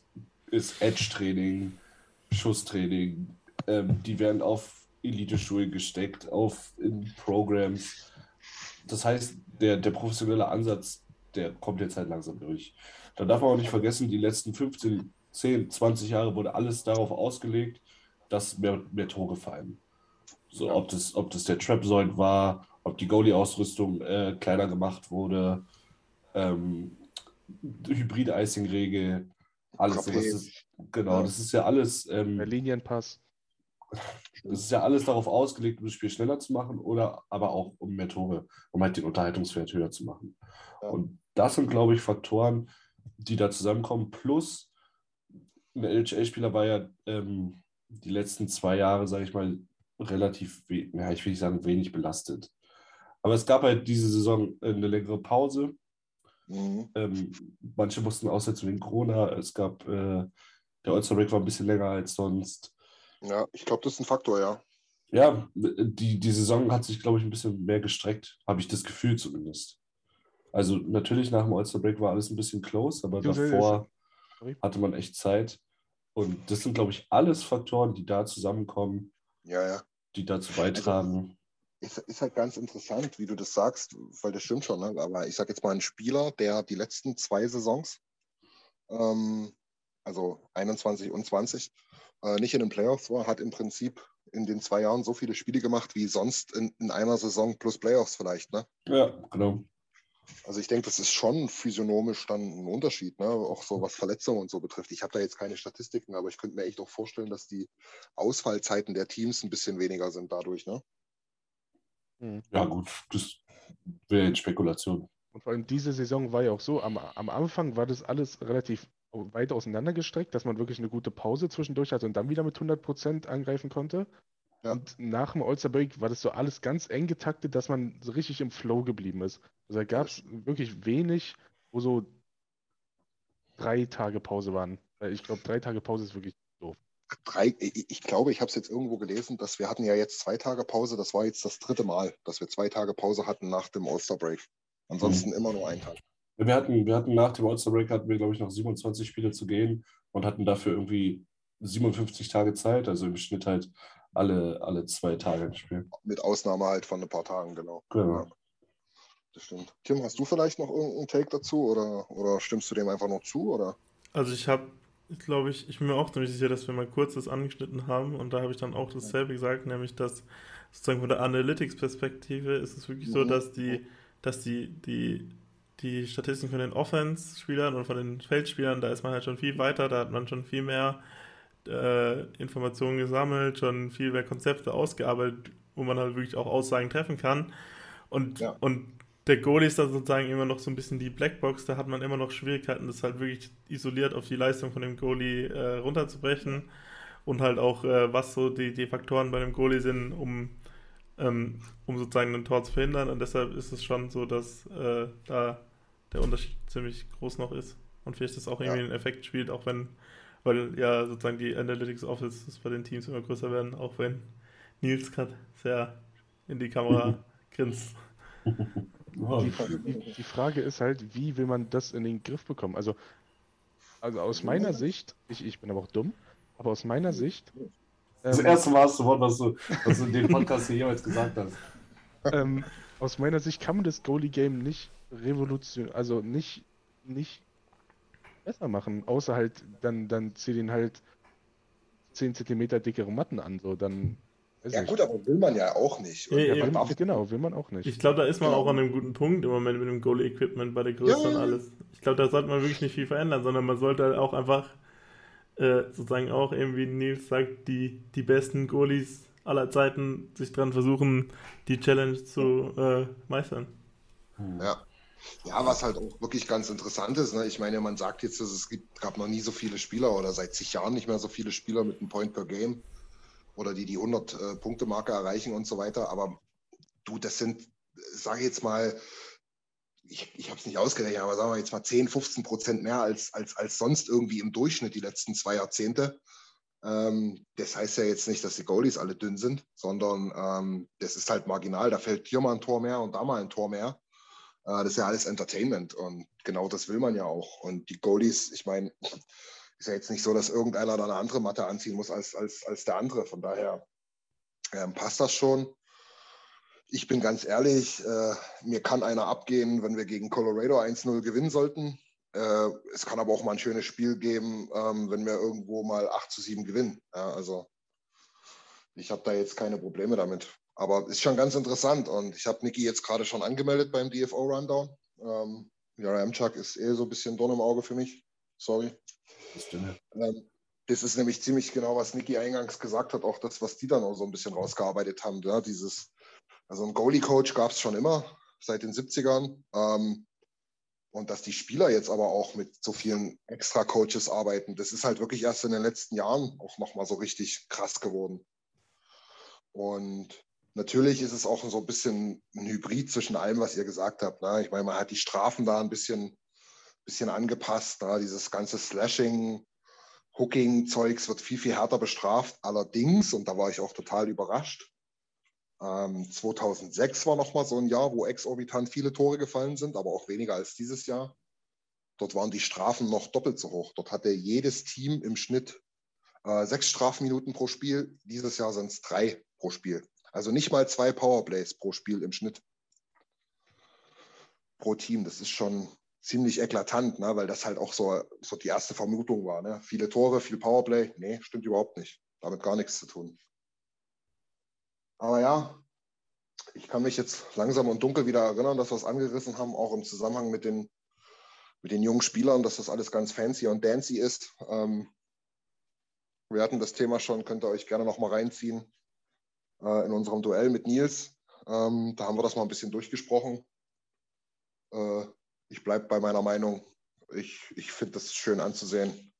ist Edge-Training, Schusstraining. Ähm, die werden auf Elite-Schulen gesteckt, auf in Programs. Das heißt, der, der professionelle Ansatz, der kommt jetzt halt langsam durch. Da darf man auch nicht vergessen, die letzten 15, 10, 20 Jahre wurde alles darauf ausgelegt, dass mehr, mehr Tore fallen. So, ob das, ob das der Trapzoid war, ob die Goalie-Ausrüstung äh, kleiner gemacht wurde, ähm, Hybrid-Icing-Regel, alles sowas. Trapez. Das, genau, das ist ja alles ähm, der Linienpass. das ist ja alles darauf ausgelegt, um das Spiel schneller zu machen oder aber auch um mehr Tore, um halt den Unterhaltungswert höher zu machen. Ja. Und das sind, glaube ich, Faktoren, die da zusammenkommen. Plus, ein NHL-Spieler war ja ähm, die letzten zwei Jahre, sage ich mal, relativ, ja, ich will nicht sagen, wenig belastet. Aber es gab halt diese Saison eine längere Pause. Mhm. Ähm, manche mussten aussetzen wegen Corona. Es gab, äh, der All-Star-Break war ein bisschen länger als sonst. Ja, ich glaube, das ist ein Faktor, ja. Ja, die, die Saison hat sich, glaube ich, ein bisschen mehr gestreckt, habe ich das Gefühl zumindest. Also natürlich nach dem All-Star-Break war alles ein bisschen close, aber Beziehungsweise davor hatte man echt Zeit. Und das sind, glaube ich, alles Faktoren, die da zusammenkommen, Ja, ja. die dazu beitragen. Ist, ist halt ganz interessant, wie du das sagst, weil das stimmt schon. Ne? Aber ich sage jetzt mal, ein Spieler, der die letzten zwei Saisons, ähm, also 21 und 20, äh, nicht in den Playoffs war, hat im Prinzip in den zwei Jahren so viele Spiele gemacht wie sonst in, in einer Saison plus Playoffs vielleicht. Ne? Ja, genau. Also ich denke, das ist schon physiognomisch dann ein Unterschied, ne? auch so was Verletzungen und so betrifft. Ich habe da jetzt keine Statistiken, aber ich könnte mir echt auch vorstellen, dass die Ausfallzeiten der Teams ein bisschen weniger sind dadurch. Ne? Ja, gut, das wäre jetzt Spekulation. Und vor allem diese Saison war ja auch so, am, am Anfang war das alles relativ weit auseinandergestreckt, dass man wirklich eine gute Pause zwischendurch hatte und dann wieder mit 100% angreifen konnte. Ja. Und nach dem All-Star Break war das so alles ganz eng getaktet, dass man so richtig im Flow geblieben ist. Also da gab es wirklich wenig, wo so drei Tage Pause waren. Ich glaube, drei Tage Pause ist wirklich doof. Drei, ich glaube, ich habe es jetzt irgendwo gelesen, dass wir hatten ja jetzt zwei Tage Pause. Das war jetzt das dritte Mal, dass wir zwei Tage Pause hatten nach dem All-Star-Break. Ansonsten immer nur ein Tag. Wir hatten, wir hatten nach dem All-Star-Break hatten wir, glaube ich, noch 27 Spiele zu gehen und hatten dafür irgendwie 57 Tage Zeit, also im Schnitt halt alle, alle zwei Tage ein Spiel. Mit Ausnahme halt von ein paar Tagen, genau. Genau. Ja, das stimmt. Tim, hast du vielleicht noch irgendeinen Take dazu oder, oder stimmst du dem einfach noch zu? Oder? Also ich habe, glaube ich, ich bin mir auch ziemlich sicher, dass wir mal kurz das angeschnitten haben und da habe ich dann auch dasselbe gesagt, nämlich dass sozusagen von der Analytics-Perspektive ist es wirklich so, Mhm. dass die, dass die, die, die Statistiken von den Offense-Spielern und von den Feldspielern, da ist man halt schon viel weiter, da hat man schon viel mehr äh, Informationen gesammelt, schon viel mehr Konzepte ausgearbeitet, wo man halt wirklich auch Aussagen treffen kann. Und, Ja. und der Goalie ist dann sozusagen immer noch so ein bisschen die Blackbox, da hat man immer noch Schwierigkeiten, das halt wirklich isoliert auf die Leistung von dem Goalie äh, runterzubrechen und halt auch, äh, was so die, die Faktoren bei dem Goalie sind, um, ähm, um sozusagen ein Tor zu verhindern. Und deshalb ist es schon so, dass äh, da der Unterschied ziemlich groß noch ist und vielleicht das auch irgendwie Ja. einen Effekt spielt, auch wenn, weil ja sozusagen die Analytics Offices bei den Teams immer größer werden, auch wenn Nils gerade sehr in die Kamera grinst. Die, die, die Frage ist halt, wie will man das in den Griff bekommen? Also, also aus meiner Sicht, ich, ich bin aber auch dumm, aber aus meiner Sicht, das ähm, erste Mal, Wort, was du, was du in dem Podcast hier jemals gesagt hast. ähm, aus meiner Sicht kann man das Goalie-Game nicht revolution, also nicht, nicht besser machen, außer halt, dann, dann zieh den halt 10 cm dickere Matten an, so, dann. Ja gut, aber will man ja auch nicht. Ja, man will, darf- genau, will man auch nicht. Ich glaube, da ist man Genau. auch an einem guten Punkt im Moment mit dem Goalie-Equipment bei der Größe Ja, und alles. Ich glaube, da sollte man wirklich nicht viel verändern, sondern man sollte halt auch einfach äh, sozusagen auch eben, wie Nils sagt, die, die besten Goalies aller Zeiten sich dran versuchen, die Challenge zu äh, meistern. Ja. Ja, was halt auch wirklich ganz interessant ist, ne? ich meine, man sagt jetzt, dass es gibt, gab noch nie so viele Spieler oder seit zig Jahren nicht mehr so viele Spieler mit einem Point per Game oder die die 100-Punkte-Marke erreichen und so weiter, aber du, das sind, sage ich jetzt mal, ich, ich habe es nicht ausgerechnet, aber sagen wir jetzt mal 10, 15 Prozent mehr als, als, als sonst irgendwie im Durchschnitt die letzten zwei Jahrzehnte. Ähm, das heißt ja jetzt nicht, dass die Goalies alle dünn sind, sondern ähm, das ist halt marginal. Da fällt hier mal ein Tor mehr und da mal ein Tor mehr. Äh, das ist ja alles Entertainment und genau das will man ja auch. Und die Goalies, ich meine, ist ja jetzt nicht so, dass irgendeiner da eine andere Matte anziehen muss als, als, als der andere. Von daher ähm, passt das schon. Ich bin ganz ehrlich, äh, mir kann einer abgehen, wenn wir gegen Colorado 1-0 gewinnen sollten. Äh, es kann aber auch mal ein schönes Spiel geben, ähm, wenn wir irgendwo mal 8 zu 7 gewinnen. Ja, also ich habe da jetzt keine Probleme damit. Aber ist schon ganz interessant und ich habe Niki jetzt gerade schon angemeldet beim DFO Rundown. Ähm, ja, Chuck ist eh so ein bisschen Dorn im Auge für mich. Sorry. Ähm, das ist nämlich ziemlich genau, was Niki eingangs gesagt hat, auch das, was die dann auch so ein bisschen rausgearbeitet haben. Ja, dieses, also ein Goalie-Coach gab es schon immer, seit den 70ern. Ähm, und dass die Spieler jetzt aber auch mit so vielen Extra-Coaches arbeiten, das ist halt wirklich erst in den letzten Jahren auch nochmal so richtig krass geworden. Und natürlich ist es auch so ein bisschen ein Hybrid zwischen allem, was ihr gesagt habt. Ne? Ich meine, man hat die Strafen da ein bisschen, bisschen angepasst. Ne? Dieses ganze Slashing, Hooking-Zeugs wird viel, viel härter bestraft. Allerdings, und da war ich auch total überrascht, ähm, 2006 war nochmal so ein Jahr, wo exorbitant viele Tore gefallen sind, aber auch weniger als dieses Jahr. Dort waren die Strafen noch doppelt so hoch. Dort hatte jedes Team im Schnitt äh, sechs Strafminuten pro Spiel. Dieses Jahr sind es drei pro Spiel. Also nicht mal zwei Powerplays pro Spiel im Schnitt. Pro Team. Das ist schon ziemlich eklatant, ne? weil das halt auch so, so die erste Vermutung war. Ne? Viele Tore, viel Powerplay. Nee, stimmt überhaupt nicht. Damit gar nichts zu tun. Aber ja, ich kann mich jetzt langsam und dunkel wieder erinnern, dass wir es angerissen haben, auch im Zusammenhang mit den, mit den jungen Spielern, dass das alles ganz fancy und dancy ist. Ähm, wir hatten das Thema schon, könnt ihr euch gerne noch mal reinziehen äh, in unserem Duell mit Nils. Ähm, da haben wir das mal ein bisschen durchgesprochen. Äh, ich bleibe bei meiner Meinung. Ich, ich finde das schön anzusehen.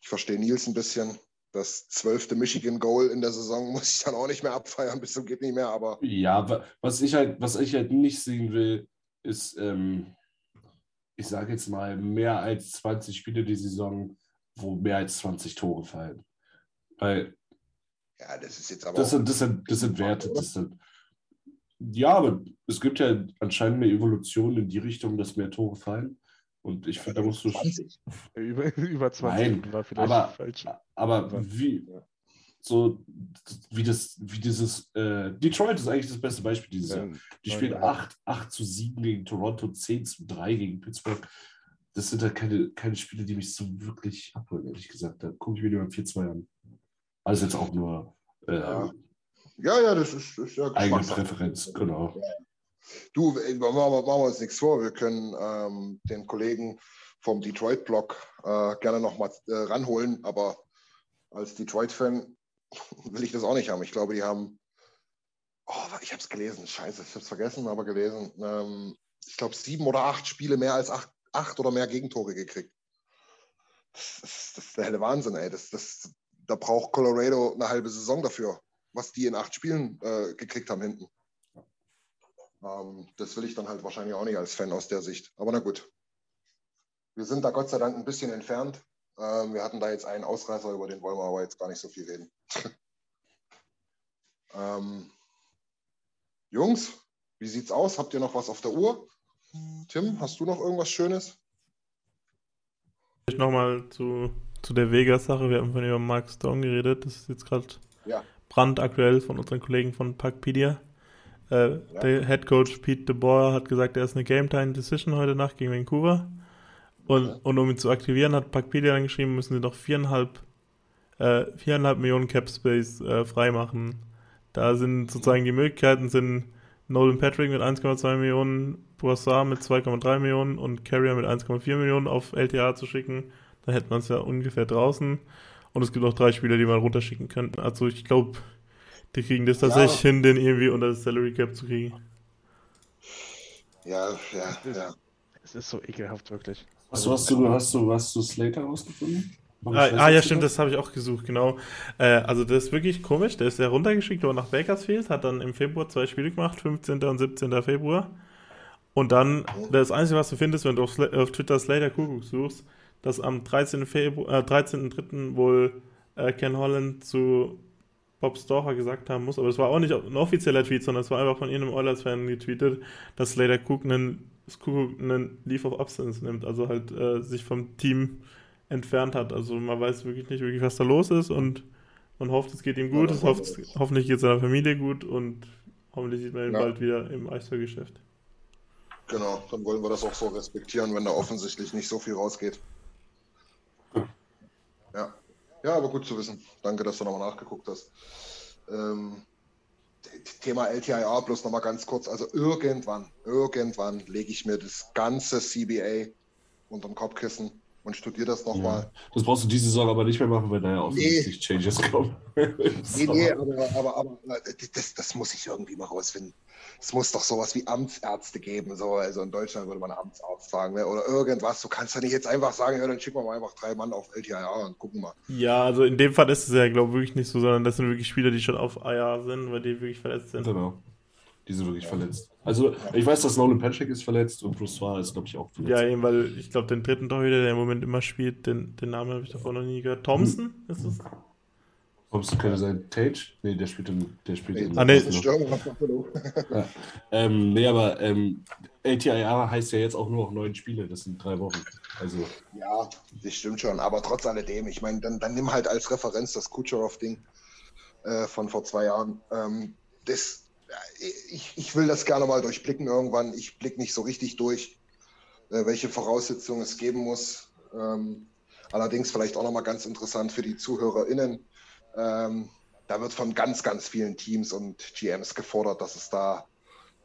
Ich verstehe Nils ein bisschen. Das zwölfte Michigan Goal in der Saison muss ich dann auch nicht mehr abfeiern, bis zum geht nicht mehr. Aber Ja, wa- was ich halt, was ich halt nicht sehen will, ist, ähm, ich sage jetzt mal, mehr als 20 Spiele die Saison, wo mehr als 20 Tore fallen. Weil ja, das ist jetzt aber das sind, das sind, das sind Werte. Das sind, ja, aber es gibt ja anscheinend eine Evolution in die Richtung, dass mehr Tore fallen. Und ich finde, da musst du. 20. Über, über 20 Nein, war vielleicht aber, falsch. aber wie, so, wie das, wie dieses, äh, Detroit ist eigentlich das beste Beispiel dieses Jahr. Die spielen ja. 8, 8 zu 7 gegen Toronto, 10 zu 3 gegen Pittsburgh. Das sind halt keine, keine Spiele, die mich so wirklich abholen, ehrlich gesagt. Da gucke ich mir die beim 4-2 an. Also jetzt auch nur äh, Ja. Ja, ja, das ist, ist ja eigene. Präferenz, genau. Du, äh, machen wir, uns nichts vor. Wir können ähm, den Kollegen vom Detroit-Blog äh, gerne nochmal äh, ranholen, aber als Detroit-Fan will ich das auch nicht haben. Ich glaube, die haben, oh, ich habe es gelesen, scheiße, ich habe es vergessen, aber gelesen. Ähm, ich glaube, sieben oder acht Spiele mehr als acht, acht oder mehr Gegentore gekriegt. Das ist, das ist der helle Wahnsinn, ey. Das, das, da braucht Colorado eine halbe Saison dafür, was die in acht Spielen äh, gekriegt haben hinten. Ähm, das will ich dann halt wahrscheinlich auch nicht als Fan aus der Sicht. Aber na gut. Wir sind da Gott sei Dank ein bisschen entfernt. Ähm, wir hatten da jetzt einen Ausreißer, über den wollen wir aber jetzt gar nicht so viel reden. ähm, Jungs, wie sieht's aus? Habt ihr noch was auf der Uhr? Tim, hast du noch irgendwas Schönes? Vielleicht nochmal zu, zu der Vegas-Sache. Wir haben von über Mark Stone geredet. Das ist jetzt gerade Ja. Brandaktuell von unseren Kollegen von Packpedia. Äh, Der Head Coach Pete DeBoer hat gesagt, er ist eine Game Time Decision heute Nacht gegen Vancouver. Und, und um ihn zu aktivieren, hat Packpedia dann geschrieben, müssen sie noch viereinhalb, äh, viereinhalb Millionen Cap Space äh, freimachen. Da sind sozusagen die Möglichkeiten sind Nolan Patrick mit 1,2 Millionen, Boissard mit 2,3 Millionen und Carrier mit 1,4 Millionen auf LTA zu schicken. Dann hätte man es ja ungefähr draußen. Und es gibt noch drei Spieler, die man runterschicken könnten. Also ich glaube, die kriegen das tatsächlich hin, den irgendwie unter das Salary Cap zu kriegen. Ja, ja, ja. Es ist so ekelhaft, wirklich. Hast du, hast du, hast du, hast du Slater rausgefunden? Ah, ah ja, stimmt, das habe ich auch gesucht, genau. Äh, also das ist wirklich komisch. Der ist ja runtergeschickt, aber nach Bakersfield, hat dann im Februar zwei Spiele gemacht, 15. und 17. Februar. Und dann, das Einzige, was du findest, wenn du auf Twitter Slater Kuckuck suchst, dass am 13. Februar, äh, 13.3. wohl äh, Ken Holland zu Bob Storcher gesagt haben muss, aber es war auch nicht ein offizieller Tweet, sondern es war einfach von irgendeinem Oilers-Fan getweetet, dass Slater Cook einen, Kuckuck einen Leave of Absence nimmt, also halt äh, sich vom Team entfernt hat. Also man weiß wirklich nicht wirklich, was da los ist und man hofft, es geht ihm gut, Ja, es hofft, hoffentlich geht es seiner Familie gut und hoffentlich sieht man ihn Ja. bald wieder im Eishockey-Geschäft. Genau, dann wollen wir das auch so respektieren, wenn da offensichtlich nicht so viel rausgeht. Ja, ja aber gut zu wissen. Danke, dass du nochmal nachgeguckt hast. Ähm, Thema LTIR bloß nochmal ganz kurz. Also irgendwann, irgendwann lege ich mir das ganze CBA unterm Kopfkissen und studiere das nochmal. Ja. Das brauchst du diese Saison aber nicht mehr machen, weil da ja offensichtlich Changes kommen. Nee, nee, aber, aber, aber das, das muss ich irgendwie mal rausfinden. Es muss doch sowas wie Amtsärzte geben. So. Also in Deutschland würde man Amtsarzt sagen. Ne? Oder irgendwas. Du kannst ja nicht jetzt einfach sagen, ja, dann schicken wir mal einfach drei Mann auf LTIR und gucken mal. Ja, also in dem Fall ist es ja, glaube ich, wirklich nicht so, sondern das sind wirklich Spieler, die schon auf IR sind, weil die wirklich verletzt sind. Genau. Die sind wirklich verletzt. Also, ich weiß, dass Nolan Patrick ist verletzt und Bruce Suarez ist, glaube ich, auch verletzt. Ja, eben, weil ich glaube, den dritten Torhüter, der im Moment immer spielt, den, den Namen habe ich davor noch nie gehört. Thompson ist es? Thompson könnte sein. Tage? Nee, der spielt in. Der spielt in Ah, nee. Störung. Ja. Ähm, nee, aber ähm, LTIR heißt ja jetzt auch nur noch neun Spiele. Das sind drei Wochen. Also, Ja, das stimmt schon. Aber trotz alledem, ich meine, dann, dann nimm halt als Referenz das Kucherov-Ding äh, von vor zwei Jahren. Ähm, das, ja, ich, ich will das gerne mal durchblicken irgendwann. Ich blicke nicht so richtig durch, äh, welche Voraussetzungen es geben muss. Ähm, allerdings vielleicht auch nochmal ganz interessant für die ZuhörerInnen. Ähm, da wird von ganz, ganz vielen Teams und GMs gefordert, dass es da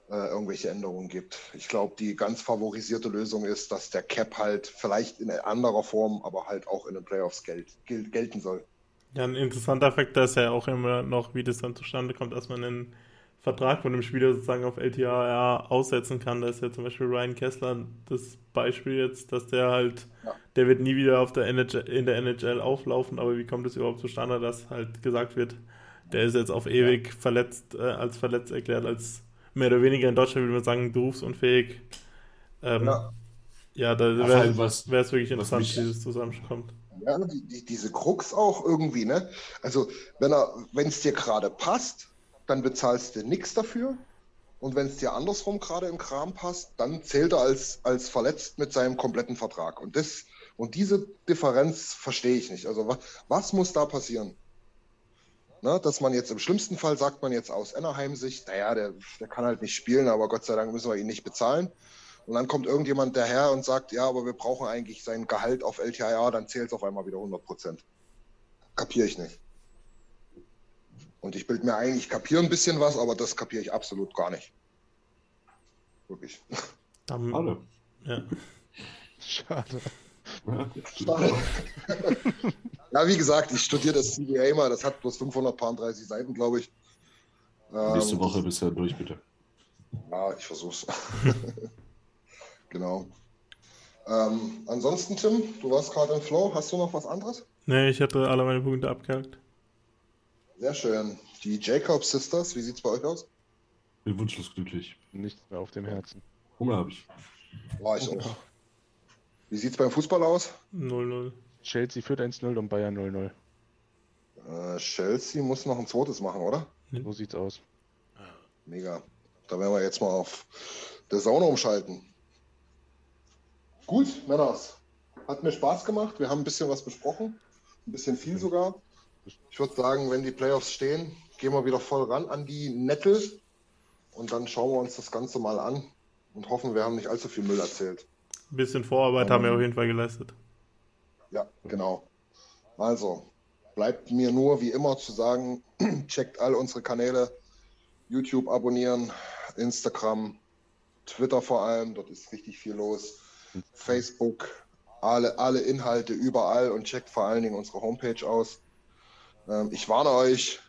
äh, irgendwelche Änderungen gibt. Ich glaube, die ganz favorisierte Lösung ist, dass der Cap halt vielleicht in anderer Form, aber halt auch in den Playoffs gel gel gelten soll. Ja, ein interessanter Faktor ist ja auch immer noch, wie das dann zustande kommt, dass man einen Vertrag von dem Spieler sozusagen auf LTIR aussetzen kann. Da ist ja zum Beispiel Ryan Kessler das Beispiel jetzt, dass der halt, Ja. der wird nie wieder auf der NHL, in der NHL auflaufen, aber wie kommt es überhaupt zustande, dass halt gesagt wird, der ist jetzt auf ewig verletzt, äh, als verletzt erklärt, als mehr oder weniger in Deutschland würde man sagen, berufsunfähig. Ähm, Ja. ja. da vor wäre es wirklich interessant, mich- wie das zusammenkommt. Ja, die, die, diese Krux auch irgendwie, ne? Also, wenn er, wenn es dir gerade passt, dann bezahlst du nichts dafür. Und wenn es dir andersrum gerade im Kram passt, dann zählt er als, als verletzt mit seinem kompletten Vertrag. Und, das, und diese Differenz verstehe ich nicht. Also was, was muss da passieren? Ne, dass man jetzt im schlimmsten Fall sagt man jetzt aus Anaheim-Sicht, naja, der, der kann halt nicht spielen, aber Gott sei Dank müssen wir ihn nicht bezahlen. Und dann kommt irgendjemand daher und sagt, ja, aber wir brauchen eigentlich sein Gehalt auf LTIA, dann zählt es auf einmal wieder 100 Prozent. Kapiere ich nicht. Und ich bilde mir ein, ich kapiere ein bisschen was, aber das kapiere ich absolut gar nicht. Wirklich. Dann, Schade. ja. Schade. Schade. ja, wie gesagt, ich studiere das CBA mal, das hat bloß 530 Seiten, glaube ich. Nächste Ähm, Woche bist du durch, bitte. Ja, ich versuch's. genau. Ähm, ansonsten, Tim, du warst gerade im Flow. Hast du noch was anderes? Nee, ich hatte alle meine Punkte abgehakt. Sehr schön. Die Jacob Sisters, wie sieht's bei euch aus? Bin wunschlos glücklich. Nichts mehr auf dem Herzen. Hunger habe ich. War ich auch. Wie sieht's beim Fußball aus? 0-0. Chelsea führt 1-0 und Bayern 0-0. Äh, Chelsea muss noch ein zweites machen, oder? So sieht's aus. Mega. Da werden wir jetzt mal auf der Sauna umschalten. Gut, Männers. Hat mir Spaß gemacht. Wir haben ein bisschen was besprochen. Ein bisschen viel sogar. Ich würde sagen, wenn die Playoffs stehen, gehen wir wieder voll ran an die Nettel. Und dann schauen wir uns das Ganze mal an und hoffen, wir haben nicht allzu viel Müll erzählt. Ein bisschen Vorarbeit haben wir auf jeden Fall geleistet. Ja, genau. Also, bleibt mir nur wie immer zu sagen, checkt all unsere Kanäle, YouTube abonnieren, Instagram, Twitter vor allem, dort ist richtig viel los, Facebook, alle, alle Inhalte überall und checkt vor allen Dingen unsere Homepage aus. Ähm, ich warne euch,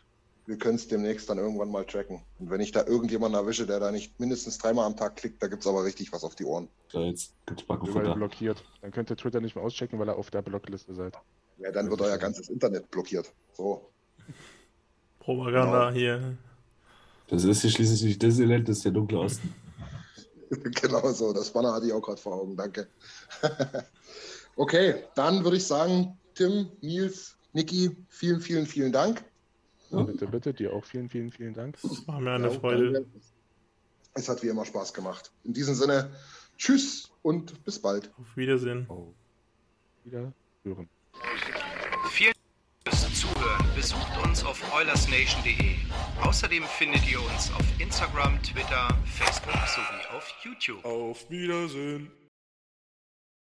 wir können es demnächst dann irgendwann mal tracken. Und wenn ich da irgendjemanden erwische, der da nicht mindestens dreimal am Tag klickt, da gibt es aber richtig was auf die Ohren. Da jetzt gibt's Backenfutter. blockiert. Dann könnt ihr Twitter nicht mehr auschecken, weil ihr auf der Blockliste seid. Ja, dann wird euer ganzes Internet blockiert. So. Propaganda Genau. hier. Das ist hier schließlich nicht Disneyland, das ist der dunkle Osten. genau so, das Banner hatte ich auch gerade vor Augen, danke. okay, dann würde ich sagen, Tim, Nils, Niki, vielen, vielen, vielen Dank. Bitte, bitte, dir auch vielen, vielen, vielen Dank. War mir eine Ja, Freude. danke. Es hat wie immer Spaß gemacht. In diesem Sinne, tschüss und bis bald. Auf Wiedersehen. Wieder hören. Vielen Dank fürs Zuhören. Besucht uns auf oilersnation.de. Außerdem findet ihr uns auf Instagram, Twitter, Facebook sowie auf YouTube. Auf Wiedersehen.